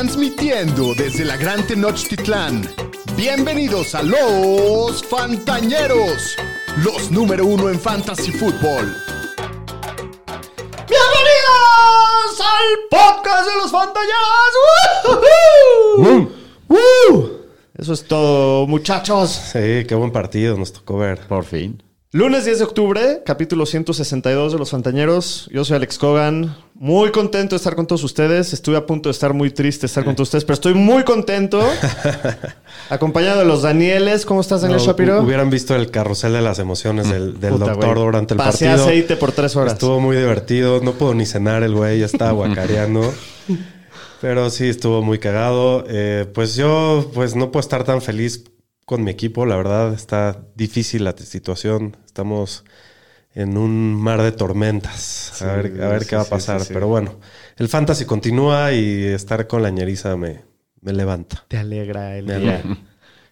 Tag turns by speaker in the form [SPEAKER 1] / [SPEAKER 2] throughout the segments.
[SPEAKER 1] Transmitiendo desde la Gran Tenochtitlán. Bienvenidos a los Fantañeros, los número uno en Fantasy Football.
[SPEAKER 2] ¡Bienvenidos al podcast de los Fantañeros! ¡Woo! Eso es todo, muchachos.
[SPEAKER 3] Sí, qué buen partido nos tocó ver.
[SPEAKER 4] Por fin.
[SPEAKER 2] Lunes 10 de octubre, capítulo 162 de Los Fantañeros. Yo soy Alex Cogan. Muy contento de estar con todos ustedes. Estuve a punto de estar muy triste de estar con todos ustedes, pero estoy muy contento. Acompañado de los Danieles. ¿Cómo estás, Daniel
[SPEAKER 3] No,
[SPEAKER 2] Shapiro?
[SPEAKER 3] hu- Hubieran visto el carrusel de las emociones del, del
[SPEAKER 2] Puta,
[SPEAKER 3] doctor durante el
[SPEAKER 2] Pasé
[SPEAKER 3] partido.
[SPEAKER 2] aceite por tres horas.
[SPEAKER 3] Estuvo muy divertido. No puedo ni cenar el güey, ya estaba guacareando. Pero sí, estuvo muy cagado. Eh, pues yo, pues no puedo estar tan feliz con mi equipo. La verdad, está difícil la situación. Estamos en un mar de tormentas. a ver, a ver
[SPEAKER 2] sí,
[SPEAKER 3] qué va a pasar.
[SPEAKER 2] sí, sí.
[SPEAKER 3] Pero bueno, el fantasy continúa y estar con la ñeriza me, me levanta.
[SPEAKER 2] Te alegra el
[SPEAKER 3] Me
[SPEAKER 2] día.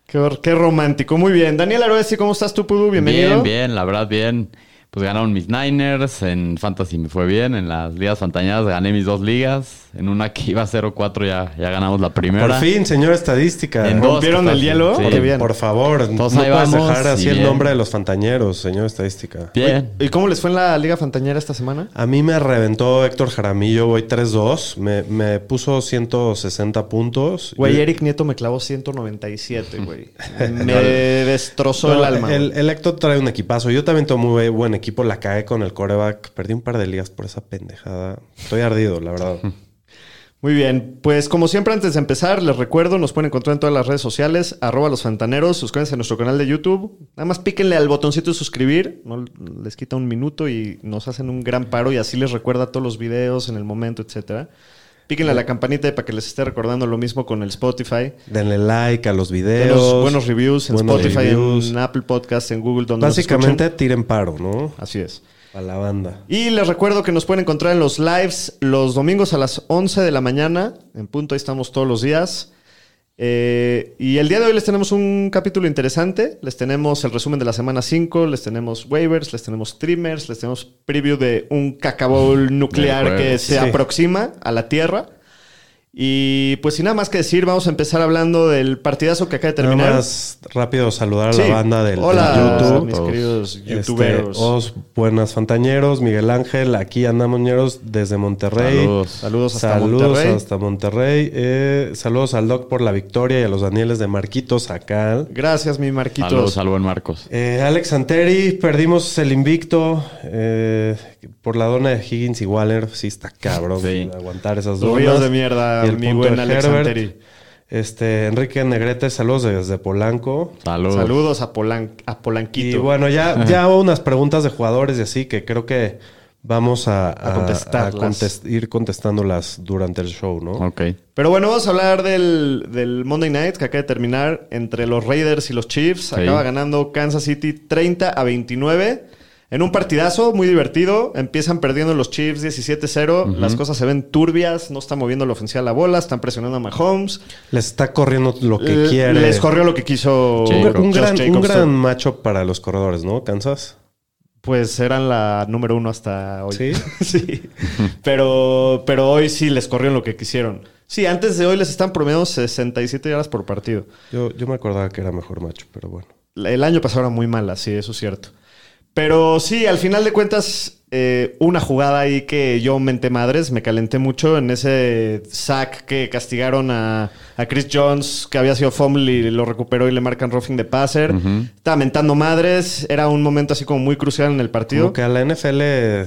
[SPEAKER 2] Qué, qué romántico. Muy bien. Daniel Aroesi, ¿cómo estás tú, Pudu? Bienvenido.
[SPEAKER 4] Bien, bien, la verdad, bien. Pues ganaron mis Niners, en Fantasy me fue bien, en las ligas fantañadas gané mis dos ligas, en una que iba 0-4 ya, ya ganamos la primera.
[SPEAKER 3] Por fin, señor estadística.
[SPEAKER 4] En
[SPEAKER 2] ¿Rompieron el hielo?
[SPEAKER 4] sí.
[SPEAKER 2] Qué bien.
[SPEAKER 3] Por favor, no
[SPEAKER 4] ahí
[SPEAKER 3] puedes
[SPEAKER 4] vamos,
[SPEAKER 3] dejar así el nombre de los fantañeros, señor estadística.
[SPEAKER 4] Bien.
[SPEAKER 2] ¿Y cómo les fue en la Liga Fantañera esta semana?
[SPEAKER 3] A mí me reventó Héctor Jaramillo, voy 3-2, me, me puso 160 puntos.
[SPEAKER 2] Güey,
[SPEAKER 3] Y-
[SPEAKER 2] Eric Nieto me clavó 197, güey. Me destrozó el alma.
[SPEAKER 3] El, el Héctor trae un equipazo. Yo también tengo muy buen equipo, la cagué con el coreback. Perdí un par de ligas por esa pendejada. Estoy ardido, la verdad.
[SPEAKER 2] Muy bien. Pues como siempre, antes de empezar, les recuerdo, nos pueden encontrar en todas las redes sociales, arroba los fantaneros, suscríbanse a nuestro canal de YouTube. Nada más píquenle al botoncito de suscribir, no les quita un minuto y nos hacen un gran paro y así les recuerda todos los videos en el momento, etcétera. Píquenle a la campanita para que les esté recordando lo mismo con el Spotify.
[SPEAKER 3] Denle like a los videos.
[SPEAKER 2] Buenos, buenos reviews en
[SPEAKER 3] buenos
[SPEAKER 2] Spotify,
[SPEAKER 3] reviews.
[SPEAKER 2] en Apple Podcast, en Google, donde nos
[SPEAKER 3] Básicamente
[SPEAKER 2] escuchen.
[SPEAKER 3] tiren paro, ¿no?
[SPEAKER 2] Así es.
[SPEAKER 3] A la banda.
[SPEAKER 2] Y les recuerdo que nos pueden encontrar en los lives los domingos a las 11 de la mañana. En punto, ahí estamos todos los días. Eh, y el día de hoy les tenemos un capítulo interesante. Les tenemos el resumen de la semana 5, les tenemos waivers, les tenemos streamers, les tenemos preview de un cacabowl nuclear
[SPEAKER 4] Del juego.
[SPEAKER 2] que se
[SPEAKER 3] Sí.
[SPEAKER 2] aproxima a la Tierra. Y pues sin nada más que decir, vamos a empezar hablando del partidazo que acaba de terminar.
[SPEAKER 3] Nada más rápido saludar a
[SPEAKER 2] Sí.
[SPEAKER 3] la banda del, del
[SPEAKER 2] Hola,
[SPEAKER 3] YouTube.
[SPEAKER 2] mis
[SPEAKER 4] Todos.
[SPEAKER 2] queridos
[SPEAKER 3] Este,
[SPEAKER 2] youtuberos.
[SPEAKER 3] os buenas fantañeros, Miguel Ángel, aquí andamos ñeros desde Monterrey.
[SPEAKER 4] Saludos.
[SPEAKER 2] Saludos hasta
[SPEAKER 3] Saludos
[SPEAKER 2] Monterrey.
[SPEAKER 3] hasta Monterrey. Eh, saludos al Doc por la victoria y a los Danieles de Marquitos acá.
[SPEAKER 2] Gracias, mi Marquitos.
[SPEAKER 4] Saludos al buen Marcos.
[SPEAKER 3] Eh, Alex Anteri, perdimos el invicto eh, por la dona de Higgins y Waller. Sí, está cabrón
[SPEAKER 4] Sí.
[SPEAKER 3] aguantar esas
[SPEAKER 2] ríos de mierda,
[SPEAKER 3] Y el
[SPEAKER 2] mi buen Alex.
[SPEAKER 3] Este, Enrique Negrete, saludos desde Polanco.
[SPEAKER 4] Saludos.
[SPEAKER 2] Saludos a, Polan a Polanquito.
[SPEAKER 3] Y bueno, ya, ya hubo unas preguntas de jugadores y así que creo que vamos a,
[SPEAKER 2] A contestarlas.
[SPEAKER 3] a contest- ir contestándolas durante el show, ¿no?
[SPEAKER 4] Ok.
[SPEAKER 2] Pero bueno, vamos a hablar del, del Monday Night que acaba de terminar entre los Raiders y los Chiefs. Acaba ganando Kansas City 30 a 29. En un partidazo muy divertido. Empiezan perdiendo los Chiefs 17-0. Las cosas se ven turbias. No está moviendo la ofensiva la bola. Están presionando a Mahomes.
[SPEAKER 3] Les está corriendo lo que
[SPEAKER 2] L-
[SPEAKER 3] quiere.
[SPEAKER 2] Les corrió lo que quiso
[SPEAKER 3] un, gran, un gran macho para los corredores, ¿no? Kansas.
[SPEAKER 2] Pues eran la número uno hasta hoy.
[SPEAKER 3] ¿Sí?
[SPEAKER 2] sí. Pero, pero hoy sí les corrieron lo que quisieron. Sí, antes de hoy les están promediando 67 yardas por partido.
[SPEAKER 3] Yo, yo me acordaba que era mejor macho, pero bueno.
[SPEAKER 2] El año pasado era muy mala, sí, eso es cierto. Pero sí, al final de cuentas, eh, una jugada ahí que yo menté madres, me calenté mucho en ese sack que castigaron a, a Chris Jones, que había sido fumble y lo recuperó y le marcan roughing de passer. Estaba mentando madres, era un momento así como muy crucial en el partido.
[SPEAKER 3] Como que a la NFL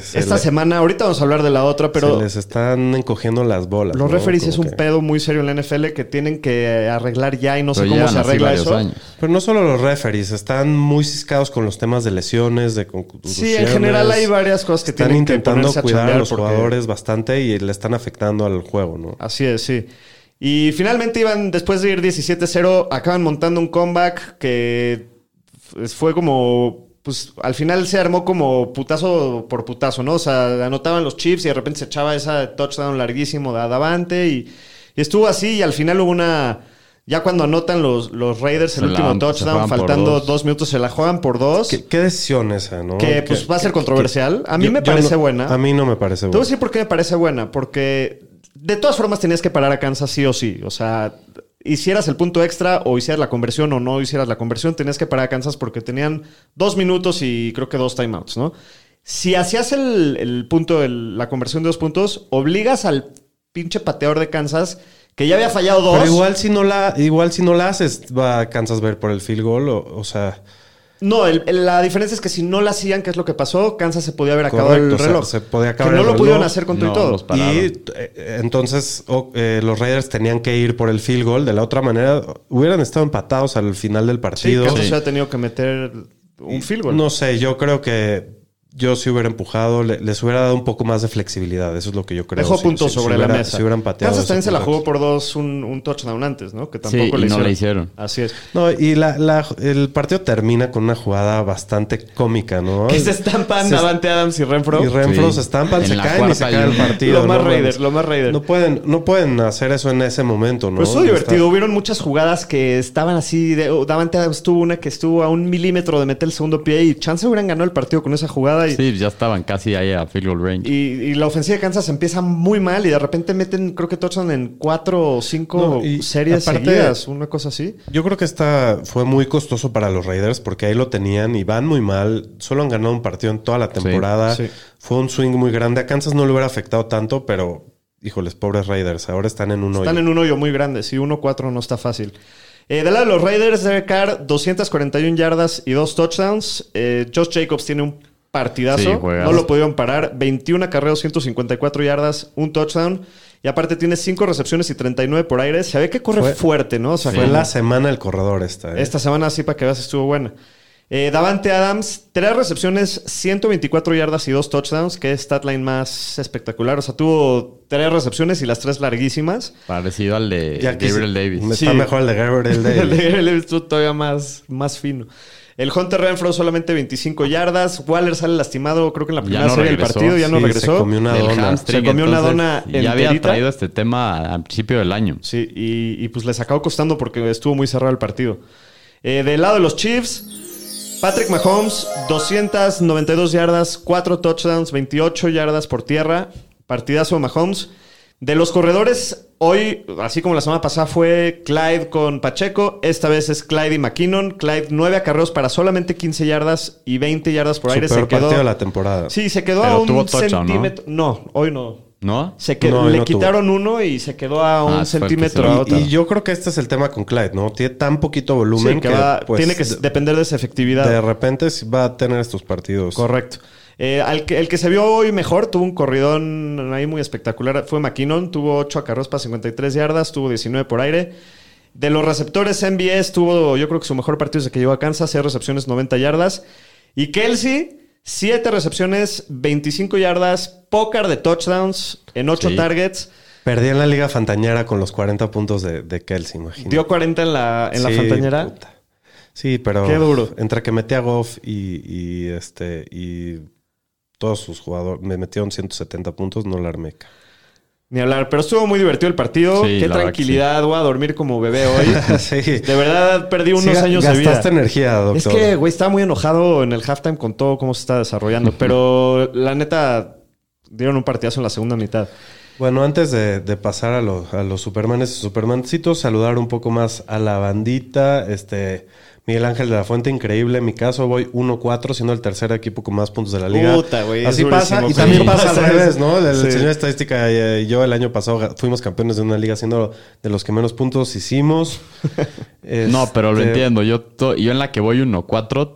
[SPEAKER 3] se,
[SPEAKER 2] Esta
[SPEAKER 3] le-
[SPEAKER 2] semana, ahorita vamos a hablar de la otra, pero
[SPEAKER 3] se les están encogiendo las bolas.
[SPEAKER 2] los
[SPEAKER 3] ¿no?
[SPEAKER 2] referees
[SPEAKER 3] Como
[SPEAKER 2] es un
[SPEAKER 3] que-
[SPEAKER 2] pedo muy serio en la NFL que tienen que arreglar ya y no sé cómo se arregla eso.
[SPEAKER 4] años.
[SPEAKER 3] Pero no solo los referees, están muy ciscados con los temas de lesiones, de contusiones.
[SPEAKER 2] Sí, en general hay varias cosas que
[SPEAKER 3] Están
[SPEAKER 2] tienen que
[SPEAKER 3] intentando
[SPEAKER 2] a
[SPEAKER 3] cuidar a
[SPEAKER 2] chambear
[SPEAKER 3] los
[SPEAKER 2] porque-
[SPEAKER 3] jugadores bastante y le están afectando al juego, ¿no?
[SPEAKER 2] Así es, sí. Y finalmente iban, después de ir 17-0, acaban montando un comeback que fue como. Pues al final se armó como putazo por putazo, ¿no? O sea, anotaban los chips y de repente se echaba esa touchdown larguísimo de Adavante y, y estuvo así. Y al final hubo una. Ya cuando anotan los, los Raiders el
[SPEAKER 4] Se
[SPEAKER 2] último touchdown, faltando
[SPEAKER 4] dos.
[SPEAKER 2] dos. minutos, se la juegan por dos.
[SPEAKER 3] ¿Qué, qué decisión esa, no?
[SPEAKER 2] Que, pues, va a ser controversial. A mí me parece
[SPEAKER 3] no-
[SPEAKER 2] buena.
[SPEAKER 3] A mí no me parece
[SPEAKER 2] Te voy a
[SPEAKER 3] buena.
[SPEAKER 2] decir por qué me parece buena. Porque de todas formas tenías que parar a Kansas sí o sí. O sea, hicieras el punto extra o hicieras la conversión o no hicieras la conversión, tenías que parar a Kansas porque tenían dos minutos y creo que dos timeouts, ¿no? Si hacías el, punto, el- la conversión de dos puntos, obligas al pinche pateador de Kansas, que ya había fallado dos.
[SPEAKER 3] Pero igual si no la, igual si no la haces, va a Kansas ver por el field goal. O, o sea,
[SPEAKER 2] No, el- el- la diferencia es que si no la hacían, ¿qué es lo que pasó? Kansas se podía haber acabado
[SPEAKER 3] Correcto,
[SPEAKER 2] el
[SPEAKER 3] o sea,
[SPEAKER 2] reloj.
[SPEAKER 3] se podía acabar
[SPEAKER 2] que no
[SPEAKER 3] el
[SPEAKER 2] lo
[SPEAKER 3] reloj.
[SPEAKER 2] pudieron hacer con
[SPEAKER 4] No,
[SPEAKER 2] y todo.
[SPEAKER 4] los pararon.
[SPEAKER 3] y eh, entonces eh, los Raiders tenían que ir por el field goal. De la otra manera, hubieran estado empatados al final del
[SPEAKER 2] Sí,
[SPEAKER 3] partido.
[SPEAKER 2] Kansas
[SPEAKER 4] Sí.
[SPEAKER 2] hubiera tenido que meter un field goal.
[SPEAKER 3] No sé, yo creo que yo si hubiera empujado, le- les hubiera dado un poco más de flexibilidad. Eso es lo que yo creo.
[SPEAKER 2] Dejó
[SPEAKER 3] Si-
[SPEAKER 2] puntos
[SPEAKER 3] si- si
[SPEAKER 2] sobre la
[SPEAKER 3] hubiera-
[SPEAKER 2] mesa.
[SPEAKER 3] Si hubieran pateado.
[SPEAKER 2] Kansas también se la jugó por dos, un, un touchdown antes, ¿no? Que
[SPEAKER 4] Sí,
[SPEAKER 2] tampoco
[SPEAKER 4] y
[SPEAKER 2] le
[SPEAKER 4] no
[SPEAKER 2] hicieron.
[SPEAKER 4] le hicieron.
[SPEAKER 2] Así es.
[SPEAKER 3] No, y la, la- el partido termina con una jugada bastante cómica, ¿no?
[SPEAKER 2] Que se estampan
[SPEAKER 3] Se-
[SPEAKER 2] Davante Adams y Renfro.
[SPEAKER 3] Y Renfro
[SPEAKER 4] Sí.
[SPEAKER 3] se estampan,
[SPEAKER 4] En
[SPEAKER 3] se
[SPEAKER 4] la
[SPEAKER 3] caen y se cae
[SPEAKER 4] y
[SPEAKER 3] el partido.
[SPEAKER 2] Lo más
[SPEAKER 3] no
[SPEAKER 2] Raider,
[SPEAKER 3] mames.
[SPEAKER 2] lo más Raider.
[SPEAKER 3] No pueden, no pueden hacer eso en ese momento, ¿no?
[SPEAKER 2] Pero estuvo
[SPEAKER 3] Está-
[SPEAKER 2] divertido. Hubieron muchas jugadas que estaban así. De, oh, Davante Adams tuvo una que estuvo a un milímetro de meter el segundo pie y Chance hubieran ganado el partido con esa jugada. Y,
[SPEAKER 4] Sí, ya estaban casi ahí a field goal range.
[SPEAKER 2] y- y la ofensiva de Kansas empieza muy mal y de repente meten, creo que touchdown en cuatro o cinco
[SPEAKER 3] No, y
[SPEAKER 2] series
[SPEAKER 3] aparte-
[SPEAKER 2] seguidas, una cosa así.
[SPEAKER 3] Yo creo que esta fue muy costoso para los Raiders porque ahí lo tenían y van muy mal. Solo han ganado un partido en toda la temporada.
[SPEAKER 2] sí.
[SPEAKER 3] Fue un swing muy grande. A Kansas no le hubiera afectado tanto, pero híjoles, pobres Raiders. Ahora están en un hoyo.
[SPEAKER 2] Están en un hoyo muy grande. Si 1-4 no está fácil. Eh, del lado de los Raiders, Derek Carr, 241 yardas y dos touchdowns. Eh, Josh Jacobs tiene un partidazo.
[SPEAKER 4] Sí,
[SPEAKER 2] no lo pudieron parar. 21 acarreos, 154 yardas, un touchdown. Y aparte tiene 5 recepciones y 39 por aire. Se ve que corre
[SPEAKER 3] Fue-
[SPEAKER 2] fuerte, ¿no? O sea,
[SPEAKER 3] Fue
[SPEAKER 2] como-
[SPEAKER 3] la semana del corredor esta. ¿eh?
[SPEAKER 2] esta semana sí, para que veas, estuvo buena. Eh, Davante Adams, tres recepciones, 124 yardas y dos touchdowns, que es statline más espectacular. O sea, tuvo tres recepciones y las tres larguísimas.
[SPEAKER 4] Parecido al de Gabriel
[SPEAKER 3] sí-
[SPEAKER 4] Davis.
[SPEAKER 3] Está
[SPEAKER 2] Sí.
[SPEAKER 3] mejor el de Gabriel
[SPEAKER 2] El
[SPEAKER 3] Davis.
[SPEAKER 2] de él estuvo todavía más, más fino. El Hunter Renfro solamente 25 yardas. Waller sale lastimado, creo que en la primera
[SPEAKER 4] no
[SPEAKER 2] serie del partido ya no
[SPEAKER 3] Sí,
[SPEAKER 2] regresó.
[SPEAKER 3] Se comió una
[SPEAKER 4] Del
[SPEAKER 3] dona.
[SPEAKER 2] Se comió una
[SPEAKER 4] entonces,
[SPEAKER 2] dona
[SPEAKER 4] y Ya había traído este tema al principio del año.
[SPEAKER 2] Sí, y, y pues les acabó costando porque estuvo muy cerrado el partido. Eh, del lado de los Chiefs, Patrick Mahomes, 292 yardas, 4 touchdowns, 28 yardas por tierra. Partidazo de Mahomes. De los corredores, hoy, así como la semana pasada, fue Clyde con Pacheco. Esta vez es Clyde y McKinnon. Clyde, 9 acarreos para solamente 15 yardas y 20 yardas por
[SPEAKER 3] Su
[SPEAKER 2] aire.
[SPEAKER 3] peor
[SPEAKER 2] Se quedó.
[SPEAKER 3] partido de la temporada.
[SPEAKER 2] Sí, se quedó
[SPEAKER 4] Pero
[SPEAKER 2] a un
[SPEAKER 4] tuvo touchdown, ¿no?
[SPEAKER 2] centímetro. ¿no? hoy no.
[SPEAKER 4] ¿No?
[SPEAKER 2] Se que-
[SPEAKER 3] No,
[SPEAKER 2] le
[SPEAKER 3] no tuvo.
[SPEAKER 2] quitaron uno y se quedó a un
[SPEAKER 4] Ah, que
[SPEAKER 2] centímetro
[SPEAKER 3] Y-
[SPEAKER 2] otro.
[SPEAKER 3] Y, yo creo que este es el tema con Clyde, ¿no? Tiene tan poquito volumen
[SPEAKER 2] Sí, que
[SPEAKER 3] que,
[SPEAKER 2] va-
[SPEAKER 3] pues,
[SPEAKER 2] tiene que
[SPEAKER 3] de,
[SPEAKER 2] depender de esa efectividad.
[SPEAKER 3] de repente va a tener estos partidos.
[SPEAKER 2] Correcto. Eh, al que, el que se vio hoy mejor, tuvo un corridón ahí muy espectacular, fue McKinnon. Tuvo 8 acarreos para 53 yardas, tuvo 19 por aire. De los receptores, MBS tuvo, yo creo que su mejor partido desde que llegó a Kansas, 6 recepciones, 90 yardas. Y Kelsey, 7 recepciones, 25 yardas, pócar de touchdowns en 8
[SPEAKER 4] Sí.
[SPEAKER 2] targets.
[SPEAKER 3] Perdí en la Liga Fantañera con los 40 puntos de, de Kelsey, imagínate.
[SPEAKER 2] Dio 40 en la, en la
[SPEAKER 3] Sí,
[SPEAKER 2] fantañera.
[SPEAKER 3] puta. Sí, pero
[SPEAKER 2] Qué duro.
[SPEAKER 3] entre que metí a Goff y, y, este y todos sus jugadores me metieron 170 puntos, no la armé. ca.
[SPEAKER 2] Ni hablar, pero estuvo muy divertido el partido.
[SPEAKER 4] Sí,
[SPEAKER 2] Qué tranquilidad, voy a dormir como bebé hoy.
[SPEAKER 3] sí.
[SPEAKER 2] De verdad perdí unos
[SPEAKER 3] Sí,
[SPEAKER 2] años de vida.
[SPEAKER 3] gastaste energía, doctor.
[SPEAKER 2] Es que, güey, estaba muy enojado en el halftime con todo cómo se está desarrollando. Pero la neta, dieron un partidazo en la segunda mitad.
[SPEAKER 3] Bueno, antes de, de pasar a, los- a los Supermanes y Supermancitos, saludar un poco más a la bandita. Este Miguel Ángel de la Fuente, increíble. En mi caso, voy 1-4, siendo el tercer equipo con más puntos de la liga.
[SPEAKER 2] Puta, güey,
[SPEAKER 3] Así pasa. Y también
[SPEAKER 2] Sí,
[SPEAKER 3] pasa al revés. ¿no? El,
[SPEAKER 2] Sí.
[SPEAKER 3] señor estadística eh, y yo el año pasado fuimos campeones de una liga siendo de los que menos puntos hicimos.
[SPEAKER 4] No, pero lo
[SPEAKER 3] Este,
[SPEAKER 4] entiendo. Yo, to- yo en la que voy 1-4,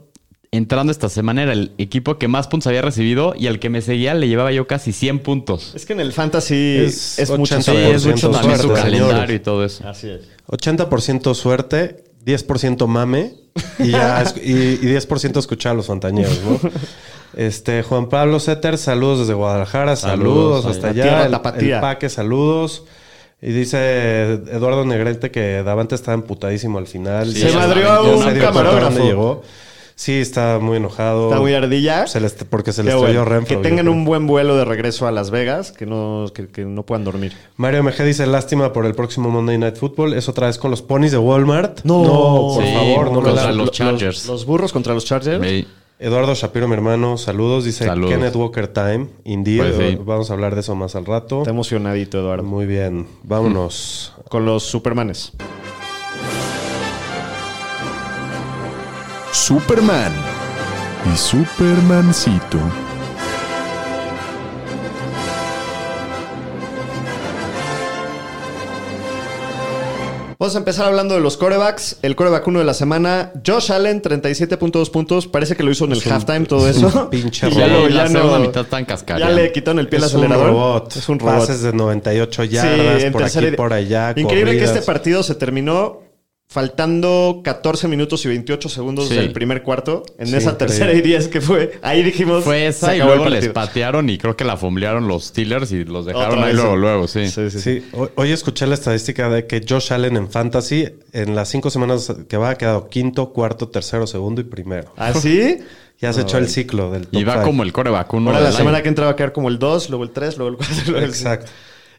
[SPEAKER 4] entrando esta semana era el equipo que más puntos había recibido y al que me seguía le llevaba yo casi 100 puntos.
[SPEAKER 2] Es que en el fantasy
[SPEAKER 3] Es
[SPEAKER 2] es, mucho
[SPEAKER 3] 80%.
[SPEAKER 4] Sí, es mucho
[SPEAKER 3] suerte,
[SPEAKER 4] también su
[SPEAKER 3] señores.
[SPEAKER 4] y todo eso.
[SPEAKER 2] Así es.
[SPEAKER 3] 80% suerte, 10% mame y, ya, y, y 10% escuchar a los fantañeros, ¿no? Este, Juan Pablo Setter, saludos desde Guadalajara, saludos,
[SPEAKER 4] Saludos,
[SPEAKER 3] hasta allá. El, el Paque, saludos. Y dice Eduardo Negrete que Davante estaba emputadísimo al final.
[SPEAKER 4] Sí, se madrió a un
[SPEAKER 2] camarógrafo.
[SPEAKER 3] llegó. Sí, está muy enojado.
[SPEAKER 2] Está muy ardilla.
[SPEAKER 3] Se porque se le
[SPEAKER 2] Qué
[SPEAKER 3] estrelló
[SPEAKER 2] bueno.
[SPEAKER 3] Renfro.
[SPEAKER 2] Que tengan un buen vuelo de regreso a Las Vegas, que no, que, que no puedan dormir.
[SPEAKER 3] Mario MG dice lástima por el próximo Monday Night Football. Es otra vez con los ponis de Walmart.
[SPEAKER 2] No.
[SPEAKER 3] por
[SPEAKER 4] Sí,
[SPEAKER 3] favor, no me
[SPEAKER 4] contra
[SPEAKER 3] la-
[SPEAKER 4] los Chargers.
[SPEAKER 2] Los burros contra los Chargers.
[SPEAKER 3] Eduardo Shapiro, mi hermano, saludos. Dice. Kenneth Walker Time. Indeed.
[SPEAKER 4] Pues sí.
[SPEAKER 3] Vamos a hablar de eso más al rato.
[SPEAKER 2] Está emocionadito, Eduardo.
[SPEAKER 3] Muy bien. Vámonos.
[SPEAKER 2] Con los Supermanes.
[SPEAKER 1] Superman y Supermancito.
[SPEAKER 2] Vamos a empezar hablando de los corebacks. El coreback 1 de la semana, Josh Allen, 37.2 puntos. Parece que lo hizo en el
[SPEAKER 3] Es un-
[SPEAKER 2] halftime todo
[SPEAKER 3] es
[SPEAKER 2] eso.
[SPEAKER 3] un pinche
[SPEAKER 2] Y
[SPEAKER 4] Ya,
[SPEAKER 3] robot.
[SPEAKER 4] lo,
[SPEAKER 2] ya
[SPEAKER 4] la
[SPEAKER 2] no-
[SPEAKER 4] mitad están
[SPEAKER 2] Ya
[SPEAKER 4] cascareando.
[SPEAKER 2] le quitaron el pie al
[SPEAKER 3] un
[SPEAKER 2] acelerador.
[SPEAKER 3] robot.
[SPEAKER 2] Es un robot.
[SPEAKER 3] Pases de 98
[SPEAKER 2] Sí,
[SPEAKER 3] yardas,
[SPEAKER 2] en
[SPEAKER 3] por aquí,
[SPEAKER 2] y-
[SPEAKER 3] por allá.
[SPEAKER 2] Increíble que este partido se terminó faltando 14 minutos y 28 segundos
[SPEAKER 4] Sí.
[SPEAKER 2] del primer cuarto. En
[SPEAKER 3] Sí,
[SPEAKER 2] esa
[SPEAKER 3] increíble.
[SPEAKER 2] tercera y 10 que fue. Ahí dijimos.
[SPEAKER 4] Fue
[SPEAKER 2] se
[SPEAKER 4] esa y
[SPEAKER 2] el
[SPEAKER 4] luego les patearon y creo que la fumblearon los Steelers y los dejaron
[SPEAKER 2] Otra
[SPEAKER 4] ahí
[SPEAKER 2] vez,
[SPEAKER 4] luego,
[SPEAKER 2] sí.
[SPEAKER 4] luego, sí.
[SPEAKER 2] Sí, sí,
[SPEAKER 3] hoy, hoy escuché la estadística de que Josh Allen en Fantasy, en las cinco semanas que va, ha quedado quinto, cuarto, tercero, segundo y primero.
[SPEAKER 2] ¿Ah, sí?
[SPEAKER 3] Ya se echó el ciclo del top
[SPEAKER 4] Y va
[SPEAKER 3] five.
[SPEAKER 4] como el coreback uno
[SPEAKER 2] Ahora la semana que entra va a quedar como el 2, luego el 3, luego el 4. Luego el
[SPEAKER 3] Exacto.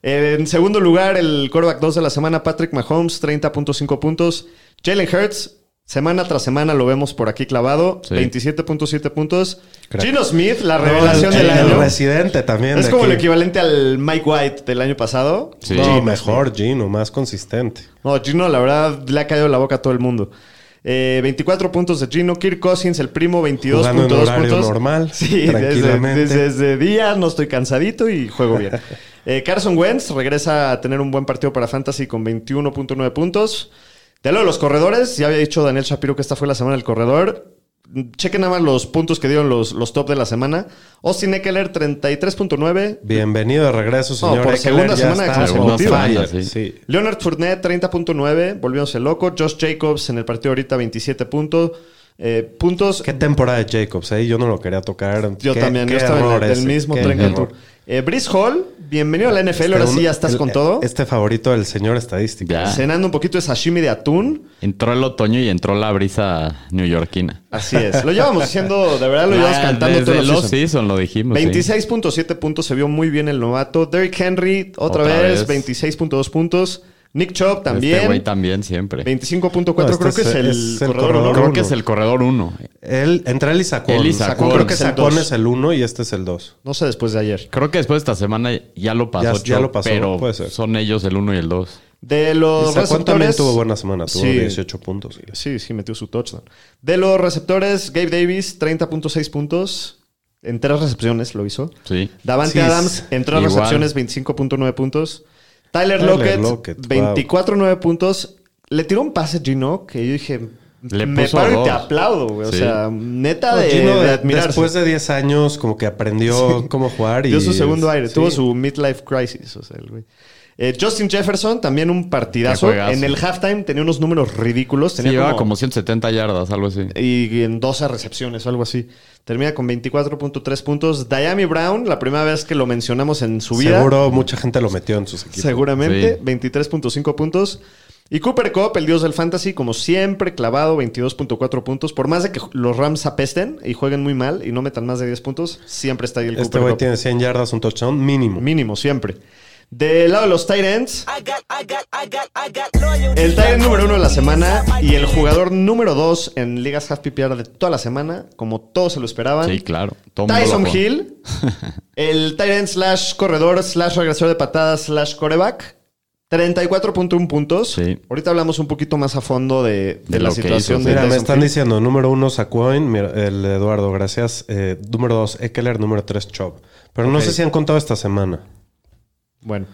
[SPEAKER 2] En segundo lugar, el quarterback 2 de la semana, Patrick Mahomes, 30.5 puntos. Jalen Hurts, semana tras semana lo vemos por aquí clavado,
[SPEAKER 4] Sí.
[SPEAKER 2] 27.7 puntos.
[SPEAKER 3] Crack.
[SPEAKER 2] Gino Smith, la
[SPEAKER 3] No,
[SPEAKER 2] revelación
[SPEAKER 3] el,
[SPEAKER 2] del
[SPEAKER 3] el
[SPEAKER 2] año.
[SPEAKER 3] residente también.
[SPEAKER 2] Es
[SPEAKER 3] de
[SPEAKER 2] como el equivalente al Mike White del año pasado.
[SPEAKER 4] Sí.
[SPEAKER 3] No,
[SPEAKER 2] Gino
[SPEAKER 3] mejor Gino, más consistente.
[SPEAKER 2] No, Gino, la verdad, le ha caído la boca a todo el mundo. Eh, 24 puntos de Gino. Kirk Cousins, el primo,
[SPEAKER 3] Jugando en
[SPEAKER 2] 22.2
[SPEAKER 3] horario
[SPEAKER 2] puntos.
[SPEAKER 3] normal,
[SPEAKER 2] Sí, desde,
[SPEAKER 3] tranquilamente.
[SPEAKER 2] desde, desde día no estoy cansadito y juego bien. Eh, Carson Wentz regresa a tener un buen partido para Fantasy con 21.9 puntos. De lo de los corredores, ya había dicho Daniel Shapiro que esta fue la semana del corredor. Chequen nada más los puntos que dieron los, los top de la semana. Austin Eckler, 33.9.
[SPEAKER 3] Bienvenido de regreso, señor.
[SPEAKER 2] por
[SPEAKER 3] Eckler,
[SPEAKER 2] segunda semana consecutiva.
[SPEAKER 4] Sí.
[SPEAKER 3] Sí.
[SPEAKER 2] Leonard Fournette, 30.9, volviéndose loco. Josh Jacobs en el partido ahorita, 27 puntos. Eh, puntos.
[SPEAKER 3] Qué temporada de Jacobs, ¿eh? Yo no lo quería tocar.
[SPEAKER 2] Yo también,
[SPEAKER 3] qué
[SPEAKER 2] yo estaba en el,
[SPEAKER 3] ese,
[SPEAKER 2] mismo tren que tú. Eh, Brice Hall, bienvenido a la NFL, ahora
[SPEAKER 3] Este
[SPEAKER 2] sí ya estás
[SPEAKER 3] el-
[SPEAKER 2] con todo.
[SPEAKER 3] Este favorito del señor estadística.
[SPEAKER 4] Ya.
[SPEAKER 2] Cenando un poquito de sashimi de atún.
[SPEAKER 4] Entró el otoño y entró la brisa neoyorquina.
[SPEAKER 2] Así es. Lo llevamos diciendo, de verdad lo llevamos
[SPEAKER 4] Ah,
[SPEAKER 2] cantando
[SPEAKER 4] desde
[SPEAKER 2] todo el
[SPEAKER 4] los
[SPEAKER 2] season.
[SPEAKER 4] season lo dijimos. sí.
[SPEAKER 2] 26.7 puntos, se vio muy bien el novato. Derrick Henry, otra,
[SPEAKER 4] Otra
[SPEAKER 2] vez,
[SPEAKER 4] vez.
[SPEAKER 2] 26.2 puntos. Nick Chubb
[SPEAKER 4] Este
[SPEAKER 2] también.
[SPEAKER 4] güey también siempre.
[SPEAKER 2] 25.4,
[SPEAKER 3] No, este
[SPEAKER 2] creo que es,
[SPEAKER 3] es-
[SPEAKER 2] el,
[SPEAKER 3] es el
[SPEAKER 2] corredor,
[SPEAKER 3] corredor
[SPEAKER 2] ¿no?
[SPEAKER 4] Creo
[SPEAKER 3] uno.
[SPEAKER 4] que es el corredor uno.
[SPEAKER 3] Él, entre él y Sacón.
[SPEAKER 4] Él y Sacón.
[SPEAKER 3] Creo que
[SPEAKER 2] Es el
[SPEAKER 3] Sacón es el 1 y este es el 2.
[SPEAKER 2] No sé después de ayer.
[SPEAKER 4] Creo que después de esta semana ya lo pasó.
[SPEAKER 3] Ya- ya
[SPEAKER 4] Chop,
[SPEAKER 3] lo pasó,
[SPEAKER 4] Pero
[SPEAKER 3] puede ser.
[SPEAKER 4] son ellos el uno y el dos.
[SPEAKER 2] De los
[SPEAKER 3] Sacón
[SPEAKER 2] receptores...
[SPEAKER 3] también tuvo buena semana. Tuvo
[SPEAKER 2] Sí.
[SPEAKER 3] 18 puntos.
[SPEAKER 2] Sí, sí, metió su touchdown. De los receptores, Gabe Davis, 30.6 puntos. En tres recepciones lo hizo.
[SPEAKER 4] Sí.
[SPEAKER 2] Davante
[SPEAKER 3] Sí,
[SPEAKER 2] Adams, en tres
[SPEAKER 4] igual.
[SPEAKER 2] recepciones, 25.9 puntos. Tyler,
[SPEAKER 3] Tyler
[SPEAKER 2] Lockett,
[SPEAKER 3] Lockett,
[SPEAKER 2] 24.9 puntos. Le tiró un pase Gino que yo dije...
[SPEAKER 4] Le
[SPEAKER 2] me paro y te aplaudo, güey. O sea, neta
[SPEAKER 3] No,
[SPEAKER 2] de,
[SPEAKER 3] Gino,
[SPEAKER 2] de
[SPEAKER 3] de-
[SPEAKER 2] admirarse.
[SPEAKER 3] después de 10 años, como que aprendió cómo jugar. y
[SPEAKER 2] Dio su segundo aire.
[SPEAKER 3] sí.
[SPEAKER 2] Tuvo su midlife crisis. O sea, el güey. Eh, Justin Jefferson, también un partidazo. En el halftime tenía unos números ridículos.
[SPEAKER 4] Sí,
[SPEAKER 2] Tenía
[SPEAKER 4] llevaba
[SPEAKER 2] como,
[SPEAKER 4] como 170 yardas, algo así.
[SPEAKER 2] y en 12 recepciones o algo así. Termina con 24.3 puntos. Diami Brown, la primera vez que lo mencionamos en su vida.
[SPEAKER 3] Seguro mucha gente lo metió en sus equipos.
[SPEAKER 2] Seguramente.
[SPEAKER 4] Sí.
[SPEAKER 2] 23.5 puntos. Y Cooper Cup, el dios del fantasy, como siempre, clavado, 22.4 puntos. Por más de que los Rams apesten y jueguen muy mal y no metan más de 10 puntos, siempre está ahí el
[SPEAKER 3] Este
[SPEAKER 2] Cooper
[SPEAKER 3] güey
[SPEAKER 2] Cup.
[SPEAKER 3] tiene 100 yardas, un touchdown mínimo.
[SPEAKER 2] Mínimo, siempre. Del lado de los
[SPEAKER 5] loyalty.
[SPEAKER 2] el end número uno de la semana y el jugador número dos en ligas half PPR de toda la semana, como todos se lo esperaban.
[SPEAKER 4] Sí, claro. Todo
[SPEAKER 2] Tyson. Hill, el end slash corredor slash regresor de patadas slash coreback. 34.1 puntos.
[SPEAKER 4] Sí.
[SPEAKER 2] Ahorita hablamos un poquito más a fondo de, de
[SPEAKER 4] De
[SPEAKER 2] la situación
[SPEAKER 4] hizo,
[SPEAKER 2] de
[SPEAKER 3] Mira, me están
[SPEAKER 2] Hill.
[SPEAKER 3] diciendo número uno Sacoin, el Eduardo, gracias. Eh, número dos Eckler, número tres Chop. Pero no sé si han contado esta semana.
[SPEAKER 2] Bueno.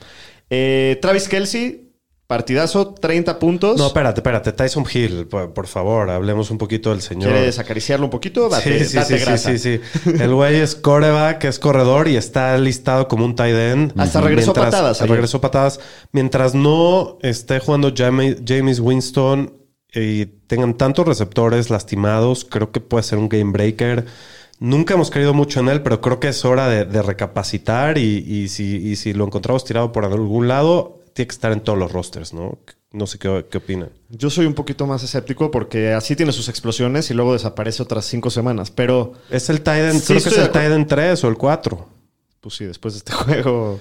[SPEAKER 2] Eh, Travis Kelsey, partidazo, 30 puntos.
[SPEAKER 3] No, espérate, espérate. Tyson Hill, por, por favor, hablemos un poquito del señor.
[SPEAKER 2] ¿Quieres acariciarlo un poquito? Date,
[SPEAKER 3] sí, sí,
[SPEAKER 2] date
[SPEAKER 3] sí,
[SPEAKER 2] grasa.
[SPEAKER 3] sí, sí, sí. El güey es coreback, es corredor y está listado como un tight end.
[SPEAKER 2] Hasta regresó
[SPEAKER 3] Mientras-
[SPEAKER 2] patadas ayer.
[SPEAKER 3] Regresó patadas. Mientras no esté jugando Jame- James Winston y tengan tantos receptores lastimados, creo que puede ser un game breaker. Nunca hemos creído mucho en él, pero creo que es hora de, de recapacitar y, y si, y si lo encontramos tirado por algún lado, tiene que estar en todos los rosters, ¿no? No sé qué, qué opinan.
[SPEAKER 2] Yo soy un poquito más escéptico porque así tiene sus explosiones y luego desaparece otras cinco semanas. Pero,
[SPEAKER 3] Es el tight end,
[SPEAKER 2] Sí,
[SPEAKER 3] creo que es el end 3 o el 4.
[SPEAKER 2] pues sí, después de este juego.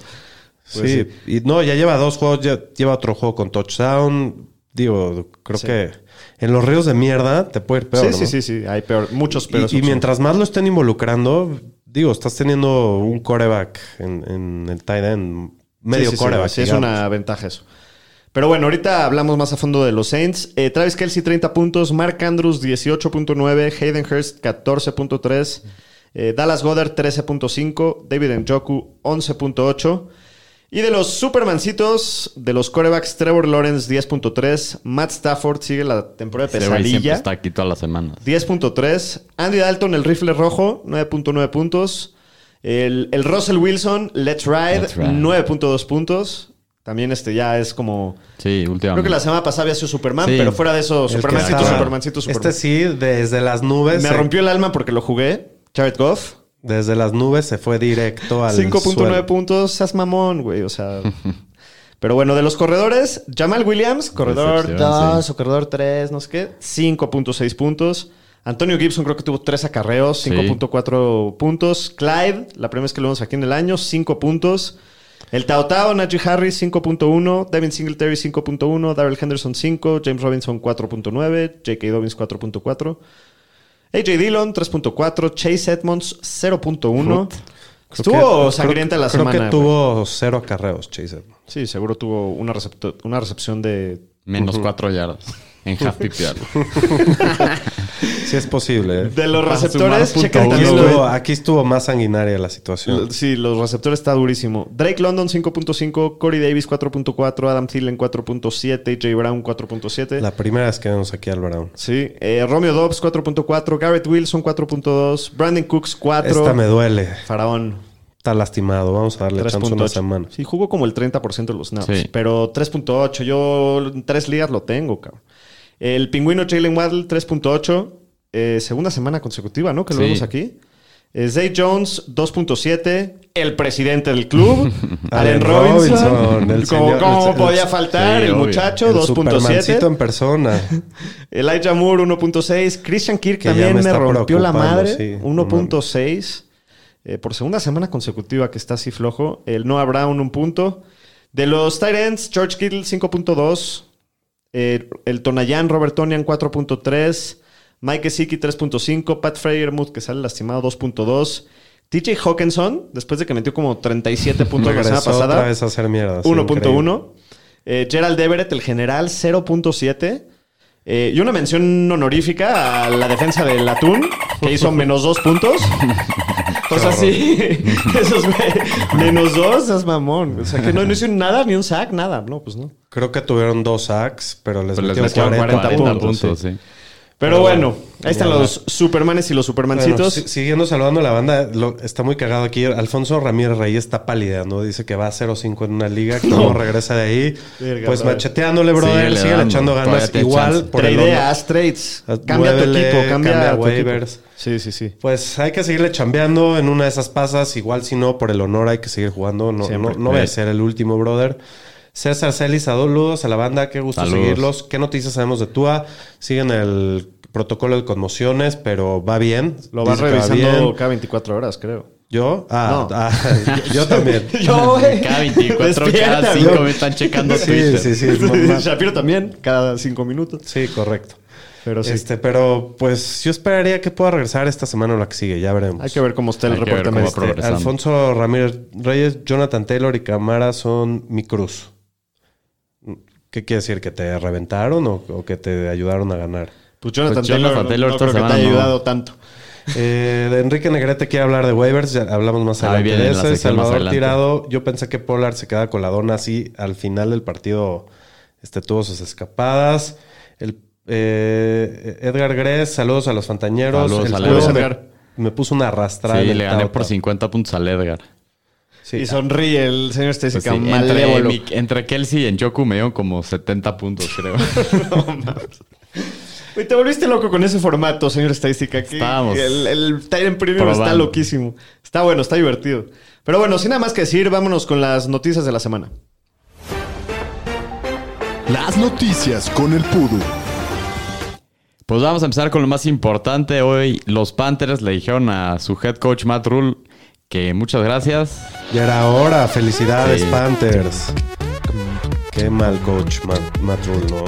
[SPEAKER 2] pues
[SPEAKER 3] sí. y no, ya lleva dos juegos, ya lleva otro juego con touchdown. digo, creo
[SPEAKER 2] Sí.
[SPEAKER 3] que en los ríos de mierda te puede ir peor.
[SPEAKER 2] sí,
[SPEAKER 3] ¿no?
[SPEAKER 2] sí, sí, sí. Hay peor, muchos peores.
[SPEAKER 3] Y, mientras más lo estén involucrando, digo, estás teniendo un coreback en, en el tight end, medio
[SPEAKER 2] Sí, sí, sí,
[SPEAKER 3] coreback.
[SPEAKER 2] Sí, es una ventaja eso. Pero bueno, ahorita hablamos más a fondo de los Saints. Eh, Travis Kelsey, 30 puntos. Mark Andrews, 18.9. Hayden Hurst, 14.3. Eh, Dallas Goddard, 13.5. David Njoku, 11.8. Y de los supermancitos, de los corebacks, Trevor Lawrence, 10.3. Matt Stafford sigue la temporada de
[SPEAKER 4] siempre
[SPEAKER 2] pesadilla.
[SPEAKER 4] está aquí todas las semanas.
[SPEAKER 2] 10.3. Andy Dalton, el rifle rojo, 9.9 puntos. El, el Russell Wilson, Let's Ride,
[SPEAKER 4] Ride.
[SPEAKER 2] 9.2 puntos. También este ya es como...
[SPEAKER 4] Sí, últimamente.
[SPEAKER 2] Creo que la semana pasada había sido Superman,
[SPEAKER 4] Sí.
[SPEAKER 2] pero fuera de eso,
[SPEAKER 3] El
[SPEAKER 2] Supermancito, Supermancito, Superman.
[SPEAKER 3] Este sí, desde las nubes.
[SPEAKER 2] Me
[SPEAKER 3] se-
[SPEAKER 2] rompió el alma porque lo jugué. Jared Goff,
[SPEAKER 3] Desde las nubes se fue directo al
[SPEAKER 2] 5.9
[SPEAKER 3] suelo.
[SPEAKER 2] puntos. Seas mamón, güey. O sea... Pero bueno, de los corredores, Jamal Williams, corredor
[SPEAKER 4] Decepción,
[SPEAKER 2] 2
[SPEAKER 4] sí.
[SPEAKER 2] o corredor 3, no sé qué, 5.6 puntos. Antonio Gibson creo que tuvo 3 acarreos,
[SPEAKER 4] Sí.
[SPEAKER 2] 5.4 puntos. Clyde, la primera vez que lo vemos aquí en el año, 5 puntos. El Tao Tao, Najee Harris, 5.1. Devin Singletary, 5.1. Darrell Henderson, 5. James Robinson, 4.9. J.K. Dobbins, 4.4. AJ Dillon, 3.4. Chase Edmonds, 0.1.
[SPEAKER 3] Creo
[SPEAKER 2] Estuvo
[SPEAKER 3] que-
[SPEAKER 2] sangrienta
[SPEAKER 3] creo-
[SPEAKER 2] la
[SPEAKER 3] creo
[SPEAKER 2] semana.
[SPEAKER 3] que
[SPEAKER 2] güey.
[SPEAKER 3] tuvo cero acarreos, Chase Edmonds.
[SPEAKER 2] Sí, seguro tuvo una, una recepción de...
[SPEAKER 4] Menos cuatro yardas en half PPR.
[SPEAKER 3] Sí es posible. ¿eh?
[SPEAKER 2] De los
[SPEAKER 4] Para
[SPEAKER 2] receptores, checa
[SPEAKER 3] Aquí estuvo, aquí estuvo más sanguinaria la situación.
[SPEAKER 2] Sí, los receptores está durísimo. Drake London 5.5, Corey Davis 4.4, Adam Thielen 4.7, Jay Brown 4.7.
[SPEAKER 3] La primera vez que vemos aquí al Brown.
[SPEAKER 2] Sí, eh, Romeo Dobbs 4.4, Garrett Wilson 4.2, Brandon Cooks 4,
[SPEAKER 3] Esta me duele.
[SPEAKER 2] Faraón
[SPEAKER 3] Está lastimado. Vamos a darle chance una
[SPEAKER 2] 3.8.
[SPEAKER 3] semana.
[SPEAKER 2] Sí, jugó como el 30% de los snaps,
[SPEAKER 4] Sí.
[SPEAKER 2] pero 3.8. Yo en tres ligas lo tengo, cabrón. El pingüino Jalen Waddle 3.8, eh, segunda semana consecutiva, ¿no? Que lo
[SPEAKER 4] Sí.
[SPEAKER 2] vemos aquí. Eh, Zay Jones 2.7, el presidente del club, Allen Robinson,
[SPEAKER 3] Robinson, el
[SPEAKER 2] como
[SPEAKER 3] señor-
[SPEAKER 2] cómo
[SPEAKER 3] el-
[SPEAKER 2] podía faltar,
[SPEAKER 4] sí,
[SPEAKER 2] el muchacho
[SPEAKER 3] El Supermancito
[SPEAKER 2] 2.7.
[SPEAKER 3] en persona.
[SPEAKER 2] Elijah Moore 1.6. Christian Kirk
[SPEAKER 3] Que
[SPEAKER 2] también
[SPEAKER 3] me
[SPEAKER 2] rompió la madre.
[SPEAKER 3] sí, no
[SPEAKER 2] 1.6. Eh, por segunda semana consecutiva que está así flojo. El Noah Brown, un punto. De los tight ends, George Kittle, 5.2. Eh, el Tonayan, Robert Tonian, 4.3. Mike Gesicki, 3.5. Pat Freyermuth, que sale lastimado, 2.2. TJ Hawkinson, después de que metió como 37 puntos la semana
[SPEAKER 3] Regresó otra
[SPEAKER 2] pasada.
[SPEAKER 3] vez a hacer mierda. sí,
[SPEAKER 2] 1.1. Eh, Gerald Everett, el general, 0.7. Eh, y una mención honorífica a la defensa del Atún, que hizo menos dos puntos. O sea, sí. Esos, güey. Menos dos, es mamón. O sea, que no, no hicieron nada, ni un sack, nada. No, pues no.
[SPEAKER 3] Creo que tuvieron dos sacks, pero les
[SPEAKER 4] Pero les
[SPEAKER 3] metieron
[SPEAKER 4] metieron
[SPEAKER 3] 40,
[SPEAKER 4] 40
[SPEAKER 3] puntos.
[SPEAKER 4] puntos,
[SPEAKER 3] sí.
[SPEAKER 4] sí.
[SPEAKER 2] Pero bueno, ahí están los Supermanes y los Supermancitos.
[SPEAKER 3] si- siguiendo saludando a la banda, lo- está muy cagado aquí. Alfonso Ramírez Reyes está palideando. Dice que va a 0-5 en una liga. Que no regresa de ahí. Pues macheteándole, brother.
[SPEAKER 4] Síguele
[SPEAKER 3] Sigue echando ganas. Igual
[SPEAKER 4] chance.
[SPEAKER 3] por el
[SPEAKER 2] Tradeas, trades.
[SPEAKER 3] Ah,
[SPEAKER 2] Cambia tu equipo, cambia,
[SPEAKER 3] cambia
[SPEAKER 2] tu equipo.
[SPEAKER 3] waivers.
[SPEAKER 2] Sí, sí, sí.
[SPEAKER 3] Pues hay que seguirle chambeando en una de esas pasas. Igual si no, por el honor hay que seguir jugando. No,
[SPEAKER 2] Siempre.
[SPEAKER 3] no, no voy a
[SPEAKER 4] Sí.
[SPEAKER 3] ser el último, brother. César Celis, saludos a la banda. Qué gusto
[SPEAKER 4] Saludos.
[SPEAKER 3] seguirlos. ¿Qué noticias sabemos de Tua? Siguen el protocolo de conmociones, pero va bien.
[SPEAKER 2] Lo vas
[SPEAKER 3] va
[SPEAKER 2] revisando
[SPEAKER 3] bien.
[SPEAKER 2] cada 24 horas, creo.
[SPEAKER 3] ¿Yo? Ah,
[SPEAKER 2] No.
[SPEAKER 3] ah, yo, yo también.
[SPEAKER 2] Yo, güey.
[SPEAKER 4] Cada 24,
[SPEAKER 2] Despierta,
[SPEAKER 4] cada 5
[SPEAKER 2] güey.
[SPEAKER 4] me están checando
[SPEAKER 3] Sí,
[SPEAKER 4] Twitter.
[SPEAKER 3] sí, sí.
[SPEAKER 2] Shapiro también, cada 5 minutos.
[SPEAKER 3] Sí, correcto.
[SPEAKER 2] Pero sí.
[SPEAKER 3] Este, pero pues yo esperaría que pueda regresar esta semana o la que sigue, ya veremos.
[SPEAKER 2] Hay que ver cómo está el
[SPEAKER 4] Hay que
[SPEAKER 2] reporte
[SPEAKER 4] progresando.
[SPEAKER 3] Alfonso Ramírez Reyes, Jonathan Taylor y Camara son mi cruz. ¿Qué quiere decir? ¿Que te reventaron o, o que te ayudaron a ganar?
[SPEAKER 2] Pues Jonathan,
[SPEAKER 4] Pues
[SPEAKER 2] Taylor,
[SPEAKER 4] Jonathan
[SPEAKER 2] no-
[SPEAKER 4] Taylor
[SPEAKER 2] no creo que te haya
[SPEAKER 4] no.
[SPEAKER 2] ayudado tanto.
[SPEAKER 3] Eh, de Enrique Negrete quiere hablar de waivers, ya hablamos más adelante de ese. Salvador
[SPEAKER 4] adelante.
[SPEAKER 3] Tirado, yo pensé que Pollard se queda con la dona así al final del partido. Este tuvo sus escapadas. El, eh, Edgar Gres, saludos a los fantañeros.
[SPEAKER 4] Saludos
[SPEAKER 3] El
[SPEAKER 2] Edgar.
[SPEAKER 3] me, me puso una arrastrada.
[SPEAKER 4] Sí,
[SPEAKER 3] en el
[SPEAKER 4] le gané por
[SPEAKER 3] Tao.
[SPEAKER 4] 50 puntos al Edgar.
[SPEAKER 3] Sí.
[SPEAKER 2] Y sonríe el señor
[SPEAKER 4] Pues
[SPEAKER 2] Stacy
[SPEAKER 4] sí, entre, mi- entre Kelsey y Njoku me dieron como 70 puntos, creo.
[SPEAKER 2] Güey, te volviste loco con ese formato, señor Estadística. que
[SPEAKER 4] Estábamos
[SPEAKER 2] El, el Tyrant Premium está loquísimo. Está bueno, está divertido. Pero bueno, sin nada más que decir, vámonos con las noticias de la semana.
[SPEAKER 1] Las noticias con el Pudu.
[SPEAKER 4] Pues vamos a empezar con lo más importante. Hoy los Panthers le dijeron a su head coach Matt Rule que muchas gracias.
[SPEAKER 3] Ya era hora. Felicidades,
[SPEAKER 4] Sí.
[SPEAKER 3] Panthers. Qué mal coach, Matt, Matt Rule, ¿no?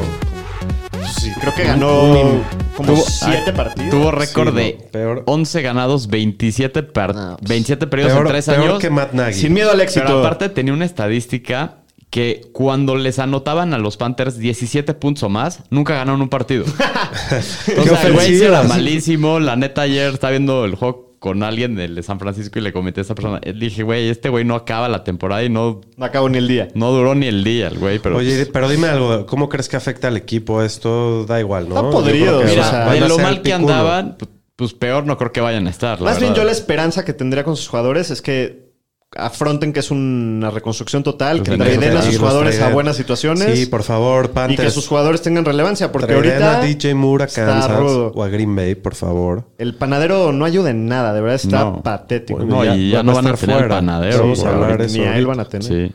[SPEAKER 2] sí, creo que ganó como
[SPEAKER 4] Tuvo-
[SPEAKER 2] siete
[SPEAKER 4] ay,
[SPEAKER 2] partidos.
[SPEAKER 4] Tuvo récord
[SPEAKER 3] Sí,
[SPEAKER 4] de
[SPEAKER 3] no, peor.
[SPEAKER 4] 11 ganados, 27, par-
[SPEAKER 2] No, pues,
[SPEAKER 4] 27 periodos
[SPEAKER 3] Peor,
[SPEAKER 4] en 3
[SPEAKER 3] peor
[SPEAKER 4] años.
[SPEAKER 3] que Matt Nagy.
[SPEAKER 2] Sin miedo al éxito.
[SPEAKER 4] Pero aparte tenía una estadística que cuando les anotaban a los Panthers 17 puntos o más, nunca ganaron un partido. o sea, el güey era malísimo. La neta, ayer estaba viendo el juego con alguien de San Francisco y le comenté a esa persona. Le dije, güey, este güey no acaba la temporada y no,
[SPEAKER 2] No acabó ni el día.
[SPEAKER 4] no duró ni el día, el güey. Pero
[SPEAKER 3] Oye,
[SPEAKER 4] pues,
[SPEAKER 3] pero dime algo, ¿cómo crees que afecta al equipo esto? Da igual, ¿no?
[SPEAKER 2] Está podrido,
[SPEAKER 3] que
[SPEAKER 2] mira,
[SPEAKER 3] van
[SPEAKER 4] mira,
[SPEAKER 3] a
[SPEAKER 4] de lo mal que andaban, pu- pues peor no creo que vayan a estar. la
[SPEAKER 2] Más bien yo la esperanza que tendría con sus jugadores es que afronten que es una reconstrucción total,
[SPEAKER 4] Pues
[SPEAKER 2] que
[SPEAKER 4] en
[SPEAKER 2] traden
[SPEAKER 4] eso
[SPEAKER 2] a
[SPEAKER 4] sí,
[SPEAKER 2] sus jugadores a buenas situaciones
[SPEAKER 3] Sí, por favor,
[SPEAKER 2] y
[SPEAKER 3] Panthers.
[SPEAKER 2] que sus jugadores tengan relevancia, porque ahorita
[SPEAKER 3] a DJ Moore a
[SPEAKER 2] está
[SPEAKER 3] Kansas
[SPEAKER 2] rudo.
[SPEAKER 3] o a Green Bay, por favor.
[SPEAKER 2] el panadero no ayuda en nada, de verdad está
[SPEAKER 4] No.
[SPEAKER 2] patético.
[SPEAKER 4] No, y ya no van a tener el panadero,
[SPEAKER 2] Sí,
[SPEAKER 3] de
[SPEAKER 2] ni a él van a tener.
[SPEAKER 4] Sí.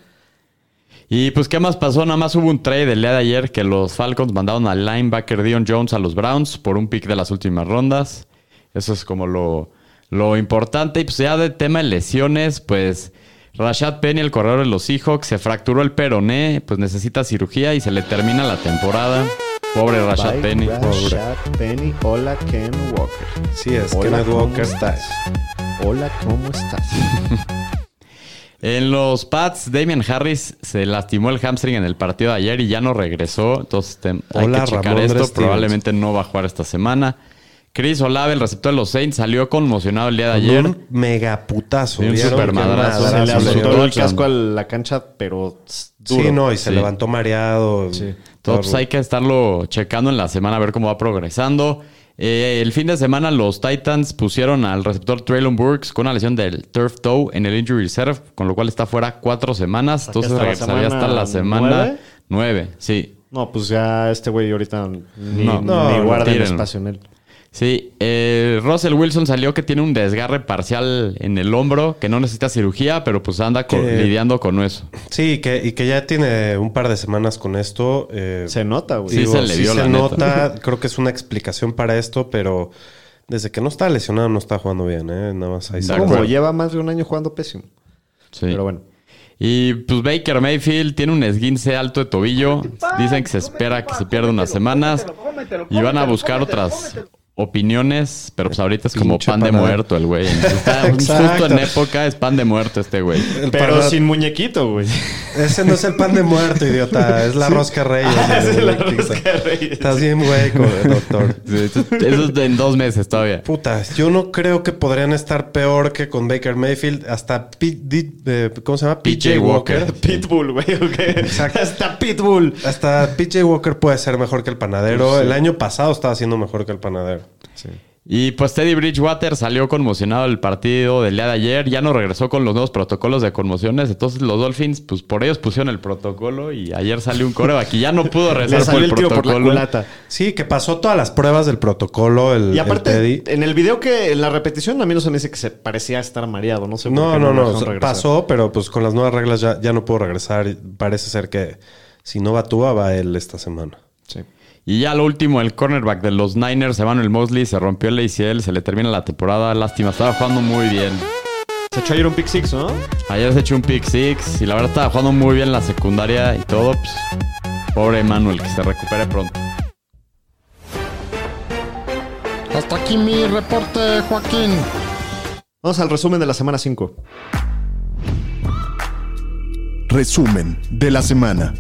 [SPEAKER 4] Y pues, ¿qué más pasó? Nada más hubo un trade el día de ayer que los Falcons mandaron al linebacker Dion Jones a los Browns por un pick de las últimas rondas. Eso es como lo, lo importante. Y pues ya de tema de lesiones, pues Rashad Penny, el corredor de los Seahawks, se fracturó el peroné, pues necesita cirugía y se le termina la temporada. Pobre Rashad
[SPEAKER 2] Bye,
[SPEAKER 4] Penny.
[SPEAKER 2] Rashad Penny. Hola, Ken Walker.
[SPEAKER 3] Sí, es
[SPEAKER 2] Hola, ¿cómo
[SPEAKER 3] Walker.
[SPEAKER 2] estás? Hola, ¿cómo estás?
[SPEAKER 4] En los Pats, Damian Harris se lastimó el hamstring en el partido de ayer y ya no regresó. Entonces te- hay
[SPEAKER 3] Hola,
[SPEAKER 4] que checar esto. Probablemente no va a jugar esta semana. Chris Olave, el receptor de los Saints, salió conmocionado el día de
[SPEAKER 3] Con
[SPEAKER 4] ayer.
[SPEAKER 3] Un megaputazo.
[SPEAKER 4] Sí, un super madrazo.
[SPEAKER 2] Se le azotó el casco a la cancha, pero duro.
[SPEAKER 3] Sí, no, y se
[SPEAKER 4] Sí.
[SPEAKER 3] levantó mareado.
[SPEAKER 2] Sí.
[SPEAKER 4] Entonces pues, hay que estarlo checando en la semana a ver cómo va progresando. Eh, el fin de semana los Titans pusieron al receptor Traylon Burks con una lesión del turf toe en el injury reserve, con lo cual está fuera cuatro semanas. Entonces
[SPEAKER 2] hasta
[SPEAKER 4] regresaría hasta la
[SPEAKER 2] semana nueve.
[SPEAKER 4] nueve. Sí.
[SPEAKER 2] No, pues ya este güey ahorita ni,
[SPEAKER 4] No,
[SPEAKER 3] no,
[SPEAKER 2] ni
[SPEAKER 3] no,
[SPEAKER 2] guarda el espacio en él.
[SPEAKER 4] Sí, eh, Russell Wilson salió que tiene un desgarre parcial en el hombro, que no necesita cirugía, pero pues anda
[SPEAKER 3] Que-
[SPEAKER 4] lidiando con eso.
[SPEAKER 3] Sí, que, y que ya tiene un par de semanas con esto. eh,
[SPEAKER 2] Se nota, güey.
[SPEAKER 4] Sí,
[SPEAKER 3] digo,
[SPEAKER 4] se le vio,
[SPEAKER 3] se
[SPEAKER 4] la neta.
[SPEAKER 3] nota. Creo que es una explicación para esto, pero desde que no está lesionado no está jugando bien, ¿eh? Nada más ahí se
[SPEAKER 2] Como lleva más de un año jugando pésimo.
[SPEAKER 4] Sí.
[SPEAKER 2] Pero bueno.
[SPEAKER 4] Y pues Baker Mayfield tiene un esguince alto de tobillo. Dicen que se espera que se pierda unas semanas y van a buscar otras opiniones, pero pues ahorita es como
[SPEAKER 3] Pinche
[SPEAKER 4] pan de muerto el güey. Está justo en época es pan de muerto este güey.
[SPEAKER 3] El
[SPEAKER 2] Pero sin muñequito, güey.
[SPEAKER 3] Ese no es el pan de muerto, idiota. Es la rosca reyes.
[SPEAKER 2] Ah, es la rosca Reyes.
[SPEAKER 3] Estás bien hueco, doctor.
[SPEAKER 4] Sí, Eso eso es en dos meses todavía.
[SPEAKER 3] Puta, yo no creo que podrían estar peor que con Baker Mayfield. Hasta P- D- eh, ¿cómo se llama?
[SPEAKER 4] PJ Walker.
[SPEAKER 2] Pitbull, güey. ¿ok?
[SPEAKER 3] Exacto.
[SPEAKER 2] Hasta Pitbull.
[SPEAKER 3] Hasta PJ Walker puede ser mejor que el panadero. El año pasado estaba siendo mejor que el panadero.
[SPEAKER 4] Y pues Teddy Bridgewater salió conmocionado del partido del día de ayer. Ya no regresó con los nuevos protocolos de conmociones. Entonces los Dolphins, pues por ellos pusieron el protocolo y ayer salió un coreback y ya no pudo
[SPEAKER 2] Le
[SPEAKER 4] regresar por
[SPEAKER 2] salió
[SPEAKER 4] el
[SPEAKER 2] el por la
[SPEAKER 4] protocolo.
[SPEAKER 2] culata.
[SPEAKER 3] Sí, que pasó todas las pruebas del protocolo. El,
[SPEAKER 2] Y
[SPEAKER 3] el
[SPEAKER 2] aparte,
[SPEAKER 3] Teddy.
[SPEAKER 2] en el video que, en la repetición, a mí no se me dice que se parecía estar mareado. No sé por
[SPEAKER 3] No,
[SPEAKER 2] qué
[SPEAKER 3] no, no.
[SPEAKER 2] regresar.
[SPEAKER 3] Pasó, pero pues con las nuevas reglas ya, ya no pudo regresar. Parece ser que si no va Tua, va él esta semana.
[SPEAKER 2] Sí.
[SPEAKER 4] Y ya lo último, el cornerback de los Niners, Emmanuel Mosley, se rompió el ACL, se le termina la temporada. Lástima, estaba jugando muy bien.
[SPEAKER 2] Se echó ayer un pick six, ¿no?
[SPEAKER 4] Ayer se echó un pick six y la verdad estaba jugando muy bien la secundaria y todo. Pues, pobre Emmanuel, que se recupere pronto.
[SPEAKER 1] Hasta aquí mi reporte, Joaquín.
[SPEAKER 2] Vamos al resumen de la semana 5.
[SPEAKER 1] Resumen de la semana.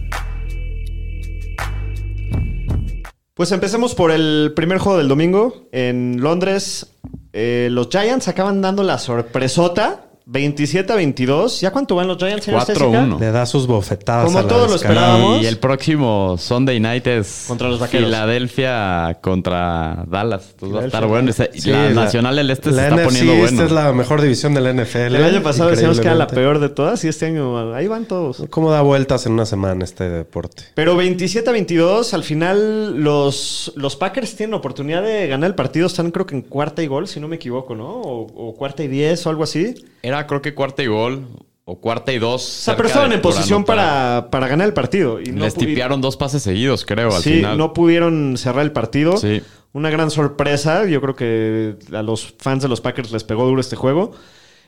[SPEAKER 2] Pues empecemos por el primer juego del domingo en Londres. Eh, los Giants acaban dando la sorpresota. 27 a 22. ¿Ya cuánto van los Giants? señor
[SPEAKER 4] 4-1.
[SPEAKER 2] Estésica?
[SPEAKER 3] Le da sus bofetadas.
[SPEAKER 2] Como
[SPEAKER 3] a la
[SPEAKER 2] todos lo esperábamos.
[SPEAKER 4] Y el próximo Sunday night es
[SPEAKER 2] Contra los Vaqueros.
[SPEAKER 4] Filadelfia contra Dallas. Entonces va a estar bueno.
[SPEAKER 3] Sí,
[SPEAKER 4] la, Nacional del Este se
[SPEAKER 3] la
[SPEAKER 4] está
[SPEAKER 3] NFC
[SPEAKER 4] poniendo
[SPEAKER 3] Esta
[SPEAKER 4] bueno.
[SPEAKER 3] es la mejor división de la NFL.
[SPEAKER 2] El año pasado decíamos que era la peor de todas y este año ahí van todos.
[SPEAKER 3] ¿Cómo da vueltas en una semana este deporte?
[SPEAKER 2] Pero 27 a 22, al final los, los Packers tienen oportunidad de ganar el partido. Están creo que en cuarta y gol, si no me equivoco, ¿no? O, o cuarta y 10 o algo así.
[SPEAKER 4] Era creo que cuarta y gol o cuarta y dos.
[SPEAKER 2] O sea, pero estaban en posición para, para ganar el partido. Y no
[SPEAKER 4] Les tipearon dos pases seguidos, creo, al
[SPEAKER 2] sí,
[SPEAKER 4] final.
[SPEAKER 2] no pudieron cerrar el partido.
[SPEAKER 4] Sí.
[SPEAKER 2] Una gran sorpresa. Yo creo que a los fans de los Packers les pegó duro este juego.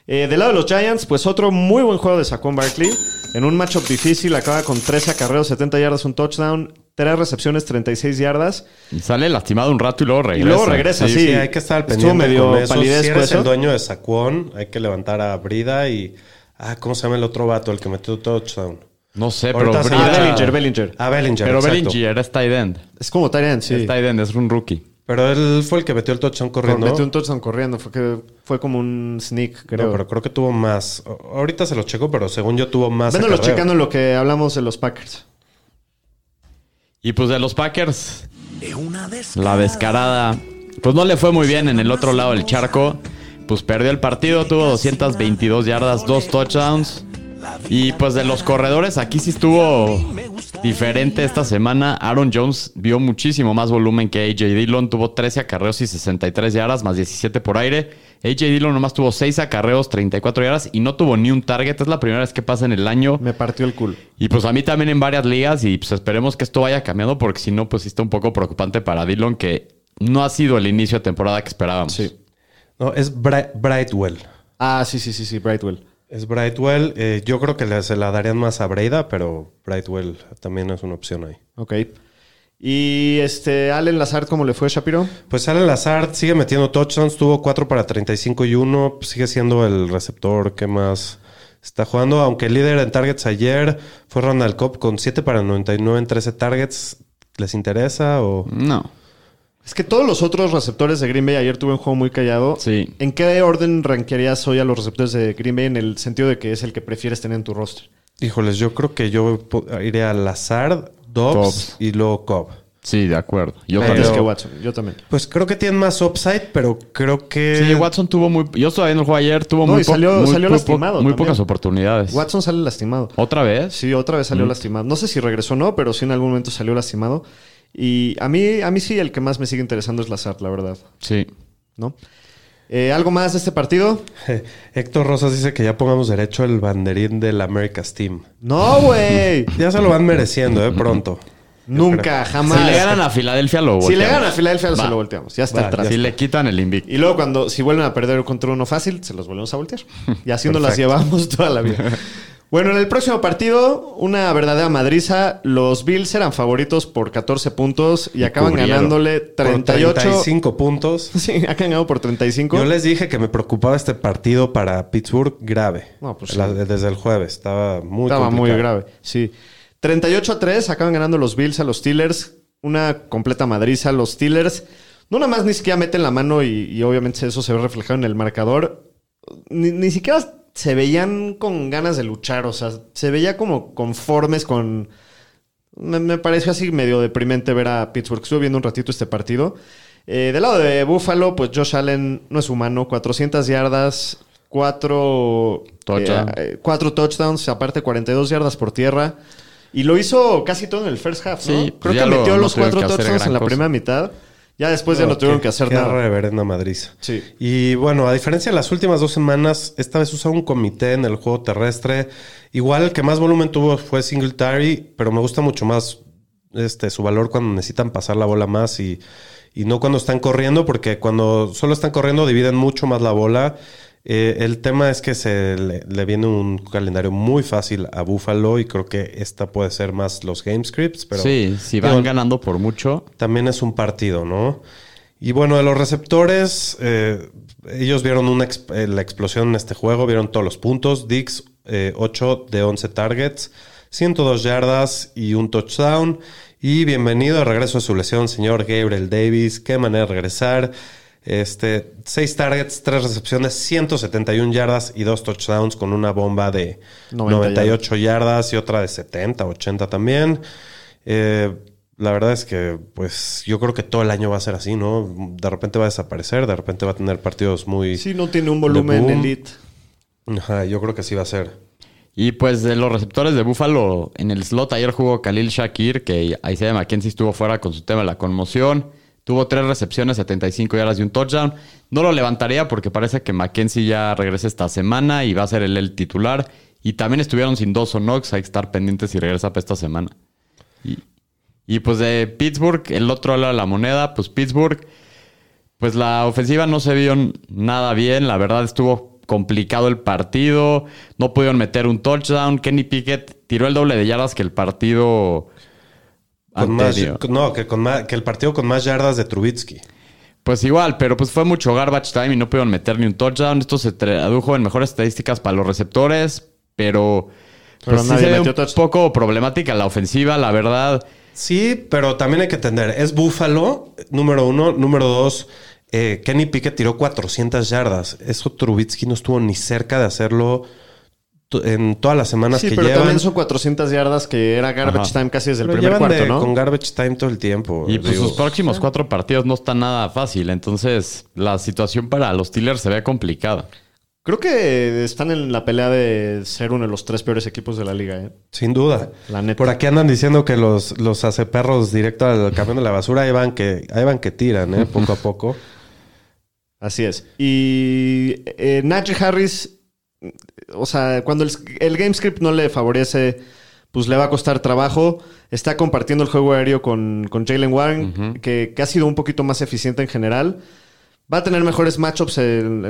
[SPEAKER 2] Eh, del lado de los Giants, pues otro muy buen juego de Saquon Barkley. En un matchup difícil, acaba con 13 acarreos, 70 yardas, un touchdown. Tres recepciones, 36 yardas.
[SPEAKER 4] Y sale lastimado un rato y luego regresa.
[SPEAKER 2] Y luego regresa, sí.
[SPEAKER 3] Sí, hay que estar al
[SPEAKER 2] Estuvo
[SPEAKER 3] pendiente
[SPEAKER 2] medio
[SPEAKER 3] con eso.
[SPEAKER 2] palidez
[SPEAKER 3] si eres
[SPEAKER 2] eso.
[SPEAKER 3] el dueño de Saquon, hay que levantar a Brida y... Ah, ¿cómo se llama el otro vato? El que metió touchdown.
[SPEAKER 4] No sé, pero
[SPEAKER 3] Ahorita
[SPEAKER 4] Brida-
[SPEAKER 2] Ah, Bellinger, Bellinger.
[SPEAKER 3] Ah, Bellinger,
[SPEAKER 4] Pero
[SPEAKER 3] exacto.
[SPEAKER 4] Bellinger es tight end.
[SPEAKER 2] Es como Tyrant, sí.
[SPEAKER 4] Es tight end, es un rookie.
[SPEAKER 3] Pero él fue el que metió el touchdown corriendo.
[SPEAKER 2] Metió un touchdown corriendo. Fue, que, fue como un sneak, creo.
[SPEAKER 3] No, pero creo que tuvo más. Ahorita se lo checo, pero según yo tuvo más.
[SPEAKER 2] Véndolo checando lo que hablamos de los Packers.
[SPEAKER 4] Y pues de los Packers, la descarada, pues no le fue muy bien en el otro lado del charco. Pues perdió el partido, tuvo 222 yardas, dos touchdowns. Y pues de los corredores, aquí sí estuvo diferente esta semana. Aaron Jones vio muchísimo más volumen que AJ Dillon. Tuvo 13 acarreos y 63 yardas, más 17 por aire. AJ Dillon nomás tuvo 6 acarreos, 34 yardas y no tuvo ni un target. Es la primera vez que pasa en el año.
[SPEAKER 2] Me partió el culo.
[SPEAKER 4] Y pues a mí también en varias ligas y pues esperemos que esto vaya cambiando porque si no pues sí está un poco preocupante para Dillon que no ha sido el inicio de temporada que esperábamos.
[SPEAKER 2] Sí.
[SPEAKER 3] No, es Bri- Brightwell.
[SPEAKER 2] Ah, sí, sí, sí, sí, Brightwell.
[SPEAKER 3] Es Brightwell. Eh, yo creo que se la darían más a Breida, pero Brightwell también es una opción ahí.
[SPEAKER 2] Ok. Y este, Allen Lazard, ¿cómo le fue, Shapiro?
[SPEAKER 3] Pues Allen Lazard sigue metiendo touchdowns. Tuvo 4 para 35 y 1. Sigue siendo el receptor que más está jugando. Aunque el líder en targets ayer fue Ronald Cobb con 7 para 99 en 13 targets. ¿Les interesa o...?
[SPEAKER 4] No.
[SPEAKER 2] Es que todos los otros receptores de Green Bay ayer tuve un juego muy callado.
[SPEAKER 4] Sí.
[SPEAKER 2] ¿En qué orden rankearías hoy a los receptores de Green Bay en el sentido de que es el que prefieres tener en tu roster?
[SPEAKER 3] Híjoles, yo creo que yo iría a Lazard, Dobbs,
[SPEAKER 4] Dobbs.
[SPEAKER 3] y luego Cobb.
[SPEAKER 4] Sí, de acuerdo. Yo
[SPEAKER 3] Pero-
[SPEAKER 2] Antes
[SPEAKER 4] también.
[SPEAKER 2] que Watson, yo también.
[SPEAKER 3] Pues creo que tienen más upside, pero creo que...
[SPEAKER 4] Sí, Watson tuvo muy... Yo estaba viendo el juego ayer, tuvo
[SPEAKER 2] No,
[SPEAKER 4] muy,
[SPEAKER 2] y salió-
[SPEAKER 4] muy-
[SPEAKER 2] salió
[SPEAKER 4] muy
[SPEAKER 2] lastimado
[SPEAKER 4] muy pocas oportunidades.
[SPEAKER 2] Watson sale lastimado.
[SPEAKER 4] ¿Otra vez?
[SPEAKER 2] Sí, otra vez salió lastimado. No sé si regresó o no, pero sí en algún momento salió lastimado. Y a mí, a mí sí el que más me sigue interesando es Lazard, la verdad.
[SPEAKER 4] Sí.
[SPEAKER 2] ¿No? Eh, ¿Algo más de este partido?
[SPEAKER 3] Héctor Rosas dice que ya pongamos derecho el banderín del America's Team.
[SPEAKER 2] No, güey.
[SPEAKER 3] Ya se lo van mereciendo, ¿eh? Pronto.
[SPEAKER 2] Nunca, jamás.
[SPEAKER 4] Si le ganan a Filadelfia lo
[SPEAKER 2] Si le
[SPEAKER 4] volteamos.
[SPEAKER 2] ganan a Filadelfia, se lo volteamos. Ya está
[SPEAKER 3] Va,
[SPEAKER 2] atrás.
[SPEAKER 4] Si le quitan el invicto.
[SPEAKER 2] Y luego cuando, si vuelven a perder contra uno fácil, se los volvemos a voltear. Y así nos las llevamos toda la vida. Bueno, en el próximo partido, una verdadera madriza. Los Bills eran favoritos por 14 puntos y, acaban
[SPEAKER 4] cubrieron.
[SPEAKER 2] ganándole
[SPEAKER 3] Por
[SPEAKER 2] 38.
[SPEAKER 3] 35 puntos.
[SPEAKER 2] Sí, han ganado por 35.
[SPEAKER 3] Yo les dije que me preocupaba este partido para Pittsburgh grave.
[SPEAKER 2] No, pues
[SPEAKER 3] La-
[SPEAKER 2] sí.
[SPEAKER 3] desde el jueves. Estaba muy
[SPEAKER 2] Estaba muy grave, sí. 38 a 3, acaban ganando los Bills a los Steelers. Una completa madriza. Los Steelers no nada más ni siquiera meten la mano y, y obviamente eso se ve reflejado en el marcador. Ni, ni siquiera se veían con ganas de luchar, o sea, se veía como conformes con... Me, me pareció así medio deprimente ver a Pittsburgh. Estuve viendo un ratito este partido. Eh, del lado de Buffalo, pues Josh Allen no es humano. 400 yardas, 4
[SPEAKER 4] Touchdown.
[SPEAKER 2] cuatro touchdowns, aparte 42 yardas por tierra. Y lo hizo casi todo en el first half, ¿no?
[SPEAKER 4] Sí,
[SPEAKER 2] Creo
[SPEAKER 4] pues
[SPEAKER 2] que
[SPEAKER 4] lo-
[SPEAKER 2] metió
[SPEAKER 4] no
[SPEAKER 2] los cuatro touchdowns en la
[SPEAKER 4] cosa.
[SPEAKER 2] primera mitad. Ya después ya no
[SPEAKER 3] qué-
[SPEAKER 2] tuvieron que hacer
[SPEAKER 3] qué
[SPEAKER 2] nada.
[SPEAKER 3] reverenda madriza.
[SPEAKER 2] Sí.
[SPEAKER 3] Y bueno, a diferencia de las últimas dos semanas, esta vez usaron un comité en el juego terrestre. Igual el que más volumen tuvo fue Singletary, pero me gusta mucho más este, su valor cuando necesitan pasar la bola más y, y no cuando están corriendo, porque cuando solo están corriendo dividen mucho más la bola. Eh, el tema es que se le, le viene un calendario muy fácil a Buffalo y creo que esta puede ser más los game scripts, pero
[SPEAKER 4] sí, si van ganando por mucho.
[SPEAKER 3] también es un partido, ¿no? Y bueno, de los receptores, eh, ellos vieron una eh, la explosión en este juego, vieron todos los puntos. Dix, eh, 8 de 11 targets, 102 yardas y un touchdown. Y bienvenido de regreso a su lesión, señor Gabriel Davis. Qué manera de regresar. Este, 6 targets, 3 recepciones, 171 yardas y 2 touchdowns con una bomba de
[SPEAKER 2] 90
[SPEAKER 3] 98 yardas y otra de 70, 80 también. Eh, la verdad es que, pues, yo creo que todo el año va a ser así, ¿no? De repente va a desaparecer, de repente va a tener partidos muy...
[SPEAKER 2] Sí, no tiene un volumen elite.
[SPEAKER 3] Ajá, yo creo que sí va a ser.
[SPEAKER 4] Y pues de los receptores de Buffalo, en el slot ayer jugó Khalil Shakir, que Isaiah McKenzie estuvo fuera con su tema de la conmoción. Tuvo tres recepciones, 75 yardas y un touchdown. No lo levantaría porque parece que McKenzie ya regresa esta semana y va a ser el, el titular. Y también estuvieron sin dos o Knox, hay que estar pendientes si regresa para esta semana. Y, y pues de Pittsburgh, el otro lado de la moneda, pues Pittsburgh, pues la ofensiva no se vio nada bien. La verdad estuvo complicado el partido. No pudieron meter un touchdown. Kenny Pickett tiró el doble de yardas que el partido
[SPEAKER 3] Con más,
[SPEAKER 4] anterior.
[SPEAKER 3] no, que, con más- que el partido con más yardas de Trubitsky.
[SPEAKER 4] Pues igual, pero pues fue mucho garbage time y no pudieron meter ni un touchdown. Esto se tradujo en mejores estadísticas para los receptores, pero,
[SPEAKER 2] Pero
[SPEAKER 4] pues sí
[SPEAKER 2] nadie
[SPEAKER 4] se ve
[SPEAKER 2] metió
[SPEAKER 4] un poco problemática la ofensiva, la verdad.
[SPEAKER 3] Sí, pero también hay que entender, es Buffalo, número uno. Número dos, eh, Kenny Pickett tiró 400 yardas. Eso Trubitsky no estuvo ni cerca de hacerlo en todas las semanas
[SPEAKER 2] Sí,
[SPEAKER 3] que
[SPEAKER 2] pero
[SPEAKER 3] llevan.
[SPEAKER 2] también son 400 yardas que era garbage
[SPEAKER 4] Ajá.
[SPEAKER 2] time casi desde el primer cuarto,
[SPEAKER 3] de-
[SPEAKER 2] ¿no?
[SPEAKER 3] con garbage time todo el tiempo.
[SPEAKER 4] Y pues
[SPEAKER 3] digo.
[SPEAKER 4] sus próximos cuatro partidos no están nada fácil. Entonces, la situación para los Steelers se ve complicada.
[SPEAKER 2] Creo que están en la pelea de ser uno de los tres peores equipos de la liga, ¿eh?
[SPEAKER 3] Sin duda.
[SPEAKER 2] La neta.
[SPEAKER 3] Por aquí andan diciendo que los, los hace perros directo al camión de la basura. Ahí van que, ahí van que tiran, ¿eh? Poco a poco.
[SPEAKER 2] Así es. Y eh, Najee Harris, o sea, cuando el, el game script no le favorece, pues le va a costar trabajo. Está compartiendo el juego aéreo con, con Jalen Warren, que, que ha sido un poquito más eficiente en general. Va a tener mejores matchups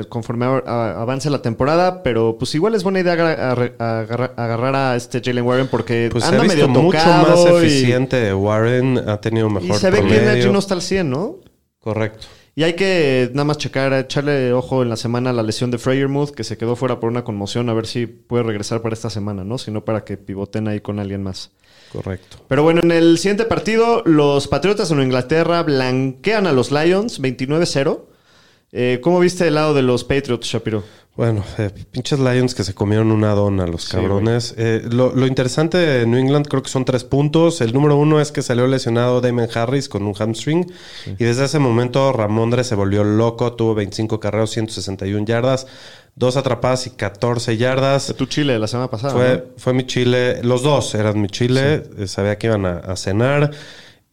[SPEAKER 2] conforme a- a- avance la temporada, pero pues igual es buena idea agar- agar- agarrar, agarrar a este Jalen Warren porque
[SPEAKER 3] Pues se
[SPEAKER 2] anda
[SPEAKER 3] ha visto
[SPEAKER 2] medio
[SPEAKER 3] mucho
[SPEAKER 2] tocado
[SPEAKER 3] más
[SPEAKER 2] y-
[SPEAKER 3] eficiente. Warren ha tenido
[SPEAKER 2] Y,
[SPEAKER 3] mejor
[SPEAKER 2] se ve que. Najee no está al 100, ¿no?
[SPEAKER 3] Correcto.
[SPEAKER 2] Y hay que nada más checar, echarle ojo en la semana a la lesión de Freyermuth, que se quedó fuera por una conmoción, a ver si puede regresar para esta semana, ¿no? Si no, para que pivoten ahí con alguien más.
[SPEAKER 3] Correcto.
[SPEAKER 2] Pero bueno, en el siguiente partido, los Patriotas de Nueva Inglaterra blanquean a los Lions 29-0. Eh, ¿Cómo viste el lado de los Patriots, Shapiro?
[SPEAKER 3] Bueno, eh, pinches Lions que se comieron una dona los
[SPEAKER 2] Sí,
[SPEAKER 3] cabrones. Eh, lo, lo interesante de New England creo que son tres puntos. El número uno es que salió lesionado Damon Harris con un hamstring. Y desde ese momento Ramondre se volvió loco. Tuvo 25 carreros, 161 yardas, dos atrapadas y 14 yardas.
[SPEAKER 2] De tu Chile la semana pasada.
[SPEAKER 3] Fue,
[SPEAKER 2] ¿no?
[SPEAKER 3] fue mi chile, los dos eran mi chile, eh, sabía que iban a, a cenar.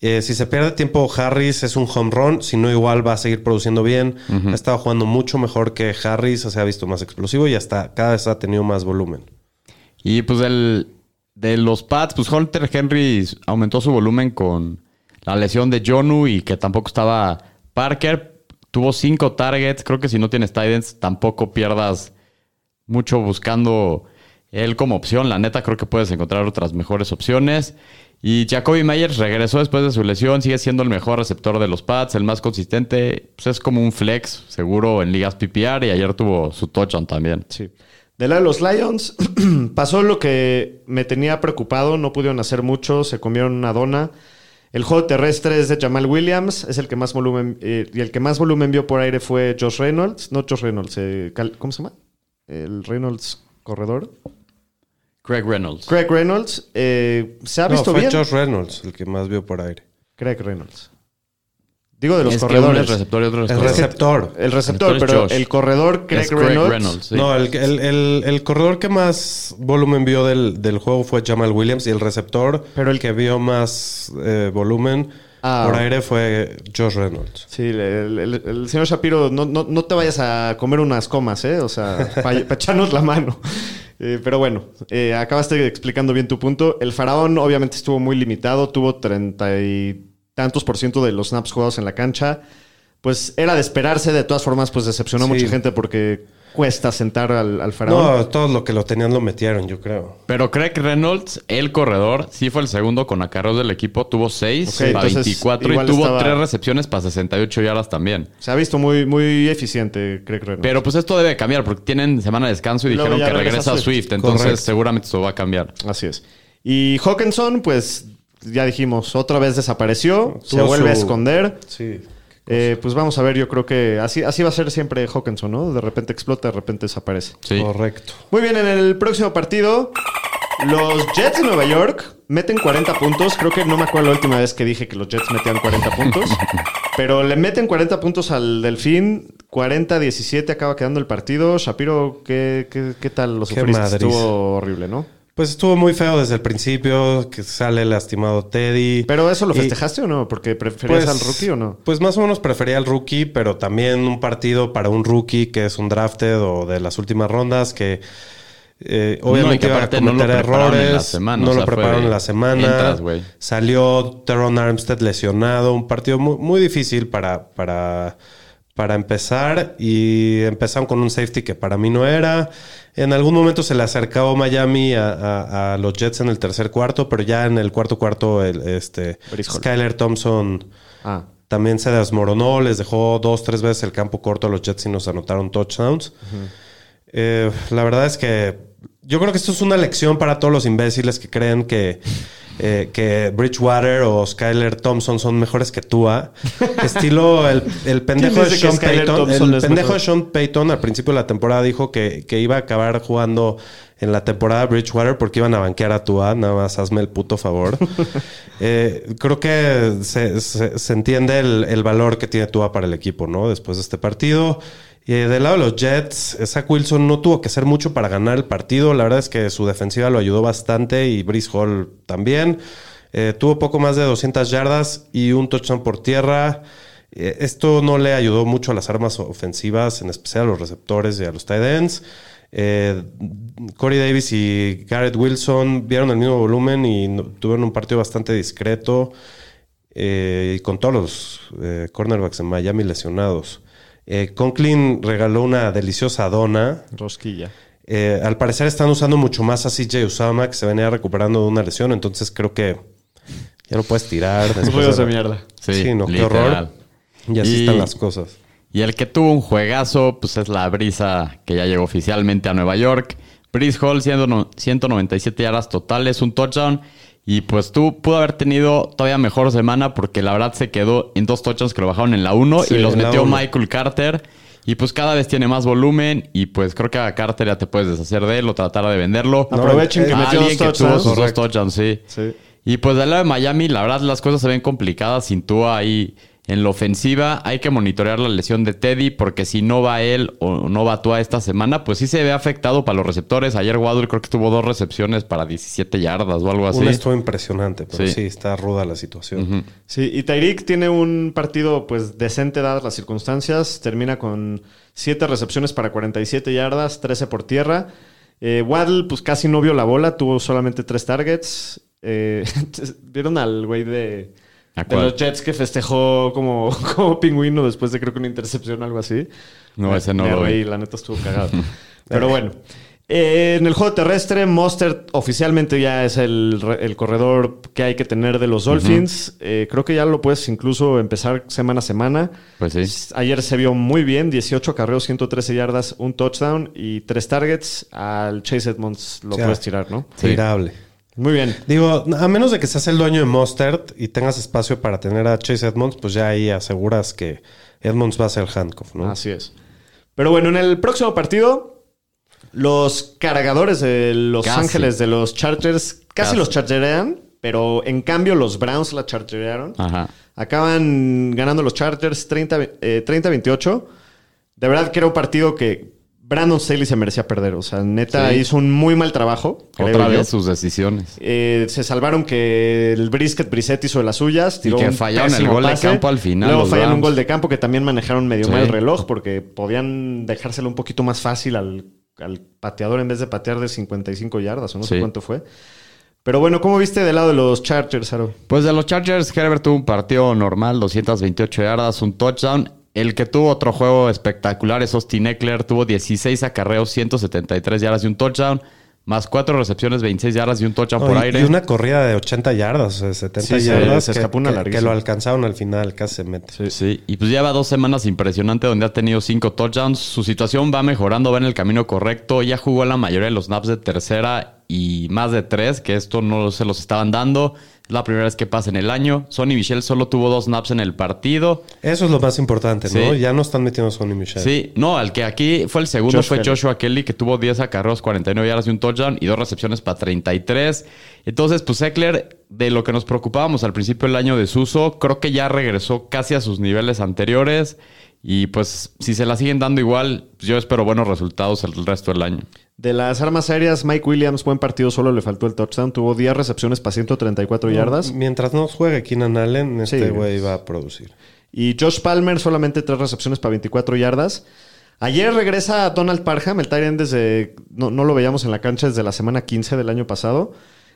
[SPEAKER 3] Eh, si se pierde tiempo Harris es un home run, si no igual va a seguir produciendo bien. Ha estado jugando mucho mejor que Harris, se ha visto más explosivo y hasta cada vez ha tenido más volumen.
[SPEAKER 4] Y pues del, de los Pats, pues Hunter Henry aumentó su volumen con la lesión de Jonu y que tampoco estaba Parker. Tuvo cinco targets. Creo que si no tienes Titans, tampoco pierdas mucho buscando él como opción. La neta, creo que puedes encontrar otras mejores opciones. Y Jacoby Myers regresó después de su lesión. Sigue siendo el mejor receptor de los Pats, el más consistente. Pues es como un flex, seguro en ligas PPR. Y ayer tuvo su touchdown también.
[SPEAKER 2] Sí. Del lado de los Lions, pasó lo que me tenía preocupado. No pudieron hacer mucho, se comieron una dona. El juego terrestre es de Jamal Williams, es el que más volumen. eh, y el que más volumen vio por aire fue Josh Reynolds. No Josh Reynolds, eh, ¿cómo se llama? El Reynolds corredor.
[SPEAKER 4] Craig Reynolds.
[SPEAKER 2] Craig Reynolds. eh, se ha
[SPEAKER 3] No,
[SPEAKER 2] visto
[SPEAKER 3] fue
[SPEAKER 2] bien.
[SPEAKER 3] Josh Reynolds el que más vio por aire.
[SPEAKER 2] Craig Reynolds. Digo de los
[SPEAKER 4] Es que uno
[SPEAKER 2] corredores.
[SPEAKER 4] es receptor y otro
[SPEAKER 3] El receptor.
[SPEAKER 2] El receptor,
[SPEAKER 4] El receptor es
[SPEAKER 2] pero
[SPEAKER 4] Josh.
[SPEAKER 2] el corredor Craig,
[SPEAKER 4] Es Craig
[SPEAKER 2] Reynolds.
[SPEAKER 4] Reynolds, sí.
[SPEAKER 3] No, el, el- el- el corredor que más volumen vio del, del juego fue Jamal Williams y el receptor
[SPEAKER 2] Pero el-
[SPEAKER 3] que vio más eh, volumen
[SPEAKER 2] Ah.
[SPEAKER 3] por aire fue Josh Reynolds.
[SPEAKER 2] Sí, el, el- el señor Shapiro, no, no, no te vayas a comer unas comas, ¿eh? O sea, para echarnos la mano. Eh, pero bueno, eh, acabaste explicando bien tu punto. El faraón obviamente estuvo muy limitado, tuvo treinta y tantos por ciento de los snaps jugados en la cancha. Pues era de esperarse, de todas formas, pues decepcionó a
[SPEAKER 3] Sí.
[SPEAKER 2] mucha gente porque cuesta sentar al, al faraón.
[SPEAKER 3] No, todos los que lo tenían lo metieron, yo creo.
[SPEAKER 4] Pero Craig Reynolds, el corredor, sí fue el segundo con acarreos del equipo. Tuvo 6
[SPEAKER 2] Ok,
[SPEAKER 4] para
[SPEAKER 2] entonces,
[SPEAKER 4] 24 y tuvo
[SPEAKER 2] estaba-
[SPEAKER 4] 3 recepciones para 68 yardas también.
[SPEAKER 2] Se ha visto muy, muy eficiente, Craig Reynolds.
[SPEAKER 4] Pero pues esto debe cambiar porque tienen semana de descanso y
[SPEAKER 2] Luego
[SPEAKER 4] dijeron que
[SPEAKER 2] regresa
[SPEAKER 4] regresa
[SPEAKER 2] Swift.
[SPEAKER 4] Swift. Entonces seguramente esto va a cambiar.
[SPEAKER 2] Así es. Y Hawkinson, pues ya dijimos, otra vez desapareció, se vuelve a esconder.
[SPEAKER 3] Sí.
[SPEAKER 2] Eh, pues vamos a ver, yo creo que así, así va a ser siempre Hawkinson, ¿no? De repente explota, de repente desaparece.
[SPEAKER 4] Sí.
[SPEAKER 3] Correcto.
[SPEAKER 2] Muy bien, en el próximo partido, los Jets de Nueva York meten 40 puntos. Creo que no me acuerdo la última vez que dije que los Jets metían 40 puntos. pero le meten 40 puntos al Delfín. 40-17 acaba quedando el partido. Shapiro, ¿qué, qué, qué tal lo sufriste? Estuvo horrible, ¿no?
[SPEAKER 3] Pues estuvo muy feo desde el principio, que sale lastimado Teddy.
[SPEAKER 2] ¿Pero eso lo
[SPEAKER 3] Y-
[SPEAKER 2] festejaste o no? ¿Porque preferías al rookie o no?
[SPEAKER 3] Pues más o menos prefería al rookie, pero también un partido para un rookie que es un drafted o de las últimas rondas que eh,
[SPEAKER 4] No,
[SPEAKER 3] obviamente
[SPEAKER 4] que
[SPEAKER 3] iba a
[SPEAKER 4] aparte no lo
[SPEAKER 3] cometer
[SPEAKER 4] prepararon en la
[SPEAKER 3] errores.
[SPEAKER 4] semana,
[SPEAKER 3] no
[SPEAKER 4] o
[SPEAKER 3] lo
[SPEAKER 4] sea, fue
[SPEAKER 3] prepararon en la semana.
[SPEAKER 4] entras.
[SPEAKER 3] Salió Teron Armstead lesionado. Un partido muy, muy difícil para, para, para empezar y empezaron con un safety que para mí no era. En algún momento se le acercó Miami a, a- a los Jets en el tercer cuarto, pero ya en el cuarto cuarto el, este. Skyler Thompson
[SPEAKER 2] Ah,
[SPEAKER 3] también se desmoronó, les dejó dos, tres veces el campo corto a los Jets y nos anotaron touchdowns. Eh, la verdad es que yo creo que esto es una lección para todos los imbéciles que creen que, eh, que Bridgewater o Skyler Thompson son mejores que Tua. Estilo el, el pendejo
[SPEAKER 2] ¿Quién
[SPEAKER 3] de Sean Payton. El pendejo de Sean Payton al principio de la temporada dijo que, que iba a acabar jugando en la temporada Bridgewater porque iban a banquear a Tua. Nada más hazme el puto favor. Eh, creo que se, se- se entiende el, el valor que tiene Tua para el equipo, ¿no? Después de este partido. Y del lado de los Jets, Zach Wilson no tuvo que hacer mucho para ganar el partido. La verdad es que su defensiva lo ayudó bastante y Brice Hall también. Eh, tuvo poco más de 200 yardas y un touchdown por tierra. Eh, esto no le ayudó mucho a las armas ofensivas, en especial a los receptores y a los tight ends. Eh, Corey Davis y Garrett Wilson vieron el mismo volumen y tuvieron un partido bastante discreto. y con todos los cornerbacks en Miami lesionados. Eh, Conklin regaló una deliciosa dona.
[SPEAKER 2] rosquilla.
[SPEAKER 3] Eh, al parecer están usando mucho más a CJ Usama, que se venía recuperando de una lesión. Entonces creo que ya lo puedes tirar.
[SPEAKER 2] Juegos
[SPEAKER 3] de-
[SPEAKER 2] mierda.
[SPEAKER 4] Sí,
[SPEAKER 3] Sí, no, qué
[SPEAKER 4] literal.
[SPEAKER 3] horror. Y así
[SPEAKER 4] Y-
[SPEAKER 3] están las cosas.
[SPEAKER 4] Y el que tuvo un juegazo, pues es la brisa que ya llegó oficialmente a Nueva York. Brice Hall, siendo no- 197 yardas totales, un touchdown. Y pues tú pudo haber tenido todavía mejor semana porque la verdad se quedó en dos touchdowns que lo bajaron en la 1
[SPEAKER 3] Sí,
[SPEAKER 4] y los metió
[SPEAKER 3] uno.
[SPEAKER 4] Michael Carter. Y pues cada vez tiene más volumen y pues creo que a Carter ya te puedes deshacer de él o tratar de venderlo.
[SPEAKER 3] No,
[SPEAKER 2] Aprovechen que
[SPEAKER 3] eh,
[SPEAKER 2] metió
[SPEAKER 4] Alguien
[SPEAKER 2] dos
[SPEAKER 4] que tuvo sus dos touchdowns, sí.
[SPEAKER 2] Sí.
[SPEAKER 4] Y pues del lado de Miami, la verdad las cosas se ven complicadas sin Tua ahí en la ofensiva. Hay que monitorear la lesión de Teddy porque si no va él o no va Tua esta semana, pues sí se ve afectado para los receptores. Ayer Waddle creo que tuvo dos recepciones para 17 yardas o algo así.
[SPEAKER 3] Una estuvo impresionante, pero
[SPEAKER 4] Sí.
[SPEAKER 3] sí, está ruda la situación.
[SPEAKER 2] Sí, y Tyreek tiene un partido pues decente dadas las circunstancias. Termina con 7 recepciones para 47 yardas, 13 por tierra. Eh, Waddle pues casi no vio la bola, tuvo solamente 3 targets. Eh, ¿Vieron al güey de,
[SPEAKER 4] ¿A
[SPEAKER 2] de
[SPEAKER 4] cuál?
[SPEAKER 2] los Jets que festejó como, como pingüino después de creo que una intercepción o algo así?
[SPEAKER 4] No, ese no
[SPEAKER 2] Me
[SPEAKER 4] lo vi.
[SPEAKER 2] reí, la neta estuvo cagado. Pero bueno. Eh, en el juego terrestre, Mostert oficialmente ya es el, re- el corredor que hay que tener de los Dolphins. Eh, creo que ya lo puedes incluso empezar semana a semana.
[SPEAKER 4] Pues sí.
[SPEAKER 2] Ayer se vio muy bien, 18 carreos, 113 yardas, un touchdown y tres targets. Al Chase Edmonds lo puedes tirar, ¿no?
[SPEAKER 4] Sí.
[SPEAKER 2] Muy bien.
[SPEAKER 3] Digo, a menos de que seas el dueño de Mustard y tengas espacio para tener a Chase Edmonds, pues ya ahí aseguras que Edmonds va a ser handcuff, ¿no?
[SPEAKER 2] Así es. Pero bueno, en el próximo partido, los cargadores de Los
[SPEAKER 4] Casi.
[SPEAKER 2] Ángeles de los Chargers casi,
[SPEAKER 4] Casi.
[SPEAKER 2] los chargerean, pero en cambio los Browns la chargerearon.
[SPEAKER 4] Ajá.
[SPEAKER 2] Acaban ganando los Chargers 30, eh, 30-28. De verdad que era un partido que Brandon Staley se merecía perder. O sea, neta
[SPEAKER 4] Sí.
[SPEAKER 2] hizo un muy mal trabajo.
[SPEAKER 4] Otra
[SPEAKER 2] yo.
[SPEAKER 4] vez sus decisiones.
[SPEAKER 2] Eh, se salvaron que el brisket Brissett hizo de las suyas. tiró
[SPEAKER 4] que
[SPEAKER 2] un
[SPEAKER 4] fallaron el gol de campo al final,
[SPEAKER 2] Luego fallaron un gol de campo que también manejaron medio
[SPEAKER 4] Sí.
[SPEAKER 2] mal el reloj porque podían dejárselo un poquito más fácil al, al pateador en vez de patear de 55 yardas o no sé cuánto fue. Pero bueno, ¿cómo viste del lado de los Chargers, Aro?
[SPEAKER 4] Pues de los Chargers, Herbert tuvo un partido normal, 228 yardas, un touchdown. El que tuvo otro juego espectacular es Austin Eckler. Tuvo 16 acarreos, 173 yardas y un touchdown. Más cuatro recepciones, 26 yardas y un touchdown por
[SPEAKER 3] y,
[SPEAKER 4] aire.
[SPEAKER 3] y una corrida de 80 yardas, o sea, 70
[SPEAKER 2] Sí, se-
[SPEAKER 3] yardas.
[SPEAKER 2] se
[SPEAKER 3] que-
[SPEAKER 2] escapó una
[SPEAKER 3] que, que lo alcanzaron al final, casi se mete.
[SPEAKER 4] Sí, y pues lleva dos semanas impresionante donde ha tenido cinco touchdowns. Su situación va mejorando, va en el camino correcto. Ya jugó la mayoría de los snaps de tercera y más de tres, que esto no se los estaban dando. Es la primera vez que pasa en el año. Sonny Michel solo tuvo dos snaps en el partido.
[SPEAKER 3] Eso es lo más importante, ¿no?
[SPEAKER 4] Sí.
[SPEAKER 3] Ya no están metiendo a Sonny Michel.
[SPEAKER 4] Sí, no, al que aquí fue el segundo
[SPEAKER 2] Josh
[SPEAKER 4] fue
[SPEAKER 2] Kelly.
[SPEAKER 4] Joshua Kelly, que tuvo 10 acarreos, 49 yardas y un touchdown y dos recepciones para 33. Entonces, pues Eckler, de lo que nos preocupábamos al principio del año de Suso, creo que ya regresó casi a sus niveles anteriores. Y pues, si se la siguen dando igual, yo espero buenos resultados el resto del año.
[SPEAKER 2] De las armas aéreas, Mike Williams, buen partido, solo le faltó el touchdown. Tuvo 10 recepciones para 134 yardas.
[SPEAKER 3] Mientras no juegue Keenan Allen, este
[SPEAKER 2] Sí.
[SPEAKER 3] güey va a producir.
[SPEAKER 2] Y Josh Palmer solamente tres recepciones para 24 yardas. Ayer regresa Donald Parham, el end desde... No, no lo veíamos en la cancha desde la semana 15 del año pasado.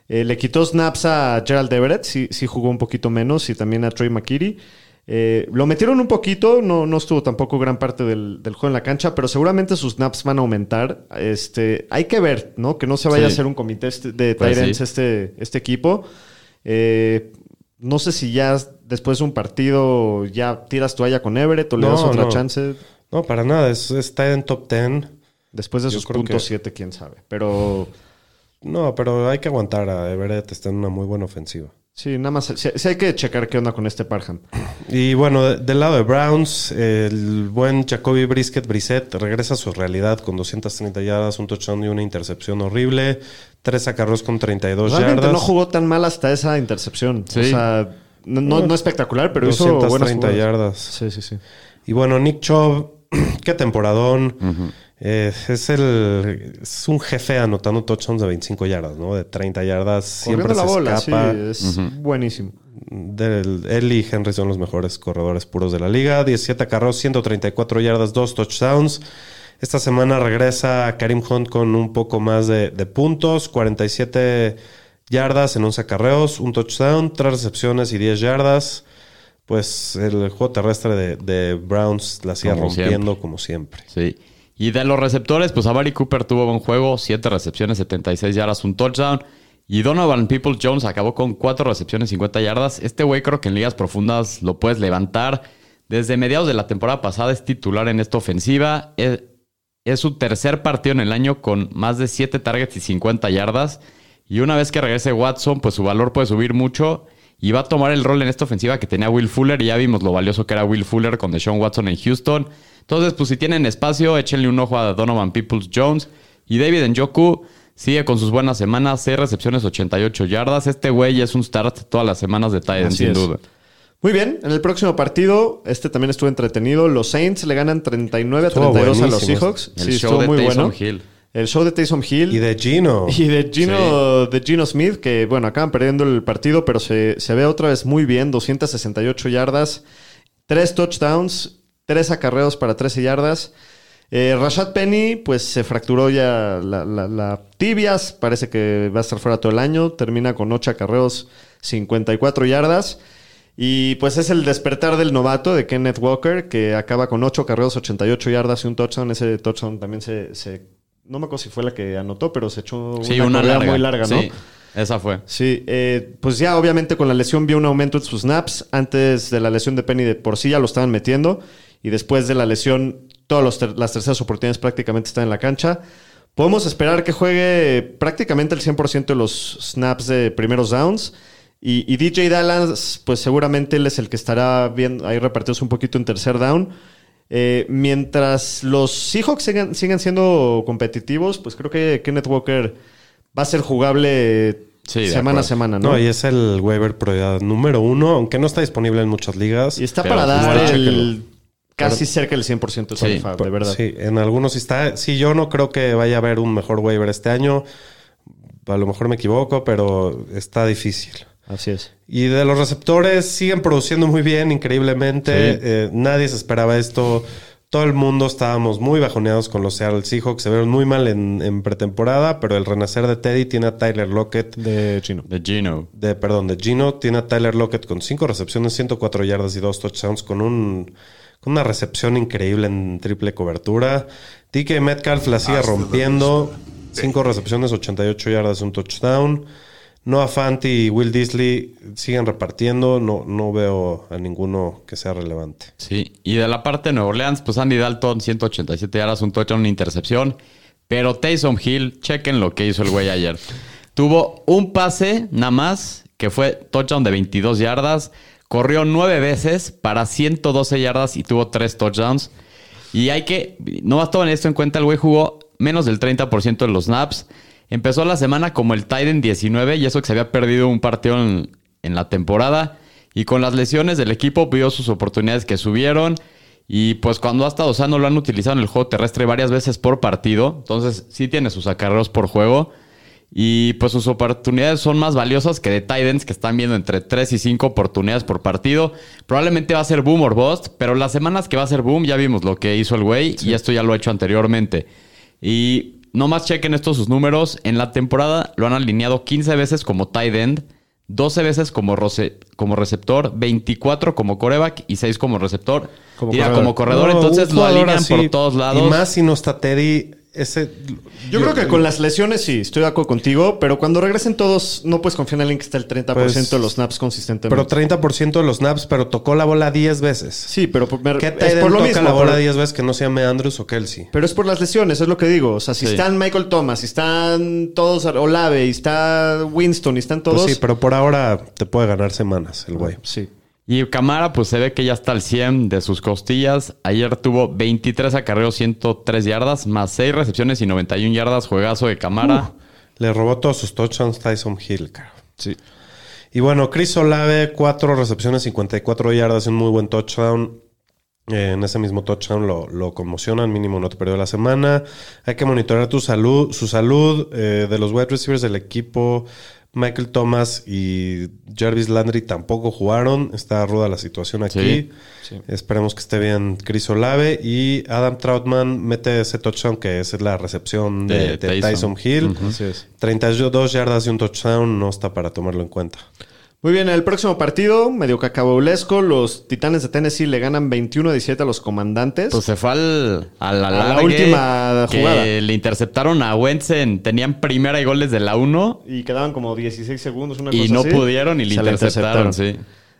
[SPEAKER 2] Eh, le quitó snaps a Gerald Everett, sí, sí jugó un poquito menos, y también a Trey McKitty. Eh, lo metieron un poquito, no, no estuvo tampoco gran parte del, del juego en la cancha, pero seguramente sus snaps van a aumentar. Este, hay que ver, ¿no? Que no se vaya
[SPEAKER 4] Sí.
[SPEAKER 2] a hacer un comité este- de
[SPEAKER 4] Pues
[SPEAKER 2] Tyrants
[SPEAKER 4] sí.
[SPEAKER 2] este, este equipo. Eh, no sé si ya después de un partido ya tiras toalla con Everett o le
[SPEAKER 3] No,
[SPEAKER 2] das otra
[SPEAKER 3] no.
[SPEAKER 2] chance.
[SPEAKER 3] No, para nada. Es, está en top 10.
[SPEAKER 2] Después de
[SPEAKER 3] Yo
[SPEAKER 2] sus puntos
[SPEAKER 3] que-
[SPEAKER 2] 7, quién sabe. Pero
[SPEAKER 3] No, pero hay que aguantar a Everett. Está en una muy buena ofensiva.
[SPEAKER 2] Sí, nada más. Sí, sí hay que checar qué onda con este Parham.
[SPEAKER 3] Y bueno, de- del lado de Browns, el buen Jacoby Brisket Brissett regresa a su realidad con 230 yardas, un touchdown y una intercepción horrible. Tres acarreos con 32
[SPEAKER 2] Realmente
[SPEAKER 3] yardas.
[SPEAKER 2] no jugó tan mal hasta esa intercepción.
[SPEAKER 4] Sí.
[SPEAKER 2] O sea, no, no- no espectacular, pero hizo buenas
[SPEAKER 3] 230 yardas.
[SPEAKER 2] Sí, sí, sí.
[SPEAKER 3] Y bueno, Nick Chubb, qué temporadón. Eh, es el es un jefe anotando touchdowns de 25 yardas, ¿no? De 30 yardas. Siempre
[SPEAKER 2] Corriendo la
[SPEAKER 3] se
[SPEAKER 2] bola,
[SPEAKER 3] escapa.
[SPEAKER 2] sí, es buenísimo.
[SPEAKER 3] Del- él y Henry son los mejores corredores puros de la liga. 17 carros, 134 yardas, 2 touchdowns. Esta semana regresa Karim Hunt con un poco más de, de puntos. 47 yardas en 11 acarreos, un touchdown, 3 recepciones y 10 yardas. Pues el juego terrestre de, de Browns la sigue
[SPEAKER 4] Como
[SPEAKER 3] rompiendo
[SPEAKER 4] siempre.
[SPEAKER 3] como siempre.
[SPEAKER 4] Sí. Y de los receptores, pues Amari Cooper tuvo buen juego, 7 recepciones, 76 yardas, un touchdown. Y Donovan People Jones acabó con 4 recepciones, 50 yardas. Este güey creo que en ligas profundas lo puedes levantar. Desde mediados de la temporada pasada es titular en esta ofensiva. Es, es su tercer partido en el año con más de 7 targets y 50 yardas. Y una vez que regrese Watson, pues su valor puede subir mucho. Y va a tomar el rol en esta ofensiva que tenía Will Fuller. Y ya vimos lo valioso que era Will Fuller con Deshaun Watson en Houston. Entonces, pues si tienen espacio, échenle un ojo a Donovan Peoples Jones. Y David Njoku sigue con sus buenas semanas. 6 recepciones, 88 yardas. Este güey es un start todas las semanas de
[SPEAKER 2] Así
[SPEAKER 4] sin
[SPEAKER 2] es.
[SPEAKER 4] duda.
[SPEAKER 2] Muy bien, en el próximo partido, este también estuvo entretenido. Los Saints le ganan 39 a
[SPEAKER 3] Estuvo
[SPEAKER 2] 32 a los. Seahawks.
[SPEAKER 4] El
[SPEAKER 2] sí,
[SPEAKER 4] show
[SPEAKER 2] estuvo
[SPEAKER 4] de
[SPEAKER 2] muy
[SPEAKER 4] Taysom
[SPEAKER 2] bueno.
[SPEAKER 4] Hill.
[SPEAKER 2] El show de Taysom Hill.
[SPEAKER 3] Y de Gino.
[SPEAKER 2] Y de Gino, de Gino Smith, que bueno, acaban perdiendo el partido, pero se, se ve otra vez muy bien. 268 yardas, 3 touchdowns, 3 acarreos para 13 yardas. Eh, Rashad Penny, pues se fracturó ya la, la- la tibias, parece que va a estar fuera todo el año. Termina con 8 acarreos, 54 yardas. Y pues es el despertar del novato de Kenneth Walker, que acaba con 8 carreos, 88 yardas y un touchdown. Ese touchdown también se, se- no me acuerdo si fue la que anotó, pero se echó
[SPEAKER 4] Sí,
[SPEAKER 2] una,
[SPEAKER 4] una, larga.
[SPEAKER 2] muy larga, ¿no?
[SPEAKER 4] Sí, esa fue.
[SPEAKER 2] Sí, eh, pues ya obviamente con la lesión vio un aumento en sus snaps. Antes de la lesión de Penny de por sí ya lo estaban metiendo. Y después de la lesión, todas las terceras oportunidades prácticamente están en la cancha. Podemos esperar que juegue prácticamente el 100% de los snaps de primeros downs. Y, y DJ Dallas, pues seguramente él es el que estará bien ahí repartidos un poquito en tercer down. Eh, mientras los Seahawks sigan, sigan siendo competitivos, pues creo que Kenneth Walker va a ser jugable
[SPEAKER 4] Sí,
[SPEAKER 2] semana a semana, ¿no?
[SPEAKER 3] No, y es el waiver prioridad número uno, aunque no está disponible en muchas ligas.
[SPEAKER 2] Y está para dar el casi cerca del 100% de
[SPEAKER 4] Sí,
[SPEAKER 2] de verdad.
[SPEAKER 3] Sí, en algunos está. Sí, yo no creo que vaya a haber un mejor waiver este año. A lo mejor me equivoco, pero está difícil.
[SPEAKER 2] Así es.
[SPEAKER 3] Y de los receptores siguen produciendo muy bien, increíblemente.
[SPEAKER 4] Sí.
[SPEAKER 3] Eh, nadie se esperaba esto. Todo el mundo estábamos muy bajoneados con los Seattle Seahawks. Se vieron muy mal en, en pretemporada, pero el renacer de Teddy tiene a Tyler Lockett.
[SPEAKER 2] De Chino.
[SPEAKER 4] De Gino.
[SPEAKER 3] De, perdón, de Gino tiene a Tyler Lockett con cinco recepciones, 104 yardas y dos touchdowns con un con una recepción increíble en triple cobertura. DK Metcalf la sigue rompiendo. Cinco recepciones, 88 yardas, un touchdown. Noah Fant y Will Disley siguen repartiendo. No, no veo a ninguno que sea relevante.
[SPEAKER 4] Sí, y de la parte de Nueva Orleans, pues Andy Dalton, 187 yardas, un touchdown, una intercepción. Pero Taysom Hill, chequen lo que hizo el güey ayer. Tuvo un pase nada más, que fue touchdown de 22 yardas. Corrió nueve veces para 112 yardas y tuvo tres touchdowns. Y hay que, no más tomen esto en cuenta, el güey jugó menos del 30% de los snaps. Empezó la semana como el Titan 19 y eso que se había perdido un partido en, en la temporada. Y con las lesiones del equipo vio sus oportunidades que subieron. Y pues cuando ha estado usando lo han utilizado en el juego terrestre varias veces por partido. Entonces sí tiene sus acarreos por juego. Y pues sus oportunidades son más valiosas que de Titans que están viendo entre 3 y 5 oportunidades por partido. Probablemente va a ser boom or bust, pero las semanas que va a ser boom ya vimos lo que hizo el güey y esto ya lo ha hecho anteriormente. Y nomás chequen estos sus números. En la temporada lo han alineado 15 veces como tight end, 12 veces como, roce- como receptor, 24 como coreback y 6 como receptor.
[SPEAKER 2] Como
[SPEAKER 4] Diría,
[SPEAKER 2] corredor.
[SPEAKER 4] como corredor,
[SPEAKER 3] No,
[SPEAKER 4] entonces lo alinean
[SPEAKER 3] así,
[SPEAKER 4] por todos lados.
[SPEAKER 3] Y más si no está Teddy, ese...
[SPEAKER 2] Yo, creo que con las lesiones sí, estoy de acuerdo contigo, pero cuando regresen todos, no puedes confiar en alguien que está el 30%
[SPEAKER 3] Pues,
[SPEAKER 2] de los snaps consistentemente.
[SPEAKER 3] Pero 30% de los snaps, pero tocó la bola 10 veces.
[SPEAKER 2] sí, pero por,
[SPEAKER 3] ¿Qué
[SPEAKER 2] es por lo
[SPEAKER 3] toca
[SPEAKER 2] mismo.
[SPEAKER 3] la bola
[SPEAKER 2] por-
[SPEAKER 3] 10 veces que no se llame Andrews o Kelsey?
[SPEAKER 2] pero es por las lesiones, es lo que digo. O sea, si
[SPEAKER 4] Sí.
[SPEAKER 2] están Michael Thomas, si están todos Olave, y está Winston, y están todos.
[SPEAKER 3] Pues sí, pero por ahora te puede ganar semanas el güey.
[SPEAKER 2] Sí.
[SPEAKER 4] Y Camara, pues se ve que ya está al 100 de sus costillas. Ayer tuvo 23 acarreos, 103 yardas, más 6 recepciones y 91 yardas. Juegazo de Camara.
[SPEAKER 3] Le robó todos sus touchdowns Tyson Hill, cara.
[SPEAKER 2] Sí.
[SPEAKER 3] Y bueno, Chris Olave, 4 recepciones, 54 yardas un muy buen touchdown. Eh, en ese mismo touchdown lo, lo conmocionan, mínimo no te perdió la semana. Hay que monitorear tu salud, su salud eh, de los wide receivers del equipo. Michael Thomas y Jarvis Landry tampoco jugaron. Está ruda la situación aquí.
[SPEAKER 2] Sí.
[SPEAKER 3] Esperemos que esté bien Chris Olave. Y Adam Troutman mete ese touchdown que es la recepción de,
[SPEAKER 4] De Tyson.
[SPEAKER 3] Tyson Hill.
[SPEAKER 2] Así es.
[SPEAKER 3] 32 yardas y un touchdown no está para tomarlo en cuenta.
[SPEAKER 2] Muy bien, el próximo partido, medio cacabaulesco, los Titanes de Tennessee le ganan 21 a 17 a los comandantes.
[SPEAKER 4] Pues se fue al, a la,
[SPEAKER 2] A la
[SPEAKER 4] largue,
[SPEAKER 2] última
[SPEAKER 4] que
[SPEAKER 2] jugada.
[SPEAKER 4] Le interceptaron a Wentz en- Tenían primera y gol desde la 1
[SPEAKER 2] y quedaban como 16 segundos, una
[SPEAKER 4] y
[SPEAKER 2] cosa
[SPEAKER 4] no
[SPEAKER 2] así.
[SPEAKER 4] pudieron y le interceptaron, sí.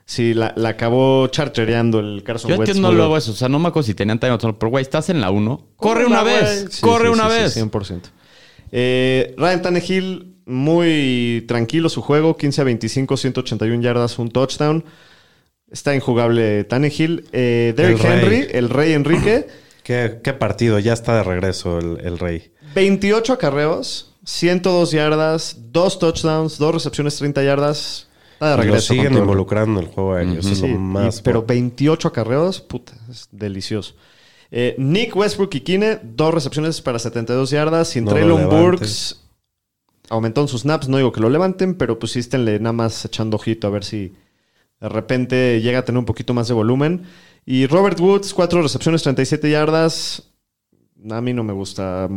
[SPEAKER 2] Sí, la, la acabó chartereando el Carson
[SPEAKER 4] Yo
[SPEAKER 2] Wentz.
[SPEAKER 4] no lo
[SPEAKER 2] bien.
[SPEAKER 4] hago eso. O sea, no me acuerdo si tenían time pero güey, estás en la 1. Corre una vez.
[SPEAKER 2] Sí,
[SPEAKER 4] corre
[SPEAKER 2] sí,
[SPEAKER 4] una
[SPEAKER 2] sí,
[SPEAKER 4] vez.
[SPEAKER 2] sí, 100%. Eh, Ryan Tannehill, muy tranquilo su juego, 15 a 25, 181 yardas, un touchdown. Está injugable Tannehill. Eh, Derrick
[SPEAKER 3] El.
[SPEAKER 2] Henry, el rey Enrique,
[SPEAKER 3] ¿Qué, qué partido? Ya está de regreso el, el rey.
[SPEAKER 2] 28 acarreos, 102 yardas, 2 touchdowns, 2 recepciones, 30 yardas. Está de
[SPEAKER 3] Lo
[SPEAKER 2] regreso. con
[SPEAKER 3] siguen
[SPEAKER 2] todo.
[SPEAKER 3] involucrando el juego aéreo. Eso es
[SPEAKER 2] Sí,
[SPEAKER 3] lo más.
[SPEAKER 2] y- pero 28 acarreos, puta, es delicioso. Eh, Nick Westbrook y Kine, dos recepciones para 72 yardas. Sin
[SPEAKER 3] No lo
[SPEAKER 2] Traylon. Burks aumentaron sus snaps. No digo que lo levanten, pero pues sí esténle nada más echando ojito a ver si de repente llega a tener un poquito más de volumen. Y Robert Woods, cuatro recepciones, 37 yardas. A mí no me gusta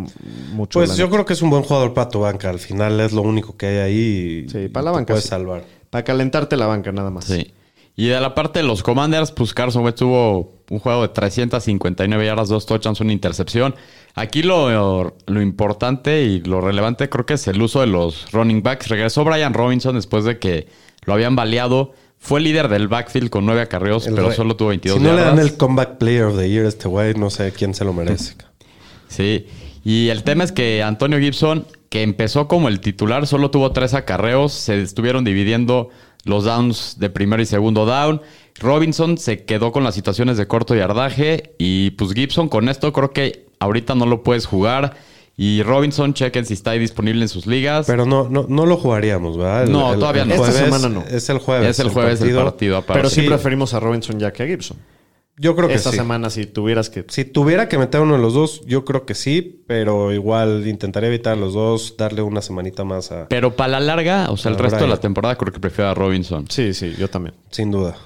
[SPEAKER 2] mucho.
[SPEAKER 3] Pues yo
[SPEAKER 2] neta.
[SPEAKER 3] creo que es un buen jugador para tu banca. Al final es lo único que hay ahí. y
[SPEAKER 2] Sí, para la banca,
[SPEAKER 3] Puedes
[SPEAKER 2] sí.
[SPEAKER 3] salvar.
[SPEAKER 2] Para calentarte la banca nada más.
[SPEAKER 4] Sí. Y de la parte de los Commanders, pues Carson Wentz tuvo un juego de 359 yardas, dos touchdowns, una intercepción. Aquí lo, lo importante y lo relevante creo que es el uso de los running backs. Regresó Brian Robinson después de que lo habían baleado. Fue líder del backfield con nueve acarreos,
[SPEAKER 3] El
[SPEAKER 4] pero solo tuvo 22
[SPEAKER 3] Si no le
[SPEAKER 4] yardas.
[SPEAKER 3] dan el Comeback Player of the Year a este güey, no sé quién se lo merece.
[SPEAKER 4] Sí, y el tema es que Antonio Gibson, que empezó como el titular, solo tuvo tres acarreos, se estuvieron dividiendo los downs de primero y segundo down. Robinson se quedó con las situaciones de corto yardaje y pues Gibson con esto creo que ahorita no lo puedes jugar. Y Robinson, chequen si está ahí disponible en sus ligas.
[SPEAKER 3] Pero no, no, no lo jugaríamos, ¿verdad?
[SPEAKER 4] No, todavía no.
[SPEAKER 2] Esta
[SPEAKER 3] jueves
[SPEAKER 2] semana no.
[SPEAKER 3] Es el jueves.
[SPEAKER 4] es el jueves el partido aparte.
[SPEAKER 2] Pero sí,
[SPEAKER 3] Sí.
[SPEAKER 2] preferimos a Robinson ya que a Gibson.
[SPEAKER 3] Yo creo que
[SPEAKER 2] Esta
[SPEAKER 3] sí.
[SPEAKER 2] semana, si tuvieras que.
[SPEAKER 3] Si tuviera que meter uno de los dos, yo creo que sí, pero igual intentaría evitar los dos, darle una semanita más a...
[SPEAKER 4] Pero para la larga, o sea, el resto de la temporada creo que prefiero a Robinson.
[SPEAKER 2] Sí, sí, yo también.
[SPEAKER 3] Sin duda.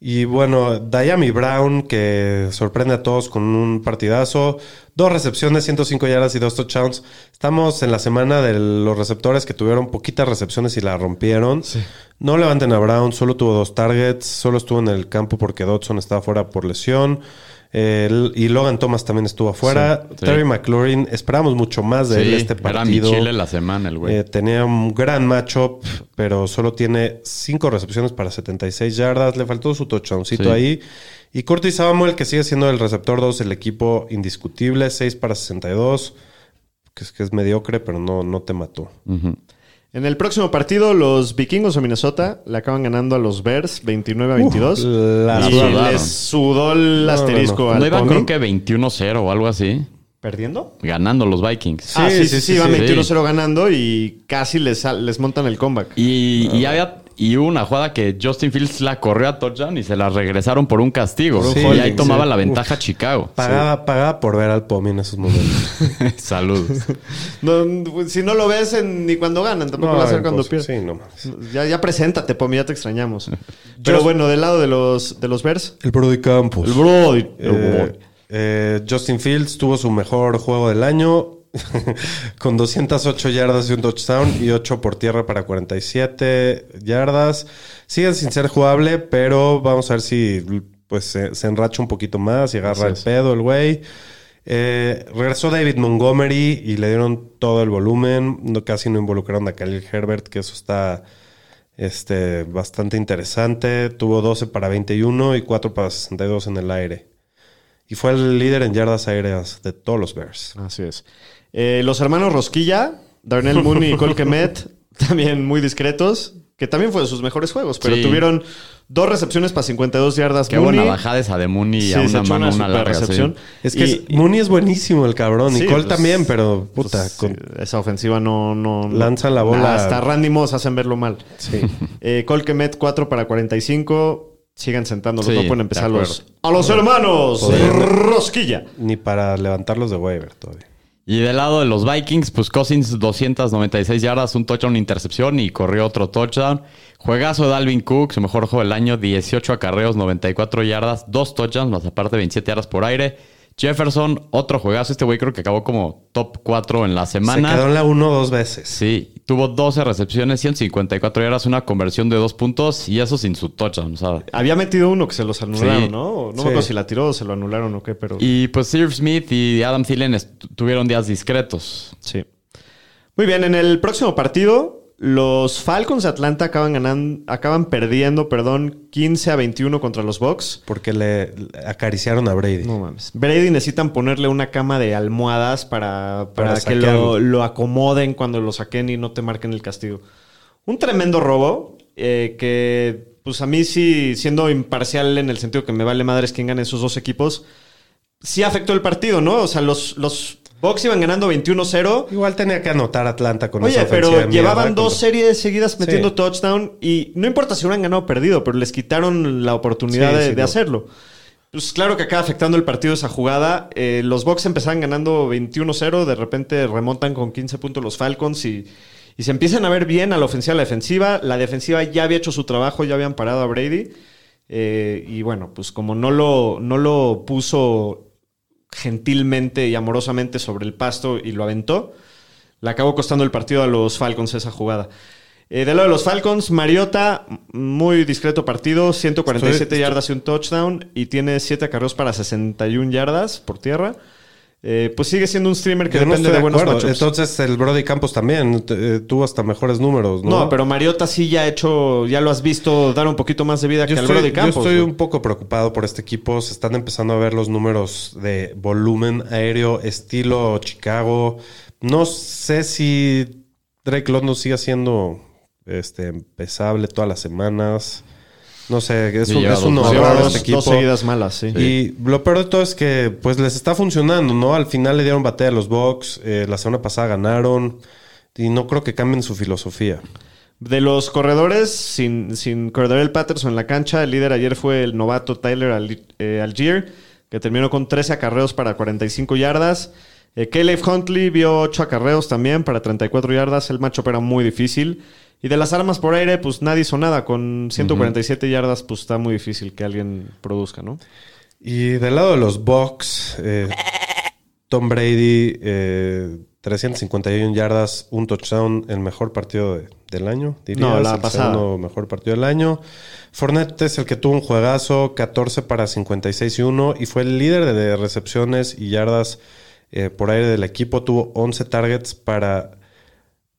[SPEAKER 3] Y bueno, Diami Brown, que sorprende a todos con un partidazo. Dos recepciones, 105 yardas y dos touchdowns. Estamos en la semana de los receptores que tuvieron poquitas recepciones y la rompieron. No levanten a Brown, solo tuvo dos targets. Solo estuvo en el campo porque Dodson estaba fuera por lesión. Eh, y Logan Thomas también estuvo afuera.
[SPEAKER 4] Sí, sí.
[SPEAKER 3] Terry McLaurin, esperamos mucho más de él este
[SPEAKER 4] era mi
[SPEAKER 3] partido.
[SPEAKER 4] chile la semana el güey.
[SPEAKER 3] Eh, tenía un gran matchup, pero solo tiene cinco recepciones para 76 yardas. Le faltó su touchdowncito ahí. Y Curtis Samuel, que sigue siendo el receptor 2 del equipo indiscutible, 6 para 62. Que es, que es mediocre, pero no, no te mató.
[SPEAKER 4] Ujú.
[SPEAKER 2] En el próximo partido, los vikingos de Minnesota le acaban ganando a los Bears 29 a 22.
[SPEAKER 3] la
[SPEAKER 2] y
[SPEAKER 4] sudaron.
[SPEAKER 2] les sudó el asterisco
[SPEAKER 3] no, no.
[SPEAKER 2] al
[SPEAKER 4] No iban
[SPEAKER 2] pony.
[SPEAKER 4] creo que 21-0 o algo así.
[SPEAKER 2] ¿Perdiendo?
[SPEAKER 4] Ganando los Vikings.
[SPEAKER 2] ah, sí, sí, sí,
[SPEAKER 3] sí,
[SPEAKER 2] iban
[SPEAKER 3] sí.
[SPEAKER 2] 21-0 ganando y casi les, les montan el comeback.
[SPEAKER 4] Y, y había y hubo una jugada que Justin Fields la corrió a touchdown y se la regresaron por un castigo. Y ahí tomaba
[SPEAKER 3] sí.
[SPEAKER 4] la ventaja Chicago.
[SPEAKER 3] Pagaba, pagaba por ver al Pomi en esos momentos.
[SPEAKER 4] Saludos.
[SPEAKER 2] No, si no lo ves en- ni cuando ganan, tampoco lo va a hacer cuando pierden.
[SPEAKER 3] Sí, no.
[SPEAKER 2] Ya, ya preséntate, Pomi, ya te extrañamos. Pero bueno, del lado de los, de los Bears,
[SPEAKER 3] El Brody Campos.
[SPEAKER 2] el Brody.
[SPEAKER 3] Eh, eh, Justin Fields tuvo su mejor juego del año. con 208 yardas y un touchdown y 8 por tierra para 47 yardas. Siguen sin ser jugable, pero vamos a ver si pues se, se enracha un poquito más y agarra el pedo el güey. Eh, regresó David Montgomery y le dieron todo el volumen. No, casi no involucraron a Khalil Herbert, que eso está este, bastante interesante. Tuvo 12 para 21 y 4 para 62 en el aire. Y fue el líder en yardas aéreas de todos los Bears.
[SPEAKER 2] Así es. Eh, los hermanos Rosquilla, Darnell Mooney y Cole Kemet, también muy discretos, que también fue de sus mejores juegos, pero
[SPEAKER 4] Sí.
[SPEAKER 2] tuvieron dos recepciones para 52 yardas.
[SPEAKER 4] Qué
[SPEAKER 2] Mooney.
[SPEAKER 4] buena bajada esa de Mooney
[SPEAKER 2] Sí,
[SPEAKER 4] a una mano,
[SPEAKER 2] una
[SPEAKER 4] larga.
[SPEAKER 2] recepción.
[SPEAKER 4] sí.
[SPEAKER 3] Es que
[SPEAKER 2] Y-
[SPEAKER 3] es- Mooney es buenísimo, el cabrón.
[SPEAKER 2] Sí,
[SPEAKER 3] y Cole
[SPEAKER 2] pues,
[SPEAKER 3] también, pero puta,
[SPEAKER 2] Pues,
[SPEAKER 3] con-
[SPEAKER 2] sí, esa ofensiva no, no, no-
[SPEAKER 3] Lanzan la bola.
[SPEAKER 2] Hasta Randy Moss hacen verlo mal.
[SPEAKER 3] sí.
[SPEAKER 2] Eh, Cole Kemet 4 para 45. Sigan sentándolos,
[SPEAKER 4] Sí,
[SPEAKER 2] no pueden
[SPEAKER 4] de
[SPEAKER 2] empezar los. A los hermanos Rosquilla.
[SPEAKER 3] ni para levantarlos de waiver todavía.
[SPEAKER 4] Y del lado de los Vikings, pues Cousins 296 yardas, un touchdown, intercepción y corrió otro touchdown. Juegazo de Alvin Cook, su mejor juego del año, 18 acarreos, 94 yardas, dos touchdowns, más aparte 27 yardas por aire. Jefferson, otro juegazo. Este güey creo que acabó como top 4 en la semana.
[SPEAKER 3] Se quedó en la 1 dos veces.
[SPEAKER 4] Sí, tuvo 12 recepciones, 154 yardas, una conversión de dos puntos y eso sin su touchdown. O sea,
[SPEAKER 2] Había metido uno que se los anularon,
[SPEAKER 4] Sí.
[SPEAKER 2] ¿no? No
[SPEAKER 3] Sí.
[SPEAKER 2] me acuerdo si la tiró o se lo anularon o qué, pero.
[SPEAKER 4] y pues Sir Smith y Adam Thielen tuvieron días discretos.
[SPEAKER 2] Sí. Muy bien, en el próximo partido, los Falcons de Atlanta acaban ganando, acaban perdiendo, perdón, 15 a 21 contra los Bucks.
[SPEAKER 3] Porque le acariciaron a Brady.
[SPEAKER 2] No mames. Brady necesitan ponerle una cama de almohadas para, para,
[SPEAKER 3] Para
[SPEAKER 2] que lo, lo acomoden cuando lo saquen y no te marquen el castigo. Un tremendo robo eh, que, pues a mí sí, siendo imparcial en el sentido que me vale madres quién gane esos dos equipos, sí afectó el partido, ¿no? O sea, los, los Bucks iban ganando 21-0.
[SPEAKER 3] Igual tenía que anotar Atlanta con
[SPEAKER 2] Oye,
[SPEAKER 3] esa
[SPEAKER 2] pero
[SPEAKER 3] mierda
[SPEAKER 2] llevaban dos series seguidas metiendo
[SPEAKER 3] Sí.
[SPEAKER 2] touchdown y no importa si hubieran ganado o perdido, pero les quitaron la oportunidad
[SPEAKER 3] Sí,
[SPEAKER 2] de,
[SPEAKER 3] sí,
[SPEAKER 2] de
[SPEAKER 3] no.
[SPEAKER 2] hacerlo. Pues claro que acaba afectando el partido esa jugada. Eh, los Bucks empezaban ganando 21-0, de repente remontan con 15 puntos los Falcons y, y se empiezan a ver bien a la ofensiva a la defensiva. La defensiva ya había hecho su trabajo, ya habían parado a Brady. Eh, y bueno, pues como no lo, no lo puso gentilmente y amorosamente sobre el pasto y lo aventó, le acabó costando el partido a los Falcons esa jugada. Eh, del lado de los Falcons, Mariota, muy discreto partido, 147
[SPEAKER 3] Estoy-
[SPEAKER 2] yardas y un touchdown y tiene 7 acarreos para 61 yardas por tierra. Eh, pues sigue siendo un streamer que
[SPEAKER 3] Yo
[SPEAKER 2] depende
[SPEAKER 3] estoy
[SPEAKER 2] de
[SPEAKER 3] de
[SPEAKER 2] buenos matchups.
[SPEAKER 3] Entonces el Brody Campos también eh, tuvo hasta mejores números, ¿no?
[SPEAKER 2] no, pero Mariota sí ya ha hecho, ya lo has visto dar un poquito más de vida
[SPEAKER 3] yo
[SPEAKER 2] que al
[SPEAKER 3] estoy,
[SPEAKER 2] Brody
[SPEAKER 3] yo
[SPEAKER 2] Campos.
[SPEAKER 3] estoy
[SPEAKER 2] güey.
[SPEAKER 3] un poco preocupado por este equipo. Se están empezando a ver los números de volumen aéreo, estilo Chicago. No sé si Drake London sigue siendo este, empezable todas las semanas. No sé, es un, es un
[SPEAKER 4] dos-
[SPEAKER 2] Sí,
[SPEAKER 3] horror
[SPEAKER 2] dos,
[SPEAKER 3] este equipo.
[SPEAKER 2] dos seguidas malas, sí.
[SPEAKER 3] Y lo peor de todo es que pues les está funcionando, ¿no? Al final le dieron batalla a los Bucks, eh, la semana pasada ganaron y no creo que cambien su filosofía.
[SPEAKER 2] De los corredores, sin, sin Cordell Patterson en la cancha, el líder ayer fue el novato Tyler Al- eh, Algier, que terminó con 13 acarreos para 45 yardas. Eh, Caleb Huntley vio 8 acarreos también para 34 yardas. El macho era muy difícil. Y de las armas por aire, pues nadie hizo nada. Con 147 yardas, pues está muy difícil que alguien produzca, ¿no?
[SPEAKER 3] Y del lado de los Bucks, eh, Tom Brady, eh, 351 yardas, un touchdown, el mejor partido de- del año, dirías.
[SPEAKER 2] No, la
[SPEAKER 3] el
[SPEAKER 2] pasada.
[SPEAKER 3] segundo mejor partido del año. Fournette es el que tuvo un juegazo, 14 para 56 y 1, y fue el líder de, de recepciones y yardas eh, por aire del equipo. Tuvo 11 targets para,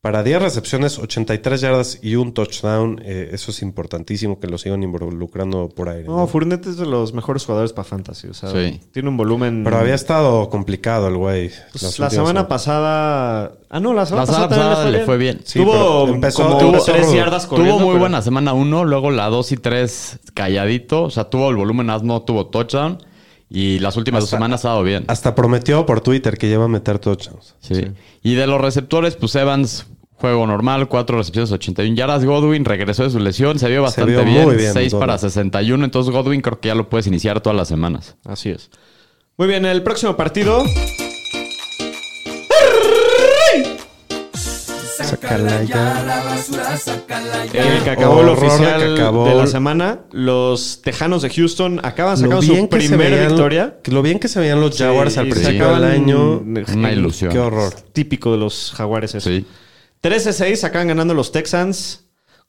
[SPEAKER 3] para 10 recepciones, 83 yardas y un touchdown. Eh, eso es importantísimo que lo sigan involucrando por aire.
[SPEAKER 2] No,
[SPEAKER 3] ¿no?
[SPEAKER 2] Fournette es de los mejores jugadores para Fantasy. O sea,
[SPEAKER 4] Sí.
[SPEAKER 2] tiene un volumen.
[SPEAKER 3] Pero había estado complicado el güey.
[SPEAKER 2] Pues, la semana pasada. Ah, no, la semana
[SPEAKER 4] La semana
[SPEAKER 2] pasada,
[SPEAKER 4] le fue bien.
[SPEAKER 3] Sí,
[SPEAKER 2] tuvo
[SPEAKER 3] empezó-
[SPEAKER 2] como
[SPEAKER 3] tuvo-
[SPEAKER 2] 3 yardas corriendo.
[SPEAKER 4] tuvo muy
[SPEAKER 2] pero-
[SPEAKER 4] buena semana 1, luego la 2 y 3 calladito. O sea, tuvo el volumen, no tuvo touchdown. Y las últimas dos semanas ha dado bien.
[SPEAKER 3] Hasta prometió por Twitter que lleva a meter touchdowns.
[SPEAKER 4] Sí. Y de los receptores, pues Evans, juego normal, 4 recepciones, 81 yardas. Godwin regresó de su lesión, se vio bastante
[SPEAKER 3] vio
[SPEAKER 4] bien,
[SPEAKER 3] muy bien,
[SPEAKER 4] 6
[SPEAKER 3] Godwin.
[SPEAKER 4] para 61. Entonces Godwin creo que ya lo puedes iniciar todas las semanas.
[SPEAKER 2] Así es. Muy bien, el próximo partido.
[SPEAKER 3] Sácala ya.
[SPEAKER 2] El que acabó el
[SPEAKER 3] Horror de
[SPEAKER 2] oficial
[SPEAKER 3] Cacabol.
[SPEAKER 2] de la semana, los Tejanos de Houston acaban sacando su
[SPEAKER 3] se
[SPEAKER 2] primera
[SPEAKER 3] veían,
[SPEAKER 2] victoria.
[SPEAKER 3] lo bien que se veían los Jaguars
[SPEAKER 2] Sí,
[SPEAKER 3] al principio del año.
[SPEAKER 4] Una ilusión.
[SPEAKER 3] Qué horror.
[SPEAKER 2] Típico de los Jaguares eso.
[SPEAKER 4] Sí.
[SPEAKER 2] 13-6 acaban ganando los Texans.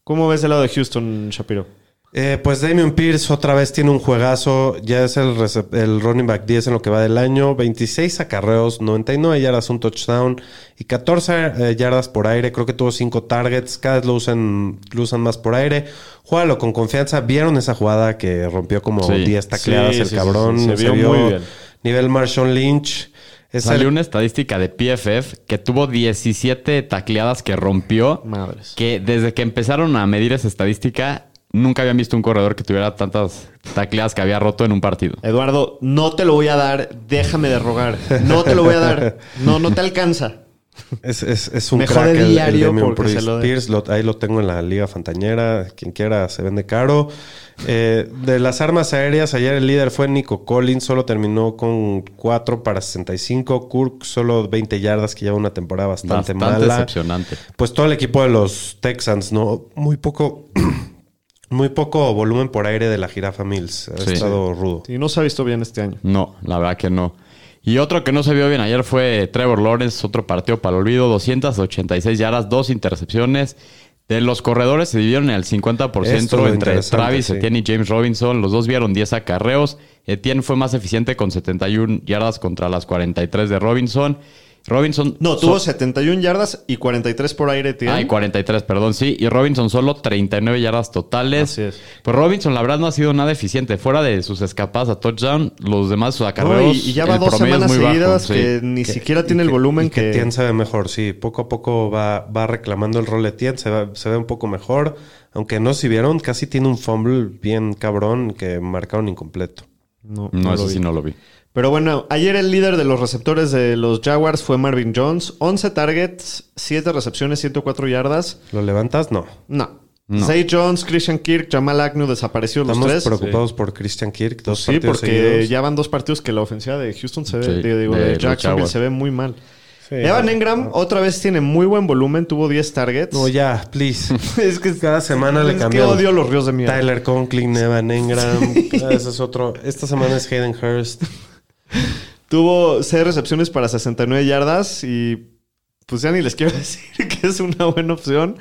[SPEAKER 2] ¿Cómo ves el lado de Houston, Shapiro?
[SPEAKER 3] Eh, pues Damian Pierce otra vez tiene un juegazo. Ya es el, el running back 10 en lo que va del año. 26 acarreos, 99 yardas, un touchdown y 14 eh, yardas por aire. Creo que tuvo 5 targets. Cada vez lo usan, lo usan más por aire. Juégalo con confianza. ¿Vieron esa jugada que rompió como
[SPEAKER 4] Sí.
[SPEAKER 3] 10 tacleadas
[SPEAKER 2] Sí,
[SPEAKER 3] el
[SPEAKER 2] sí,
[SPEAKER 3] cabrón?
[SPEAKER 2] sí. Se vio muy bien.
[SPEAKER 3] Nivel Marshawn Lynch. Es
[SPEAKER 4] Salió
[SPEAKER 3] el-
[SPEAKER 4] una estadística de PFF que tuvo 17 tacleadas que rompió.
[SPEAKER 2] Madres.
[SPEAKER 4] Que desde que empezaron a medir esa estadística, nunca habían visto un corredor que tuviera tantas tacleadas que había roto en un partido.
[SPEAKER 2] Eduardo, no te lo voy a dar. Déjame de rogar. No te lo voy a dar. No, no te alcanza.
[SPEAKER 3] Es, es- es un
[SPEAKER 2] Mejor
[SPEAKER 3] crack
[SPEAKER 2] de
[SPEAKER 3] el- el
[SPEAKER 2] diario
[SPEAKER 3] Damian
[SPEAKER 2] porque se
[SPEAKER 3] Pierce.
[SPEAKER 2] lo den.
[SPEAKER 3] Pierce, lo- ahí lo tengo en la Liga Fantañera. Quien quiera se vende caro. Eh, de las armas aéreas, ayer el líder fue Nico Collins. Solo terminó con 4 para 65. Kirk solo 20 yardas, que lleva una temporada bastante,
[SPEAKER 4] Bastante
[SPEAKER 3] mala.
[SPEAKER 4] decepcionante.
[SPEAKER 3] Pues todo el equipo de los Texans, ¿no? Muy poco... Muy poco volumen por aire de la jirafa Mills. Ha
[SPEAKER 4] Sí.
[SPEAKER 3] estado rudo.
[SPEAKER 2] Y no se ha visto bien este año.
[SPEAKER 4] No, la verdad que no. Y otro que no se vio bien ayer fue Trevor Lawrence, otro partido para el olvido, 286 yardas, dos intercepciones. De los corredores se dividieron el 50%
[SPEAKER 3] Esto es lo
[SPEAKER 4] entre Travis
[SPEAKER 3] sí.
[SPEAKER 4] Etienne y James Robinson. Los dos vieron 10 acarreos. Etienne fue más eficiente con 71 yardas contra las 43 de Robinson. Robinson...
[SPEAKER 2] No,
[SPEAKER 4] so-
[SPEAKER 2] tuvo 71 yardas y 43 por aire, tío.
[SPEAKER 4] Ay, 43, perdón, sí. Y Robinson solo 39 yardas totales.
[SPEAKER 2] Así es.
[SPEAKER 4] Pues Robinson, la verdad, no ha sido nada eficiente. Fuera de sus escapadas a touchdown, los demás sus
[SPEAKER 2] No,
[SPEAKER 4] acarreos.
[SPEAKER 2] y, y ya va dos semanas
[SPEAKER 4] bajo,
[SPEAKER 2] seguidas
[SPEAKER 4] sí.
[SPEAKER 2] que ni siquiera tiene
[SPEAKER 3] Y
[SPEAKER 2] el volumen
[SPEAKER 3] y
[SPEAKER 2] que...
[SPEAKER 3] Etienne se ve mejor, sí. Poco a poco va, va reclamando el rol de Etienne, se, va- se ve un poco mejor. Aunque no, si vieron, casi tiene un fumble bien cabrón que marcaron incompleto.
[SPEAKER 2] No,
[SPEAKER 4] No,
[SPEAKER 2] no
[SPEAKER 4] eso sí no lo vi.
[SPEAKER 2] Pero bueno, ayer el líder de los receptores de los Jaguars fue Marvin Jones. 11 targets, 7 recepciones, 104 yardas.
[SPEAKER 3] ¿Lo levantas? No.
[SPEAKER 2] No.
[SPEAKER 4] No.
[SPEAKER 2] Zay Jones, Christian Kirk, Jamal Agnew desaparecidos los
[SPEAKER 3] Estamos
[SPEAKER 2] tres.
[SPEAKER 3] preocupados por Christian Kirk. Dos
[SPEAKER 2] Sí,
[SPEAKER 3] partidos
[SPEAKER 2] porque
[SPEAKER 3] seguidos.
[SPEAKER 2] ya van dos partidos que la ofensiva de Houston se ve,
[SPEAKER 4] Sí,
[SPEAKER 2] digo, digo,
[SPEAKER 4] de
[SPEAKER 2] Jacksonville se ve muy mal.
[SPEAKER 3] Sí.
[SPEAKER 2] Evan Engram otra vez tiene muy buen volumen, tuvo 10 targets.
[SPEAKER 3] No, ya, please.
[SPEAKER 2] es que
[SPEAKER 3] Cada semana le
[SPEAKER 2] es que
[SPEAKER 3] cambiamos.
[SPEAKER 2] odio los ríos de mierda.
[SPEAKER 3] Tyler Conklin, Evan Engram. Ah, Ese es otro. Esta semana es Hayden Hurst.
[SPEAKER 2] Tuvo 6 recepciones para 69 yardas y pues ya ni les quiero decir que es una buena opción.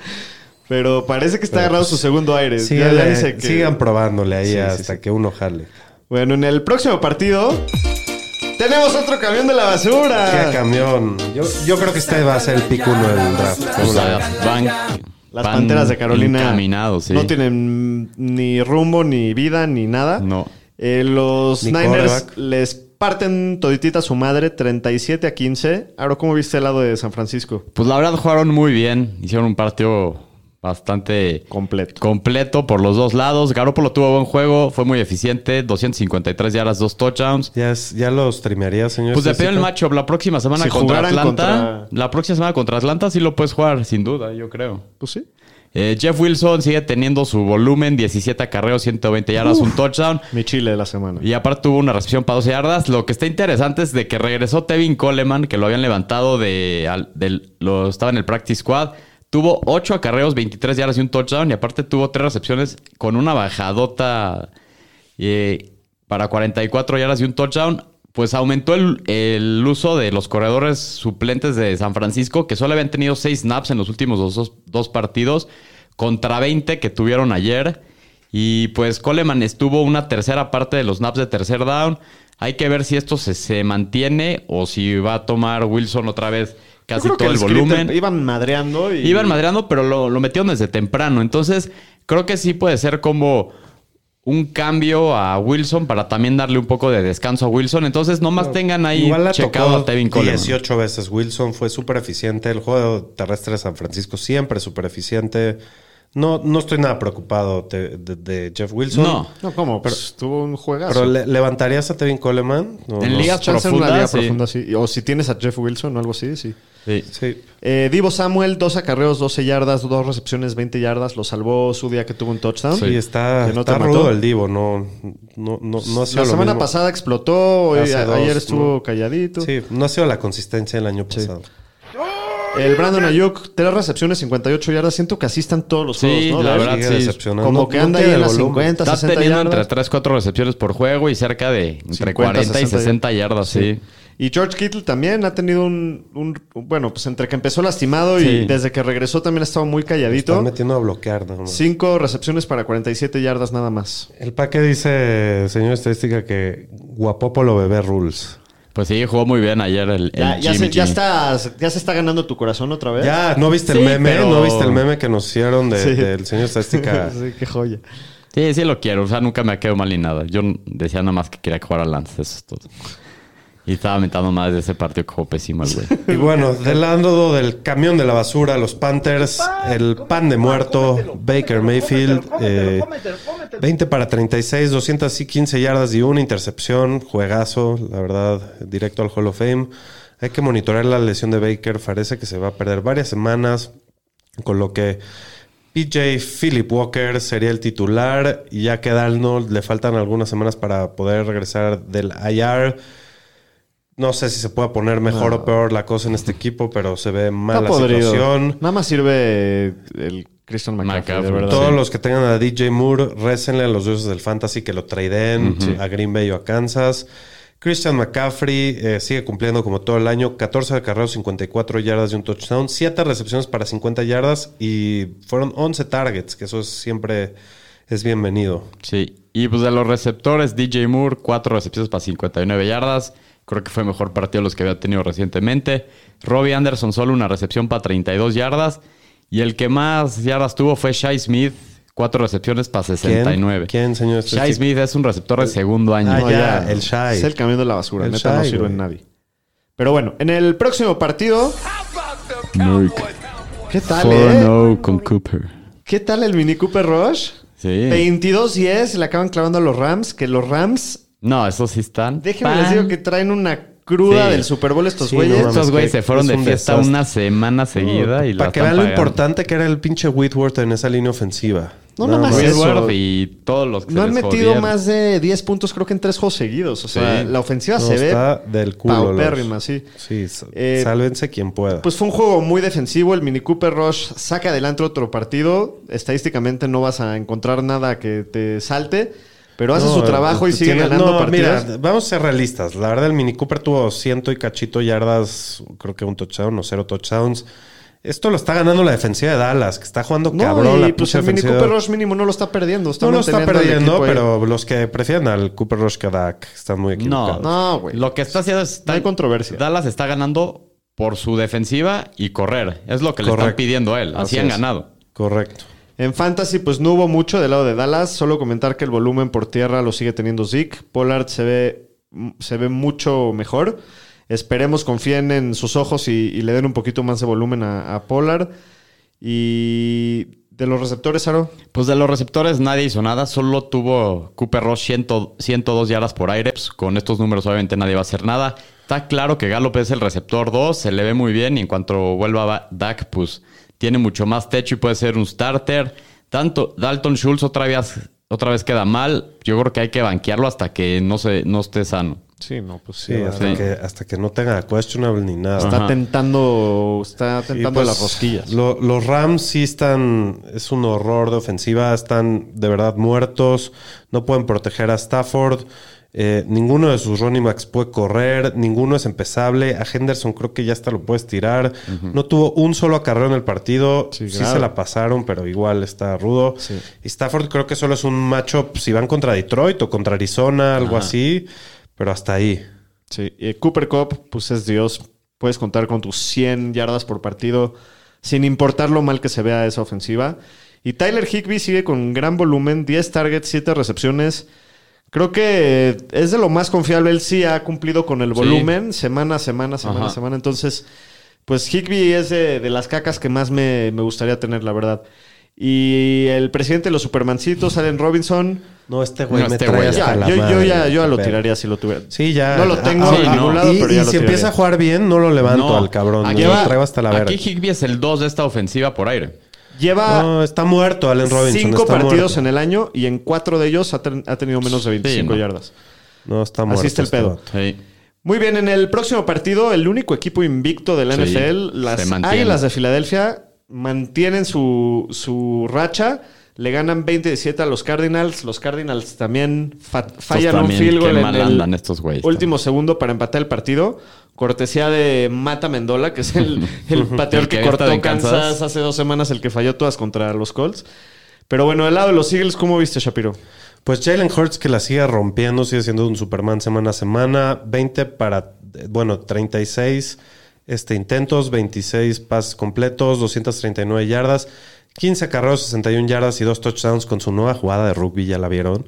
[SPEAKER 2] Pero parece que está
[SPEAKER 3] Pero,
[SPEAKER 2] agarrado
[SPEAKER 3] pues,
[SPEAKER 2] su segundo aire. Ya- ya
[SPEAKER 3] Síganle-
[SPEAKER 2] dice que-
[SPEAKER 3] Sigan probándole ahí
[SPEAKER 2] Sí,
[SPEAKER 3] hasta
[SPEAKER 2] sí.
[SPEAKER 3] que uno jale.
[SPEAKER 2] Bueno, en el próximo partido tenemos otro camión de la basura.
[SPEAKER 3] ¡Qué camión! Yo, yo creo que este va a ser el pick uno del draft.
[SPEAKER 4] O
[SPEAKER 3] Vamos a
[SPEAKER 4] sea,
[SPEAKER 3] ver.
[SPEAKER 4] van,
[SPEAKER 2] Las
[SPEAKER 4] van
[SPEAKER 2] Panteras de Carolina no tienen ni rumbo, ni vida, ni nada.
[SPEAKER 4] No.
[SPEAKER 2] Eh, los
[SPEAKER 3] Ni
[SPEAKER 2] Niners
[SPEAKER 3] quarterback.
[SPEAKER 2] les parten toditita a su madre 37 a 15. Ahora, ¿cómo viste el lado de San Francisco?
[SPEAKER 4] Pues la verdad jugaron muy bien. Hicieron un partido bastante
[SPEAKER 2] Completo.
[SPEAKER 4] completo por los dos lados. Garoppolo tuvo buen juego, fue muy eficiente. 253 yardas, dos touchdowns.
[SPEAKER 3] ¿Ya, es- ya lo streamearía, señor?
[SPEAKER 4] Pues depende del matchup. La próxima semana
[SPEAKER 2] Si
[SPEAKER 4] contra Atlanta.
[SPEAKER 2] contra-
[SPEAKER 4] La próxima semana contra Atlanta sí lo puedes jugar, sin duda, yo creo.
[SPEAKER 2] Pues sí.
[SPEAKER 4] Eh, Jeff Wilson sigue teniendo su volumen, 17 acarreos, 120 yardas, un touchdown.
[SPEAKER 2] Mi chile de la semana.
[SPEAKER 4] Y aparte tuvo una recepción para 12 yardas. Lo que está interesante es de que regresó Tevin Coleman, que lo habían levantado de, al- lo estaba en el practice squad. Tuvo 8 acarreos, 23 yardas y un touchdown. Y aparte tuvo 3 recepciones con una bajadota eh, para 44 yardas y un touchdown. Pues aumentó el, el uso de los corredores suplentes de San Francisco, que solo habían tenido 6 snaps en los últimos dos, dos- dos partidos, contra 20 que tuvieron ayer. Y pues Coleman estuvo una tercera parte de los snaps de tercer down. Hay que ver si esto se, se mantiene o si va a tomar Wilson otra vez casi todo el volumen.
[SPEAKER 2] Iban madreando y...
[SPEAKER 4] Iban madreando, pero lo, lo metieron desde temprano. Entonces, creo que sí puede ser como un cambio a Wilson para también darle un poco de descanso a Wilson. Entonces, nomás tengan ahí
[SPEAKER 3] Igual la
[SPEAKER 4] checado
[SPEAKER 3] tocó
[SPEAKER 4] a Tevin Coleman.
[SPEAKER 3] 18 veces. Wilson fue súper eficiente. El juego terrestre de San Francisco siempre súper eficiente. No, no estoy nada preocupado de, de- de Jeff Wilson.
[SPEAKER 4] No.
[SPEAKER 2] No, ¿cómo? Pues tuvo un juegazo.
[SPEAKER 3] Pero ¿le- ¿levantarías a Tevin Coleman? No,
[SPEAKER 4] En ligas profundas, sí.
[SPEAKER 2] profunda, sí. O si tienes a Jeff Wilson o algo así, sí.
[SPEAKER 4] Sí.
[SPEAKER 3] Sí.
[SPEAKER 2] Eh, Divo Samuel, dos acarreos, 12 yardas, dos recepciones, 20 yardas. Lo salvó su día que tuvo un touchdown.
[SPEAKER 3] Sí, está,
[SPEAKER 2] no
[SPEAKER 3] está rudo el Divo. No, no, no, no ha sido
[SPEAKER 2] La
[SPEAKER 3] lo
[SPEAKER 2] semana
[SPEAKER 3] mismo.
[SPEAKER 2] pasada explotó, hoy- a-
[SPEAKER 3] dos,
[SPEAKER 2] ayer estuvo
[SPEAKER 3] ¿no?
[SPEAKER 2] calladito.
[SPEAKER 3] Sí, no ha sido la consistencia el año pasado.
[SPEAKER 2] El Brandon Ayuk, tres recepciones, 58 yardas. Siento que así están todos los
[SPEAKER 4] Sí,
[SPEAKER 2] juegos, ¿no?
[SPEAKER 4] la verdad, sí.
[SPEAKER 2] Como
[SPEAKER 3] No-
[SPEAKER 2] que
[SPEAKER 3] no
[SPEAKER 2] anda ahí
[SPEAKER 3] tiene
[SPEAKER 2] en las
[SPEAKER 3] volumen.
[SPEAKER 2] 50,
[SPEAKER 4] Está
[SPEAKER 2] 60
[SPEAKER 4] teniendo
[SPEAKER 2] yardas.
[SPEAKER 4] entre 3, 4 recepciones por juego y cerca de entre
[SPEAKER 2] 50,
[SPEAKER 4] 40 y
[SPEAKER 2] 60
[SPEAKER 4] 60 yardas, sí.
[SPEAKER 2] Y George Kittle también ha tenido un, un- Bueno, pues entre que empezó lastimado y desde que regresó también ha estado muy calladito.
[SPEAKER 3] Están metiendo a bloquear. más.
[SPEAKER 2] Cinco recepciones para 47 yardas nada más.
[SPEAKER 3] El paque dice, señor estadística, que Guapopolo bebé rules.
[SPEAKER 4] Pues sí, jugó muy bien ayer el, el
[SPEAKER 2] Ya, ya
[SPEAKER 4] Jimmy
[SPEAKER 2] se, ya, está, ya se está ganando tu corazón otra vez.
[SPEAKER 3] Ya, ¿no viste
[SPEAKER 4] Sí,
[SPEAKER 3] el meme?
[SPEAKER 4] pero-
[SPEAKER 3] ¿No viste el meme que nos hicieron de-
[SPEAKER 2] Sí.
[SPEAKER 3] del señor estadística?
[SPEAKER 2] sí, qué joya.
[SPEAKER 4] Sí, sí lo quiero. O sea, nunca me ha quedado mal ni nada. Yo decía nada más que quería jugar a Lance. Eso es todo. Y estaba mentando más de ese partido que jugó pésimo el güey.
[SPEAKER 3] Y bueno, del lado del camión de la basura, los Panthers, el pan de muerto, Baker Mayfield, eh, 20 para 36, 215 yardas y una intercepción, juegazo, la verdad, directo al Hall of Fame. Hay que monitorear la lesión de Baker, parece que se va a perder varias semanas, con lo que PJ Philip Walker sería el titular, y ya que Darnold le faltan algunas semanas para poder regresar del IR. No sé si se puede poner mejor o peor la cosa en este equipo, pero se ve mal
[SPEAKER 2] Está
[SPEAKER 3] la
[SPEAKER 2] podrido.
[SPEAKER 3] situación.
[SPEAKER 2] Nada más sirve el Christian McCaffrey, de verdad.
[SPEAKER 3] Todos los que tengan a DJ Moore, récenle a los dioses del fantasy que lo traden a Green Bay o a Kansas. Christian McCaffrey eh, sigue cumpliendo como todo el año. 14 de carreras, 54 yardas y un touchdown. 7 recepciones para 50 yardas y fueron 11 targets, que eso es siempre es bienvenido.
[SPEAKER 4] Sí. Y pues de los receptores, DJ Moore, 4 recepciones para 59 yardas. Creo que fue el mejor partido de los que había tenido recientemente. Robbie Anderson solo una recepción para 32 yardas. Y el que más yardas tuvo fue Shai Smith, 4 recepciones para 69.
[SPEAKER 3] ¿Quién, señor?
[SPEAKER 4] Shai Smith es un receptor de segundo año.
[SPEAKER 3] Ah,
[SPEAKER 2] No,
[SPEAKER 3] ya, el Shai.
[SPEAKER 2] Es el camión de la basura.
[SPEAKER 3] El
[SPEAKER 2] Neta, no sirve en nadie. Pero bueno, en el próximo partido... ¿Qué tal, eh?
[SPEAKER 4] 4-0 con Cooper.
[SPEAKER 2] ¿Qué tal el Mini Cooper Rush?
[SPEAKER 4] Sí.
[SPEAKER 2] 22-10 le acaban clavando a los Rams. Que los Rams,
[SPEAKER 4] No, esos sí están.
[SPEAKER 2] déjenme
[SPEAKER 4] pan.
[SPEAKER 2] les digo que traen una cruda
[SPEAKER 4] Sí.
[SPEAKER 2] del Super Bowl estos
[SPEAKER 3] Sí,
[SPEAKER 2] güeyes.
[SPEAKER 3] no.
[SPEAKER 4] Estos güeyes se fueron
[SPEAKER 3] es
[SPEAKER 4] de
[SPEAKER 3] un
[SPEAKER 4] fiesta
[SPEAKER 3] desastre.
[SPEAKER 4] una semana seguida y la
[SPEAKER 3] Para que vean lo importante que era el pinche Whitworth en esa línea ofensiva.
[SPEAKER 2] No,
[SPEAKER 3] Nada
[SPEAKER 2] nomás
[SPEAKER 3] más.
[SPEAKER 2] eso.
[SPEAKER 4] Woodward y todos los que
[SPEAKER 2] no
[SPEAKER 4] se
[SPEAKER 2] han
[SPEAKER 4] les
[SPEAKER 2] metido
[SPEAKER 4] jodieron.
[SPEAKER 2] más de 10 puntos, creo que en tres juegos seguidos. O sea,
[SPEAKER 4] Sí.
[SPEAKER 2] la ofensiva
[SPEAKER 3] No,
[SPEAKER 2] se ve
[SPEAKER 3] del culo. los-
[SPEAKER 2] paupérrima, sí.
[SPEAKER 3] Sí,
[SPEAKER 2] Eh,
[SPEAKER 3] sálvense quien pueda.
[SPEAKER 2] Pues fue un juego muy defensivo. El Mini Cooper Rush saca adelante otro partido. Estadísticamente no vas a encontrar nada que te salte, pero hace
[SPEAKER 3] No,
[SPEAKER 2] su trabajo y sigue
[SPEAKER 3] tiene-
[SPEAKER 2] ganando
[SPEAKER 3] no,
[SPEAKER 2] partidos.
[SPEAKER 3] Mira, vamos a ser realistas. La verdad, el Mini Cooper tuvo ciento y cachito yardas, creo que un touchdown o cero touchdowns. Esto lo está ganando la defensiva de Dallas, que está jugando
[SPEAKER 2] no,
[SPEAKER 3] cabrón.
[SPEAKER 2] y
[SPEAKER 3] la
[SPEAKER 2] pues el Mini. Cooper Rush mínimo no lo está perdiendo. Está
[SPEAKER 3] No lo está perdiendo,
[SPEAKER 2] ahí.
[SPEAKER 3] pero los que prefieren al Cooper Rush que a Dak están muy
[SPEAKER 4] No,
[SPEAKER 3] equivocados.
[SPEAKER 2] No, güey.
[SPEAKER 4] Lo que está haciendo es...
[SPEAKER 2] No hay controversia.
[SPEAKER 4] Dallas está ganando por su defensiva y correr. Es lo que le están
[SPEAKER 3] Correcto.
[SPEAKER 4] pidiendo a él.
[SPEAKER 3] Así
[SPEAKER 4] Así, han
[SPEAKER 3] es.
[SPEAKER 4] ganado.
[SPEAKER 3] Correcto.
[SPEAKER 2] En Fantasy, pues no hubo mucho del lado de Dallas. Solo comentar que el volumen por tierra lo sigue teniendo Zeke. Pollard se ve, se ve mucho mejor. Esperemos confíen en sus ojos y, le den un poquito más de volumen a, Pollard. Y de los receptores, Aro.
[SPEAKER 4] Pues de los receptores nadie hizo nada. Solo tuvo Cooper Rush 100 102 yardas por aire. Pues con estos números obviamente nadie va a hacer nada. Está claro que Gallup es el receptor 2. Se le ve muy bien. Y en cuanto vuelva a Dak, pues tiene mucho más techo y puede ser un starter. Tanto Dalton Schultz otra vez, otra vez queda mal. Yo creo que hay que banquearlo hasta que no, se, no esté sano.
[SPEAKER 2] Sí, no, pues
[SPEAKER 3] Sí, hasta,
[SPEAKER 4] Sí.
[SPEAKER 3] Que, hasta que no tenga questionable ni nada.
[SPEAKER 2] Está
[SPEAKER 4] Ajá.
[SPEAKER 2] tentando, está tentando
[SPEAKER 3] pues,
[SPEAKER 2] las rosquillas.
[SPEAKER 3] lo- los Rams sí están, es un horror de ofensiva, están de verdad muertos, no pueden proteger a Stafford, eh, ninguno de sus running backs puede correr, ninguno es empezable, a Henderson creo que ya hasta lo puedes tirar, no tuvo un solo acarreo en el partido, sí, se la pasaron, pero igual está rudo.
[SPEAKER 2] Sí.
[SPEAKER 3] Y Stafford creo que solo es un matchup si van contra Detroit o contra Arizona, algo así, pero hasta ahí.
[SPEAKER 2] Sí, y Cooper Cup, pues es Dios. Puedes contar con tus 100 yardas por partido, sin importar lo mal que se vea esa ofensiva. Y Tyler Higby sigue con gran volumen, 10 targets, 7 recepciones. Creo que es de lo más confiable. Él sí ha cumplido con el
[SPEAKER 4] Sí.
[SPEAKER 2] volumen, semana a semana, semana a
[SPEAKER 4] Ajá.
[SPEAKER 2] semana. Entonces, pues Higby es de, de las cacas que más me, me gustaría tener, la verdad. Y el presidente de los Supermancitos, Allen Robinson.
[SPEAKER 3] No, este güey
[SPEAKER 4] No,
[SPEAKER 3] me
[SPEAKER 4] este
[SPEAKER 3] trae
[SPEAKER 4] güey.
[SPEAKER 3] hasta
[SPEAKER 2] Ya,
[SPEAKER 3] la
[SPEAKER 2] yo, yo ya, yo ya lo tiraría si lo tuviera.
[SPEAKER 3] Sí, ya.
[SPEAKER 2] No lo tengo
[SPEAKER 3] Ah,
[SPEAKER 2] en
[SPEAKER 3] sí,
[SPEAKER 2] ningún
[SPEAKER 3] no.
[SPEAKER 2] lado,
[SPEAKER 3] y,
[SPEAKER 2] pero ya
[SPEAKER 3] y
[SPEAKER 2] lo
[SPEAKER 3] si
[SPEAKER 2] tiraría.
[SPEAKER 3] empieza a jugar bien, no lo levanto
[SPEAKER 4] No,
[SPEAKER 3] al cabrón.
[SPEAKER 4] aquí-
[SPEAKER 3] Lo traigo hasta la verga.
[SPEAKER 4] Aquí Higby es el 2 de esta ofensiva por aire.
[SPEAKER 2] Lleva
[SPEAKER 3] No, está muerto Allen Robinson.
[SPEAKER 2] cinco
[SPEAKER 3] está
[SPEAKER 2] partidos
[SPEAKER 3] muerto.
[SPEAKER 2] en el año y en cuatro de ellos ha, ten- ha tenido menos de 25
[SPEAKER 4] no.
[SPEAKER 2] yardas.
[SPEAKER 3] No, está muerto.
[SPEAKER 2] Así está el
[SPEAKER 3] este
[SPEAKER 2] pedo.
[SPEAKER 4] Sí.
[SPEAKER 2] Muy bien, en el próximo partido, el único equipo invicto de la
[SPEAKER 4] Sí,
[SPEAKER 2] NFL, las. Águilas de Filadelfia, mantienen su, su racha. Le ganan 20-17 a los Cardinals. Los Cardinals también fa- fallan un field goal en el
[SPEAKER 4] andan estos güeyes.
[SPEAKER 2] último segundo para empatar el partido. Cortesía de Mata Mendola, que es el, el pateador
[SPEAKER 4] El
[SPEAKER 2] que,
[SPEAKER 4] que
[SPEAKER 2] cortó
[SPEAKER 4] de
[SPEAKER 2] Kansas.
[SPEAKER 4] Kansas.
[SPEAKER 2] hace dos semanas, el que falló todas contra los Colts. Pero bueno, del lado de los Eagles, ¿cómo viste, Shapiro?
[SPEAKER 3] Pues Jalen Hurts que la sigue rompiendo, sigue siendo un Superman semana a semana. 20 para, bueno, 36 este, intentos, 26 pases completos, 239 yardas, 15 acarreos, 61 yardas y dos touchdowns con su nueva jugada de rugby, ya la vieron.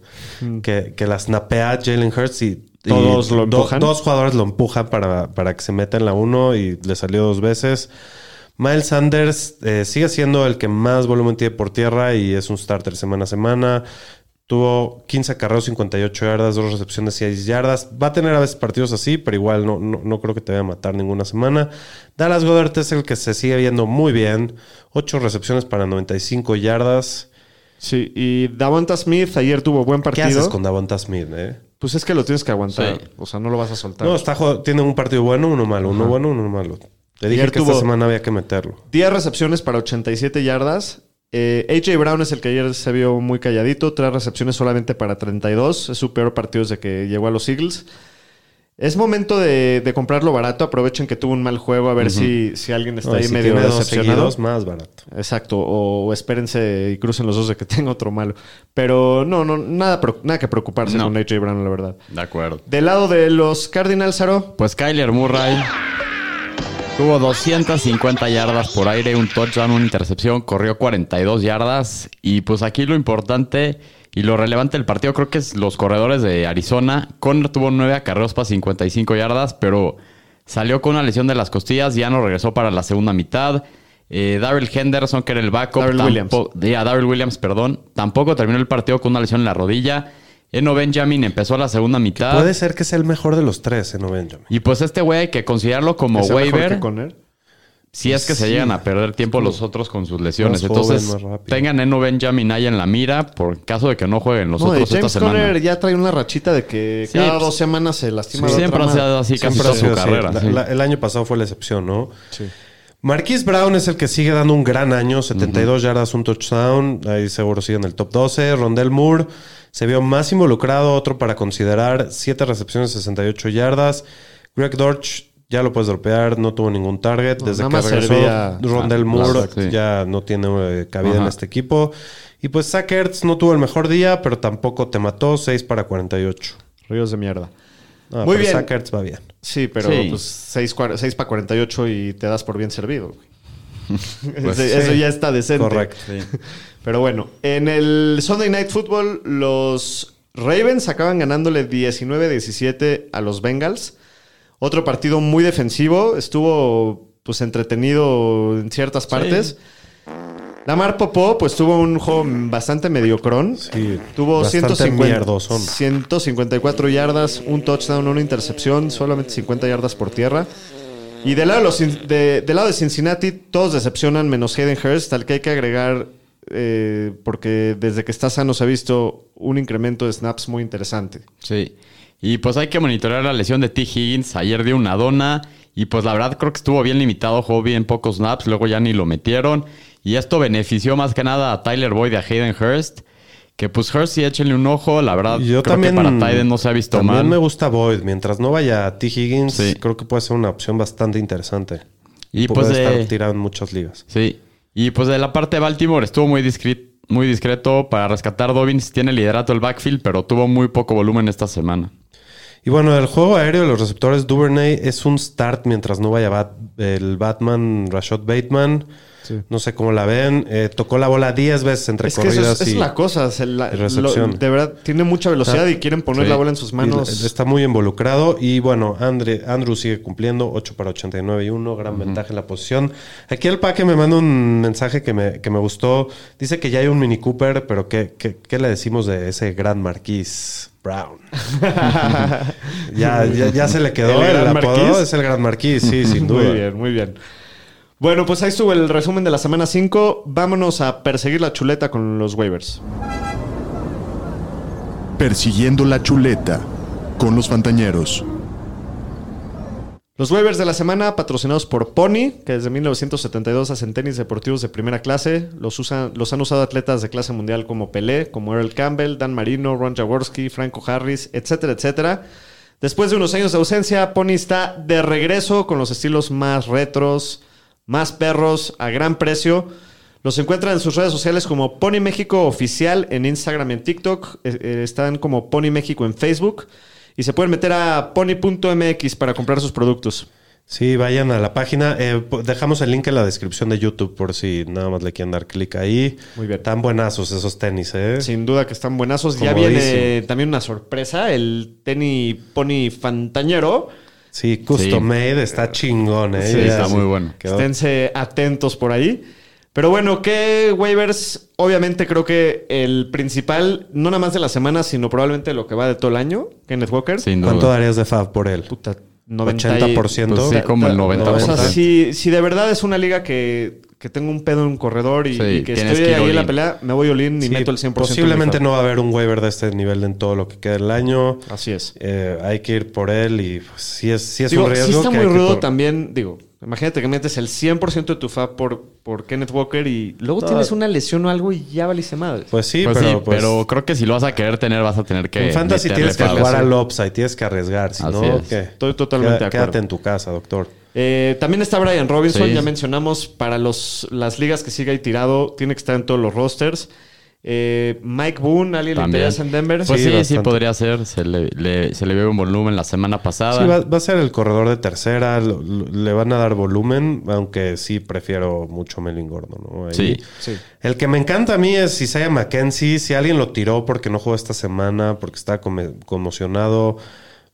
[SPEAKER 3] Que, que la snapea Jalen Hurts y, y
[SPEAKER 2] Todos lo
[SPEAKER 3] do-
[SPEAKER 2] empujan.
[SPEAKER 3] dos jugadores lo empujan para, para que se meta en la 1 y le salió dos veces. Miles Sanders eh, sigue siendo el que más volumen tiene por tierra y es un starter semana a semana. Tuvo 15 carreos, 58 yardas, dos recepciones, 6 yardas. Va a tener a veces partidos así, pero igual no, no, no creo que te vaya a matar ninguna semana. Dallas Goddard es el que se sigue viendo muy bien. 8 recepciones para 95 yardas.
[SPEAKER 2] Sí, y Davonta Smith ayer tuvo buen
[SPEAKER 3] ¿Qué
[SPEAKER 2] partido.
[SPEAKER 3] haces con Davonta Smith, eh?
[SPEAKER 2] Pues es que lo tienes que aguantar.
[SPEAKER 4] Sí.
[SPEAKER 2] O sea, no lo vas a soltar.
[SPEAKER 3] No, está, tiene un partido bueno, uno malo. Uno bueno, uno malo. Te dije
[SPEAKER 2] Ayer
[SPEAKER 3] que
[SPEAKER 2] tuvo-
[SPEAKER 3] esta semana había que meterlo.
[SPEAKER 2] 10 recepciones para 87 yardas. Eh, AJ Brown es el que ayer se vio muy calladito. Tres recepciones solamente para 32. Es su peor partido desde que llegó a los Eagles. Es momento de, de comprarlo barato. Aprovechen que tuvo un mal juego a ver si, si alguien está ahí
[SPEAKER 3] si
[SPEAKER 2] medio
[SPEAKER 3] tiene
[SPEAKER 2] decepcionado.
[SPEAKER 3] más barato.
[SPEAKER 2] Exacto, o, o espérense y crucen los dos de que tenga otro malo. Pero no, no, nada, nada que preocuparse
[SPEAKER 4] No.
[SPEAKER 2] con AJ Brown, la verdad.
[SPEAKER 4] De acuerdo.
[SPEAKER 2] Del lado de los Cardinals, Aro,
[SPEAKER 4] Pues Kyler Murray tuvo 250 yardas por aire, un touchdown, una intercepción, corrió 42 yardas. Y pues aquí lo importante y lo relevante del partido creo que es los corredores de Arizona. Conner tuvo 9 acarreos para 55 yardas, pero salió con una lesión de las costillas, ya no regresó para la segunda mitad. Eh, Darrell Henderson, que era el backup,
[SPEAKER 2] Darrell Williams.
[SPEAKER 4] Williams, perdón, tampoco terminó el partido con una lesión en la rodilla. Eno Benjamin empezó la segunda mitad.
[SPEAKER 3] Puede ser que sea el mejor de los tres, ¿eh? No Benjamin.
[SPEAKER 4] Y pues este güey hay que considerarlo como
[SPEAKER 2] mejor
[SPEAKER 4] waiver.
[SPEAKER 2] que Conner.
[SPEAKER 4] Si es que se llegan a perder tiempo los otros con sus lesiones.
[SPEAKER 3] Más
[SPEAKER 4] Entonces, tengan Eno Benjamin ahí en la mira por caso de que no jueguen los
[SPEAKER 2] No,
[SPEAKER 4] otros esta
[SPEAKER 2] James
[SPEAKER 4] semana.
[SPEAKER 2] Conner ya trae una rachita de que
[SPEAKER 4] Sí,
[SPEAKER 2] cada
[SPEAKER 4] pues,
[SPEAKER 2] dos semanas se lastima.
[SPEAKER 4] Sí, siempre
[SPEAKER 2] otra
[SPEAKER 4] ha sido así casi
[SPEAKER 3] Siempre
[SPEAKER 4] toda
[SPEAKER 3] ha
[SPEAKER 4] su
[SPEAKER 3] sido así.
[SPEAKER 4] carrera.
[SPEAKER 3] La-
[SPEAKER 4] sí.
[SPEAKER 3] la- el año pasado fue la excepción, ¿no?
[SPEAKER 2] Sí.
[SPEAKER 3] Marquise Brown es el que sigue dando un gran año, 72 yardas, un touchdown, ahí seguro sigue en el top 12. Rondell Moore se vio más involucrado, otro para considerar, 7 recepciones, 68 yardas. Greg Dortch ya lo puedes dropear, no tuvo ningún target. Desde que regresó
[SPEAKER 2] servía-
[SPEAKER 3] Rondell
[SPEAKER 4] Ah,
[SPEAKER 3] Moore
[SPEAKER 4] sí.
[SPEAKER 3] ya no tiene eh, cabida en este equipo. Y pues Zach Ertz no tuvo el mejor día, pero tampoco te mató, 6 para 48.
[SPEAKER 2] Ríos de mierda. Muy
[SPEAKER 3] pero
[SPEAKER 2] bien.
[SPEAKER 3] Zach Ertz va bien.
[SPEAKER 2] Sí, pero
[SPEAKER 4] Sí.
[SPEAKER 2] pues 6, para 48 y te das por bien servido.
[SPEAKER 4] Pues,
[SPEAKER 2] Eso
[SPEAKER 3] sí.
[SPEAKER 2] ya está decente.
[SPEAKER 3] Correcto.
[SPEAKER 2] Pero bueno, en el Sunday Night Football, los Ravens acaban ganándole 19-17 a los Bengals. Otro partido muy defensivo. Estuvo pues entretenido en ciertas partes. Lamar Popó, pues tuvo un juego bastante mediocrón.
[SPEAKER 3] Sí,
[SPEAKER 2] Tuvo
[SPEAKER 3] bastante
[SPEAKER 2] 150
[SPEAKER 3] mierdosón.
[SPEAKER 2] 154 yardas, un touchdown, una intercepción, solamente 50 yardas por tierra. Y del lado de, los Cin- de- del lado de Cincinnati, todos decepcionan menos Hayden Hurst, al que hay que agregar, eh, porque desde que está sano se ha visto un incremento de snaps muy interesante.
[SPEAKER 4] Sí. Y pues hay que monitorear la lesión de T. Higgins. Ayer dio una dona. Y pues la verdad creo que estuvo bien limitado. Jugó bien pocos snaps. Luego ya ni lo metieron. Y esto benefició más que nada a Tyler Boyd y a Hayden Hurst. Que pues Hurst sí échenle un ojo. La verdad,
[SPEAKER 3] Yo
[SPEAKER 4] creo
[SPEAKER 3] también,
[SPEAKER 4] que para Tyden no se ha visto
[SPEAKER 3] también
[SPEAKER 4] mal.
[SPEAKER 3] me gusta Boyd. Mientras no vaya a T. Higgins,
[SPEAKER 4] Sí.
[SPEAKER 3] creo que puede ser una opción bastante interesante.
[SPEAKER 4] Y
[SPEAKER 3] puede
[SPEAKER 4] pues
[SPEAKER 3] estar tirado en muchas ligas.
[SPEAKER 4] Sí. Y pues de la parte de Baltimore estuvo muy discreto, muy discreto para rescatar Dobbins. Tiene liderato el backfield, pero tuvo muy poco volumen esta semana.
[SPEAKER 3] Y bueno, el juego aéreo de los receptores Duvernay es un start mientras no vaya Bat- el Batman Rashad Bateman. No sé cómo la ven. Eh, tocó la bola 10 veces entre
[SPEAKER 2] Es que eso
[SPEAKER 3] corridas
[SPEAKER 2] es, es
[SPEAKER 3] y,
[SPEAKER 2] la cosa. se la- lo- de verdad, tiene mucha velocidad
[SPEAKER 3] Ah,
[SPEAKER 2] y quieren poner
[SPEAKER 4] sí.
[SPEAKER 2] la bola en sus
[SPEAKER 3] y
[SPEAKER 2] manos.
[SPEAKER 3] está muy involucrado. Y bueno, Andre, Andrew sigue cumpliendo 8 para 89 y 1. Gran ventaja en la posición. Aquí el Paque me manda un mensaje que me, que me gustó. Dice que ya hay un Mini Cooper, pero ¿qué, qué, qué le decimos de ese gran Marquis Brown? ya, ya, ya se le quedó
[SPEAKER 2] ¿El
[SPEAKER 3] el? Es el Gran Marquis, sí, sin duda.
[SPEAKER 2] Muy bien, muy bien. Bueno, pues ahí estuvo el resumen de la semana 5. Vámonos a perseguir la chuleta con los waivers.
[SPEAKER 1] Persiguiendo la chuleta con los Fantañeros.
[SPEAKER 2] Los waivers de la semana patrocinados por Pony, que desde 1972 hacen tenis deportivos de primera clase. Los, usan, los han usado atletas de clase mundial como Pelé, como Earl Campbell, Dan Marino, Ron Jaworski, Franco Harris, etcétera, etcétera. Después de unos años de ausencia, Pony está de regreso con los estilos más retros, más perros, a gran precio. Los encuentran en sus redes sociales como Pony México Oficial en Instagram y en TikTok. Eh, eh, están como Pony México en Facebook. Y se pueden meter a pony.mx para comprar sus productos.
[SPEAKER 3] Sí, vayan a la página. Eh, dejamos el link en la descripción de YouTube por si nada más le quieren dar clic ahí.
[SPEAKER 2] Muy bien.
[SPEAKER 3] Tan buenazos esos tenis, ¿eh?
[SPEAKER 2] Sin duda que están buenazos. Ya viene también una sorpresa, el tenis Pony Fantañero.
[SPEAKER 3] Sí, custom
[SPEAKER 4] Sí.
[SPEAKER 3] made, está chingón, ¿eh?
[SPEAKER 2] Sí,
[SPEAKER 3] Ya
[SPEAKER 4] está muy bueno.
[SPEAKER 3] quedó-
[SPEAKER 2] Esténse atentos por ahí. Pero bueno, ¿qué waivers? Obviamente creo que el principal, no nada más de la semana, sino probablemente lo que va de todo el año, Kenneth Walker.
[SPEAKER 4] Sin
[SPEAKER 3] ¿Cuánto
[SPEAKER 4] duda.
[SPEAKER 3] darías de Fab por él?
[SPEAKER 2] Puta, 90 y-
[SPEAKER 3] 80%.
[SPEAKER 4] Pues sí, como el 90%.
[SPEAKER 2] O sea, si, si de verdad es una liga que, que tengo un pedo en un corredor y,
[SPEAKER 4] Sí,
[SPEAKER 2] y que estoy
[SPEAKER 4] que
[SPEAKER 2] ahí en la pelea, me voy all-in y
[SPEAKER 3] Sí,
[SPEAKER 2] meto el 100%. en mi
[SPEAKER 3] Posiblemente no va a haber un waiver de este nivel en todo lo que queda del año.
[SPEAKER 2] Así es.
[SPEAKER 3] Eh, hay que ir por él y pues, sí es, sí es
[SPEAKER 2] Digo,
[SPEAKER 3] un riesgo.
[SPEAKER 2] sí está
[SPEAKER 3] que
[SPEAKER 2] muy
[SPEAKER 3] que
[SPEAKER 2] rudo también, digo, imagínate que metes el 100% de tu FAB por, por Kenneth Walker y luego
[SPEAKER 3] No.
[SPEAKER 2] tienes una lesión o algo y ya valiste madre.
[SPEAKER 3] Pues sí,
[SPEAKER 4] Pues
[SPEAKER 3] pero,
[SPEAKER 4] sí,
[SPEAKER 3] pues,
[SPEAKER 4] pero creo que si lo vas a querer tener, vas a tener que.
[SPEAKER 3] en Fantasy tienes que jugar al upside, tienes que arriesgar. Si
[SPEAKER 4] Así
[SPEAKER 3] no,
[SPEAKER 4] es.
[SPEAKER 3] ¿qué?
[SPEAKER 2] Estoy totalmente
[SPEAKER 3] Queda-
[SPEAKER 2] de acuerdo.
[SPEAKER 3] Quédate en tu casa, doctor.
[SPEAKER 2] Eh, también está Brian Robinson,
[SPEAKER 4] Sí.
[SPEAKER 2] ya mencionamos, para los, las ligas que sigue ahí tirado, tiene que estar en todos los rosters. Eh, Mike Boone, ¿alguien le
[SPEAKER 4] También.
[SPEAKER 2] interesa en Denver?
[SPEAKER 4] Pues
[SPEAKER 3] Sí,
[SPEAKER 4] sí, podría ser. Se le, le- se le ve un volumen la semana pasada.
[SPEAKER 3] Sí, va, va a ser el corredor de tercera. lo- lo- le van a dar volumen, aunque sí prefiero mucho Melvin Gordon. ¿no? Ahí.
[SPEAKER 4] Sí.
[SPEAKER 2] Sí.
[SPEAKER 3] El que me encanta a mí es Isaiah McKenzie. Si alguien lo tiró porque no jugó esta semana, porque estaba come- conmocionado,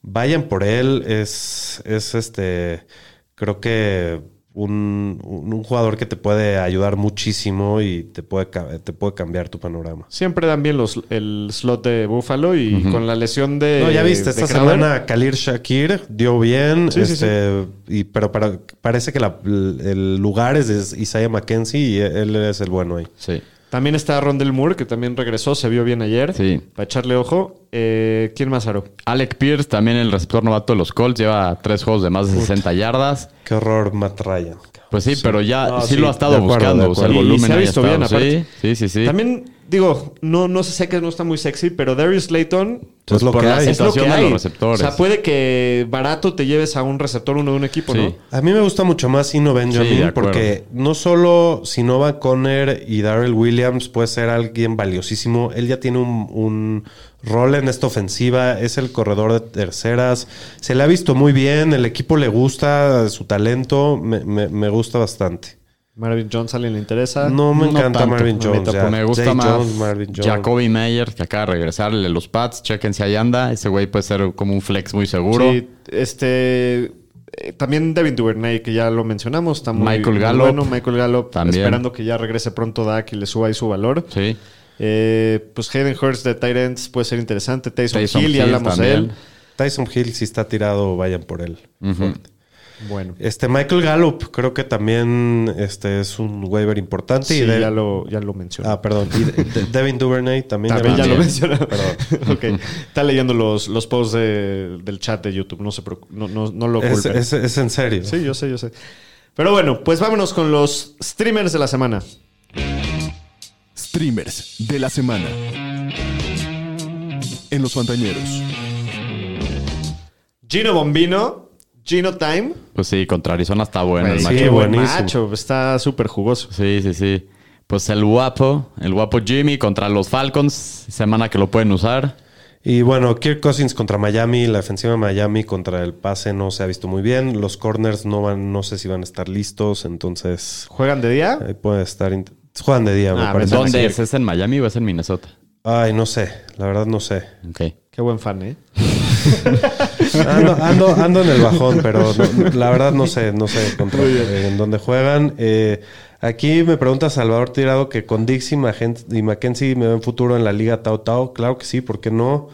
[SPEAKER 3] vayan por él. Es, es este, creo que un, un- un jugador que te puede ayudar muchísimo y te puede, ca- te puede cambiar tu panorama.
[SPEAKER 2] Siempre dan bien los, el slot de Buffalo y con la lesión de.
[SPEAKER 3] No, ya viste, esta
[SPEAKER 2] Crowder,
[SPEAKER 3] semana Khalil Shakir dio bien,
[SPEAKER 2] Sí, sí,
[SPEAKER 3] este, Y, pero para- parece que la- el lugar es de Isaiah McKenzie y él es el bueno ahí.
[SPEAKER 4] Sí.
[SPEAKER 2] También está Rondell Moore, que también regresó, se vio bien ayer.
[SPEAKER 4] Sí.
[SPEAKER 2] Para echarle ojo. Eh, ¿Quién más, Aro?
[SPEAKER 4] Alec Pierce, también el receptor novato de los Colts, lleva tres juegos de más de 60 yardas.
[SPEAKER 3] Qué horror, Matt Ryan.
[SPEAKER 4] Pues sí, pero ya
[SPEAKER 3] No,
[SPEAKER 4] sí,
[SPEAKER 3] sí,
[SPEAKER 4] lo ha estado
[SPEAKER 3] acuerdo,
[SPEAKER 4] buscando. O sea, el
[SPEAKER 3] acuerdo.
[SPEAKER 2] Y- y
[SPEAKER 4] volumen
[SPEAKER 2] se ha
[SPEAKER 4] ahí
[SPEAKER 2] visto bien,
[SPEAKER 4] estado.
[SPEAKER 2] aparte.
[SPEAKER 4] Sí, sí, sí.
[SPEAKER 2] También, digo, no, no sé, sé que no está muy sexy, pero Darius Slayton
[SPEAKER 3] Es lo
[SPEAKER 4] por
[SPEAKER 3] que
[SPEAKER 4] la
[SPEAKER 3] hay.
[SPEAKER 2] es lo que
[SPEAKER 4] situación de
[SPEAKER 2] hay.
[SPEAKER 4] los receptores.
[SPEAKER 2] O sea, puede que barato te lleves a un receptor uno de un equipo,
[SPEAKER 4] Sí.
[SPEAKER 2] ¿no?
[SPEAKER 3] A mí me gusta mucho más Sino Benjamin porque no solo Sinova Conner y Darrell Williams puede ser alguien valiosísimo, él ya tiene un, un rol en esta ofensiva, es el corredor de terceras, se le ha visto muy bien, el equipo le gusta su talento, me, me- me gusta bastante.
[SPEAKER 2] Marvin Jones, ¿alguien le interesa?
[SPEAKER 3] No me
[SPEAKER 4] No
[SPEAKER 3] encanta
[SPEAKER 4] tanto.
[SPEAKER 3] Marvin
[SPEAKER 2] A
[SPEAKER 3] Jones. ya.
[SPEAKER 4] Me gusta
[SPEAKER 3] Zay
[SPEAKER 4] más
[SPEAKER 3] Jones, Marvin Jones.
[SPEAKER 4] Jacoby Meyer, que acaba de regresar de los Pats. Chequen si ahí anda. Ese güey puede ser como un flex muy seguro.
[SPEAKER 2] Sí, este. eh, también Devin Duvernay, que ya lo mencionamos, está muy,
[SPEAKER 4] Michael
[SPEAKER 2] muy
[SPEAKER 4] Gallup.
[SPEAKER 2] bueno. Michael Gallup,
[SPEAKER 4] También.
[SPEAKER 2] esperando que ya regrese pronto Dak y le suba ahí su valor.
[SPEAKER 4] Sí.
[SPEAKER 2] Eh, pues Hayden Hurst de Tyrants puede ser interesante. Tyson,
[SPEAKER 4] Taysom
[SPEAKER 2] Hill, ya
[SPEAKER 4] Hill
[SPEAKER 2] hablamos de él.
[SPEAKER 3] Tyson Hill, si está tirado, vayan por él.
[SPEAKER 2] Bueno,
[SPEAKER 3] Este Michael Gallup, creo que también este es un waiver importante.
[SPEAKER 2] sí,
[SPEAKER 3] y de-
[SPEAKER 2] ya, lo, ya lo mencioné.
[SPEAKER 3] Ah, perdón. Y de- de- Devin Duvernay también.
[SPEAKER 2] También ya lo mencioné.
[SPEAKER 3] Perdón.
[SPEAKER 2] ok. Está leyendo los, los posts de- del chat de YouTube. No se no, no, no lo
[SPEAKER 3] Es,
[SPEAKER 2] culpen.
[SPEAKER 3] es- es en serio.
[SPEAKER 2] Sí, yo sé, yo sé. Pero bueno, pues vámonos con los streamers de la semana.
[SPEAKER 1] Streamers de la semana. En los Fantañeros.
[SPEAKER 2] Gino Bombino, Gino Time.
[SPEAKER 4] Pues sí, contra Arizona está bueno el
[SPEAKER 2] Güey,
[SPEAKER 4] macho.
[SPEAKER 3] sí, buenísimo.
[SPEAKER 2] macho, está súper jugoso.
[SPEAKER 4] Sí, sí, sí. Pues el guapo, el guapo Jimmy contra los Falcons. Semana que lo pueden usar.
[SPEAKER 3] Y bueno, Kirk Cousins contra Miami, la defensiva de Miami contra el pase no se ha visto muy bien. Los corners no van, no sé si van a estar listos, entonces
[SPEAKER 2] ¿Juegan de día?
[SPEAKER 3] ahí puede estar. Juegan de día, me
[SPEAKER 2] Ah,
[SPEAKER 3] parece.
[SPEAKER 4] ¿Dónde es? ¿Es en Miami o es en Minnesota?
[SPEAKER 3] Ay, no sé, la verdad no sé.
[SPEAKER 4] Ok.
[SPEAKER 2] Qué buen fan, ¿eh?
[SPEAKER 3] Ando, ando, ando en el bajón, pero no- la verdad no sé, no sé contra- eh, en dónde juegan. Eh, aquí me pregunta Salvador Tirado que con Dix y, Magen- y Mackenzie me ven futuro en la Liga Tau Tau. Claro que sí, ¿por qué no?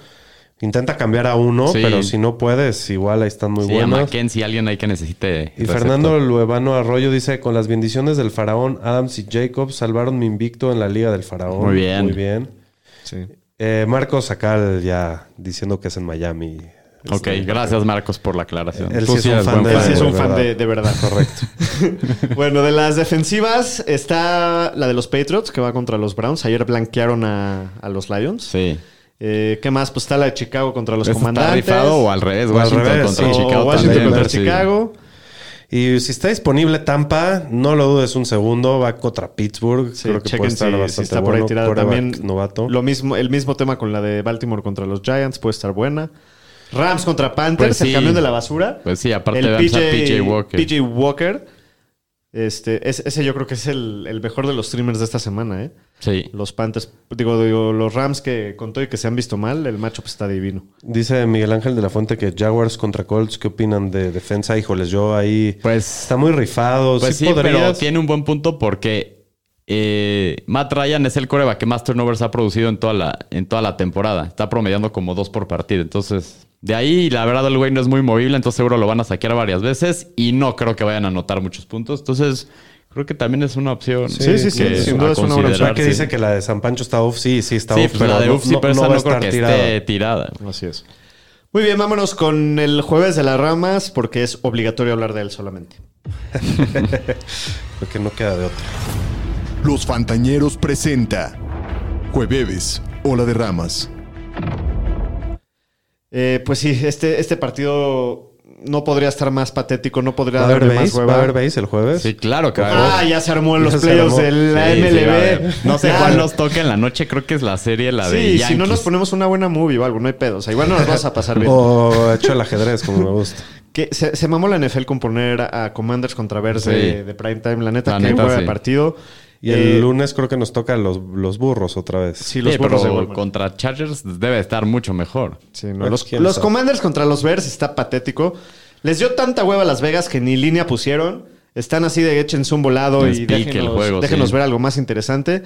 [SPEAKER 3] Intenta cambiar a uno,
[SPEAKER 4] Sí.
[SPEAKER 3] pero si no puedes, igual ahí están muy
[SPEAKER 4] sí, a
[SPEAKER 3] buenos.
[SPEAKER 4] Mackenzie, alguien ahí que necesite.
[SPEAKER 3] Y
[SPEAKER 4] receptor.
[SPEAKER 3] Fernando Luevano Arroyo dice, con las bendiciones del faraón, Adams y Jacobs salvaron mi invicto en la Liga del Faraón.
[SPEAKER 4] Muy bien.
[SPEAKER 3] Muy bien.
[SPEAKER 2] Sí.
[SPEAKER 3] Eh, Marcos Sacal ya diciendo que es en Miami.
[SPEAKER 4] Ok, gracias Marcos por la aclaración.
[SPEAKER 3] Él
[SPEAKER 4] Tú
[SPEAKER 3] sí es un fan
[SPEAKER 4] buen
[SPEAKER 3] de-
[SPEAKER 2] Él sí es un
[SPEAKER 3] de
[SPEAKER 2] fan
[SPEAKER 3] verdad.
[SPEAKER 2] de, de verdad.
[SPEAKER 3] Correcto.
[SPEAKER 2] Bueno, de las defensivas está la de los Patriots, que va contra los Browns. Ayer blanquearon a, a los Lions.
[SPEAKER 4] Sí.
[SPEAKER 2] Eh, ¿Qué más? Pues está la de Chicago contra los
[SPEAKER 4] ¿Este ¿Está
[SPEAKER 2] comandantes.
[SPEAKER 4] rifado o al revés?
[SPEAKER 3] Al
[SPEAKER 4] Washington
[SPEAKER 3] revés,
[SPEAKER 4] contra
[SPEAKER 3] sí.
[SPEAKER 4] Chicago
[SPEAKER 2] O Washington
[SPEAKER 4] también,
[SPEAKER 2] contra
[SPEAKER 4] sí.
[SPEAKER 2] Chicago.
[SPEAKER 3] Y si está disponible Tampa, no lo dudes un segundo, va contra Pittsburgh.
[SPEAKER 2] Sí,
[SPEAKER 3] Creo que puede estar
[SPEAKER 2] si- si,
[SPEAKER 3] bastante
[SPEAKER 2] está por ahí tirada también.
[SPEAKER 3] Novato.
[SPEAKER 2] Lo mismo, el mismo tema con la de Baltimore contra los Giants puede estar buena. Rams contra Panthers,
[SPEAKER 4] Pues
[SPEAKER 2] el camión de la basura.
[SPEAKER 4] Pues sí, aparte
[SPEAKER 2] el
[SPEAKER 4] PJ Walker.
[SPEAKER 2] PJ Walker. Este, es- ese yo creo que es el, el mejor de los streamers de esta semana, ¿eh?
[SPEAKER 4] Sí.
[SPEAKER 2] Los Panthers, digo, digo, los Rams que contó y que se han visto mal, el matchup está divino.
[SPEAKER 3] Dice Miguel Ángel de la Fuente que Jaguars contra Colts, ¿qué opinan de defensa? Híjoles, yo ahí...
[SPEAKER 4] Pues,
[SPEAKER 3] Está muy rifado.
[SPEAKER 4] pues sí,
[SPEAKER 3] sí,
[SPEAKER 4] pero tiene un buen punto porque eh, Matt Ryan es el coreback que más turnovers ha producido en toda, la, en toda la temporada. Está promediando como dos por partido. Entonces, de ahí, la verdad, el güey no es muy movible. Entonces, seguro lo van a saquear varias veces. Y no creo que vayan a anotar muchos puntos. Entonces, creo que también es una opción.
[SPEAKER 3] Sí, sí, sí,
[SPEAKER 2] sin duda es una buena opción.
[SPEAKER 3] que dice que la de San Pancho está off, sí, sí está
[SPEAKER 4] Sí,
[SPEAKER 3] off,
[SPEAKER 4] pues la de Uf, sí,
[SPEAKER 3] no-
[SPEAKER 4] pero
[SPEAKER 3] no
[SPEAKER 4] esa no creo que
[SPEAKER 3] tirada.
[SPEAKER 4] esté tirada.
[SPEAKER 2] Así es. Muy bien, vámonos con el jueves de las ramas porque es obligatorio hablar de él solamente.
[SPEAKER 3] Porque no queda de otra.
[SPEAKER 1] Los Fantañeros presenta Jueves, Ola de Ramas.
[SPEAKER 2] Eh, pues sí, este, este partido no podría estar más patético, no podría
[SPEAKER 3] ¿Va a haber
[SPEAKER 2] darle más hueva.
[SPEAKER 3] ¿Va a haber base el jueves?
[SPEAKER 4] Sí, claro que va a haber.
[SPEAKER 2] Ah, ya se armó en los
[SPEAKER 3] Ya se
[SPEAKER 2] playoffs
[SPEAKER 3] armó.
[SPEAKER 2] de la
[SPEAKER 4] Sí, sí, va a
[SPEAKER 2] MLB.
[SPEAKER 4] haber. no sé cuál nos toca en la noche. Creo que es la serie, la de
[SPEAKER 2] Sí,
[SPEAKER 4] Yankees.
[SPEAKER 2] si no nos ponemos una buena movie o algo, no hay pedo. O sea, igual no nos vas a pasar bien.
[SPEAKER 3] O hecho el ajedrez, como me gusta.
[SPEAKER 2] Que se, se mamó la NFL con poner a, a Commanders contra Bears de,
[SPEAKER 4] Sí.
[SPEAKER 2] de prime time. La neta,
[SPEAKER 4] La
[SPEAKER 2] que
[SPEAKER 4] neta,
[SPEAKER 2] hueva de
[SPEAKER 4] sí.
[SPEAKER 2] partido.
[SPEAKER 3] Y el
[SPEAKER 2] Eh,
[SPEAKER 3] lunes creo que nos toca los, los burros otra vez.
[SPEAKER 2] Sí, los
[SPEAKER 4] Sí,
[SPEAKER 2] burros
[SPEAKER 4] pero contra Chargers debe estar mucho mejor.
[SPEAKER 2] Sí, no,
[SPEAKER 3] Bueno,
[SPEAKER 2] los, los. Commanders contra los Bears está patético. Les dio tanta hueva a Las Vegas que ni línea pusieron. Están así de échense un volado
[SPEAKER 4] Les
[SPEAKER 2] y déjenos,
[SPEAKER 4] el juego,
[SPEAKER 2] déjenos
[SPEAKER 4] sí.
[SPEAKER 2] ver algo más interesante.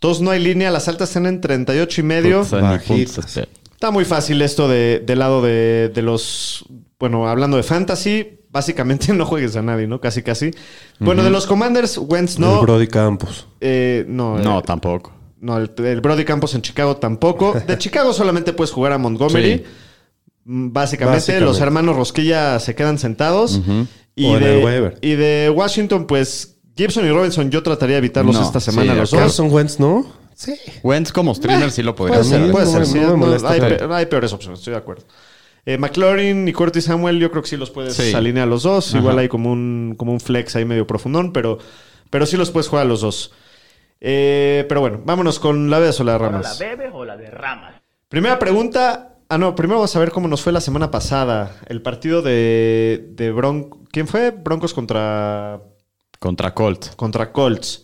[SPEAKER 2] Todos no hay línea, las altas están en 38 y medio.
[SPEAKER 4] Este.
[SPEAKER 2] Está muy fácil esto de, del lado de, de los. Bueno, hablando de fantasy, básicamente no juegues a nadie, ¿no? Casi, casi. Bueno, de los Commanders, Wentz no.
[SPEAKER 3] El Brody Campos.
[SPEAKER 2] eh, no,
[SPEAKER 4] No,
[SPEAKER 2] eh,
[SPEAKER 4] tampoco.
[SPEAKER 2] no, el, el Brody Campos en Chicago tampoco. De Chicago solamente puedes jugar a Montgomery.
[SPEAKER 4] Sí.
[SPEAKER 2] Mm, Básicamente,
[SPEAKER 3] Básicamente.
[SPEAKER 2] los hermanos Rosquilla se quedan sentados. y,
[SPEAKER 3] O en
[SPEAKER 2] de, y de Washington, pues Gibson y Robinson, yo trataría de evitarlos
[SPEAKER 4] No,
[SPEAKER 2] esta semana
[SPEAKER 4] sí,
[SPEAKER 2] los.
[SPEAKER 3] Carson Wentz, ¿no? Sí.
[SPEAKER 4] Wentz como streamer sí lo podría
[SPEAKER 2] Puede ser,
[SPEAKER 4] hacer.
[SPEAKER 2] puede
[SPEAKER 3] no
[SPEAKER 2] ser. sí,
[SPEAKER 3] no
[SPEAKER 2] hay, pe- hay peores opciones, estoy de acuerdo. Eh, McLaurin y Curtis Samuel, yo creo que sí los puedes
[SPEAKER 4] Sí.
[SPEAKER 2] alinear a los dos.
[SPEAKER 4] Ajá.
[SPEAKER 2] Igual hay como un, como un flex ahí medio profundón, pero, pero sí los puedes jugar a los dos. Eh, pero bueno, vámonos con la de de
[SPEAKER 5] ¿Ahora la
[SPEAKER 2] Ramas.
[SPEAKER 5] bebes o la derramas?
[SPEAKER 2] Primera pregunta. Ah, no, primero vamos a ver cómo nos fue la semana pasada. El partido de, de Broncos. ¿Quién fue? Broncos contra,
[SPEAKER 4] Contra Colt.
[SPEAKER 2] contra Colts.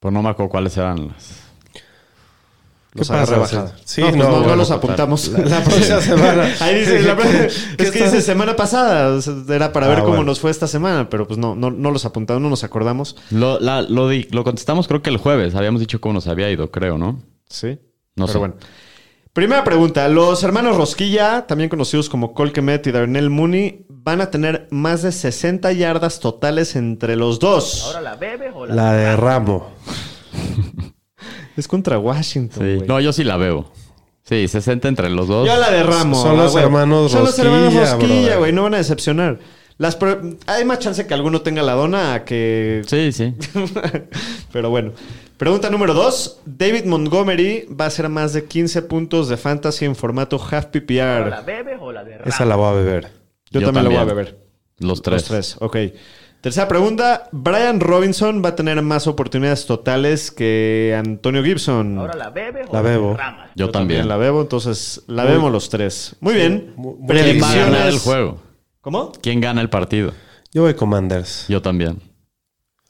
[SPEAKER 4] Pues no me acuerdo cuáles eran las.
[SPEAKER 2] Los
[SPEAKER 3] pasa,
[SPEAKER 2] agarré bajada.
[SPEAKER 3] César? Sí,
[SPEAKER 2] no, pues
[SPEAKER 3] no,
[SPEAKER 2] no, no
[SPEAKER 3] bueno,
[SPEAKER 2] los apuntamos.
[SPEAKER 3] La próxima semana.
[SPEAKER 2] Ahí dice, la-
[SPEAKER 3] ¿Qué
[SPEAKER 2] es que dice semana pasada. era para
[SPEAKER 3] Ah,
[SPEAKER 2] ver cómo
[SPEAKER 3] bueno.
[SPEAKER 2] nos fue esta semana, pero pues no, no, no los apuntamos, no nos acordamos.
[SPEAKER 4] Lo, la- lo, di- lo contestamos creo que el jueves. Habíamos dicho cómo nos había ido, creo, ¿no?
[SPEAKER 2] Sí.
[SPEAKER 4] No
[SPEAKER 2] pero
[SPEAKER 4] sé.
[SPEAKER 2] bueno. Primera pregunta. Los hermanos Rosquilla, también conocidos como Colquemet y Darnell Mooney, van a tener más de 60 yardas totales entre los dos.
[SPEAKER 5] ¿Ahora la bebes o la,
[SPEAKER 3] La de Ramo.
[SPEAKER 2] Es contra Washington.
[SPEAKER 4] Sí.
[SPEAKER 2] güey.
[SPEAKER 4] No, yo sí la veo. Sí, 60 entre los dos.
[SPEAKER 2] Yo la derramo.
[SPEAKER 3] Son los
[SPEAKER 2] güey.
[SPEAKER 3] hermanos
[SPEAKER 2] Son los hermanos
[SPEAKER 3] Rosquilla,
[SPEAKER 2] güey. No van a decepcionar. Las pro- Hay más chance que alguno tenga la dona a que...
[SPEAKER 4] Sí, sí.
[SPEAKER 2] Pero bueno. Pregunta número dos. David Montgomery va a hacer más de 15 puntos de fantasy en formato half
[SPEAKER 5] ¿Ahora la
[SPEAKER 2] PPR.
[SPEAKER 5] bebes o la derramas?
[SPEAKER 3] Esa la voy a beber.
[SPEAKER 2] Yo,
[SPEAKER 4] Yo
[SPEAKER 2] también, lo voy a
[SPEAKER 4] también.
[SPEAKER 2] beber.
[SPEAKER 4] Los tres.
[SPEAKER 2] Los tres, ok. Tercera pregunta. Brian Robinson va a tener más oportunidades totales que Antonio Gibson.
[SPEAKER 5] ¿Ahora la bebes o
[SPEAKER 3] La bebo.
[SPEAKER 5] derramas?
[SPEAKER 4] Yo, también.
[SPEAKER 2] la bebo, entonces la vemos los tres. Muy bien.
[SPEAKER 3] Muy- muy
[SPEAKER 4] ¿Quién va a ganar
[SPEAKER 2] Predicciones.
[SPEAKER 4] el juego?
[SPEAKER 2] ¿Cómo?
[SPEAKER 4] ¿Quién gana el partido?
[SPEAKER 3] Yo voy Commanders.
[SPEAKER 4] Yo también.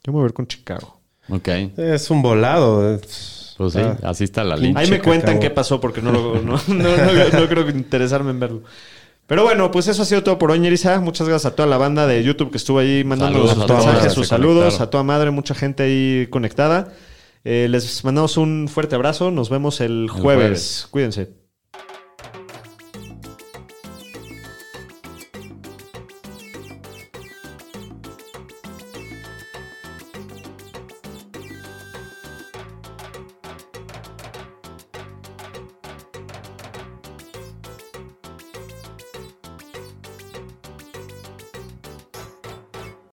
[SPEAKER 2] Yo me voy a ver con Chicago.
[SPEAKER 4] Ok.
[SPEAKER 3] Es un volado. es-
[SPEAKER 4] Pues sí,
[SPEAKER 3] Ah.
[SPEAKER 4] así está la línea.
[SPEAKER 2] Ahí me
[SPEAKER 3] Chicago.
[SPEAKER 2] cuentan qué pasó porque no, lo- no, no, no- no creo interesarme en verlo. Pero bueno, pues eso ha sido todo por hoy, Nerissa. Muchas gracias a toda la banda de YouTube que estuvo ahí mandándonos sus mensajes, sus saludos, a toda madre, mucha gente ahí conectada. Eh, les mandamos un fuerte abrazo. Nos vemos el jueves.
[SPEAKER 4] jueves.
[SPEAKER 2] Cuídense.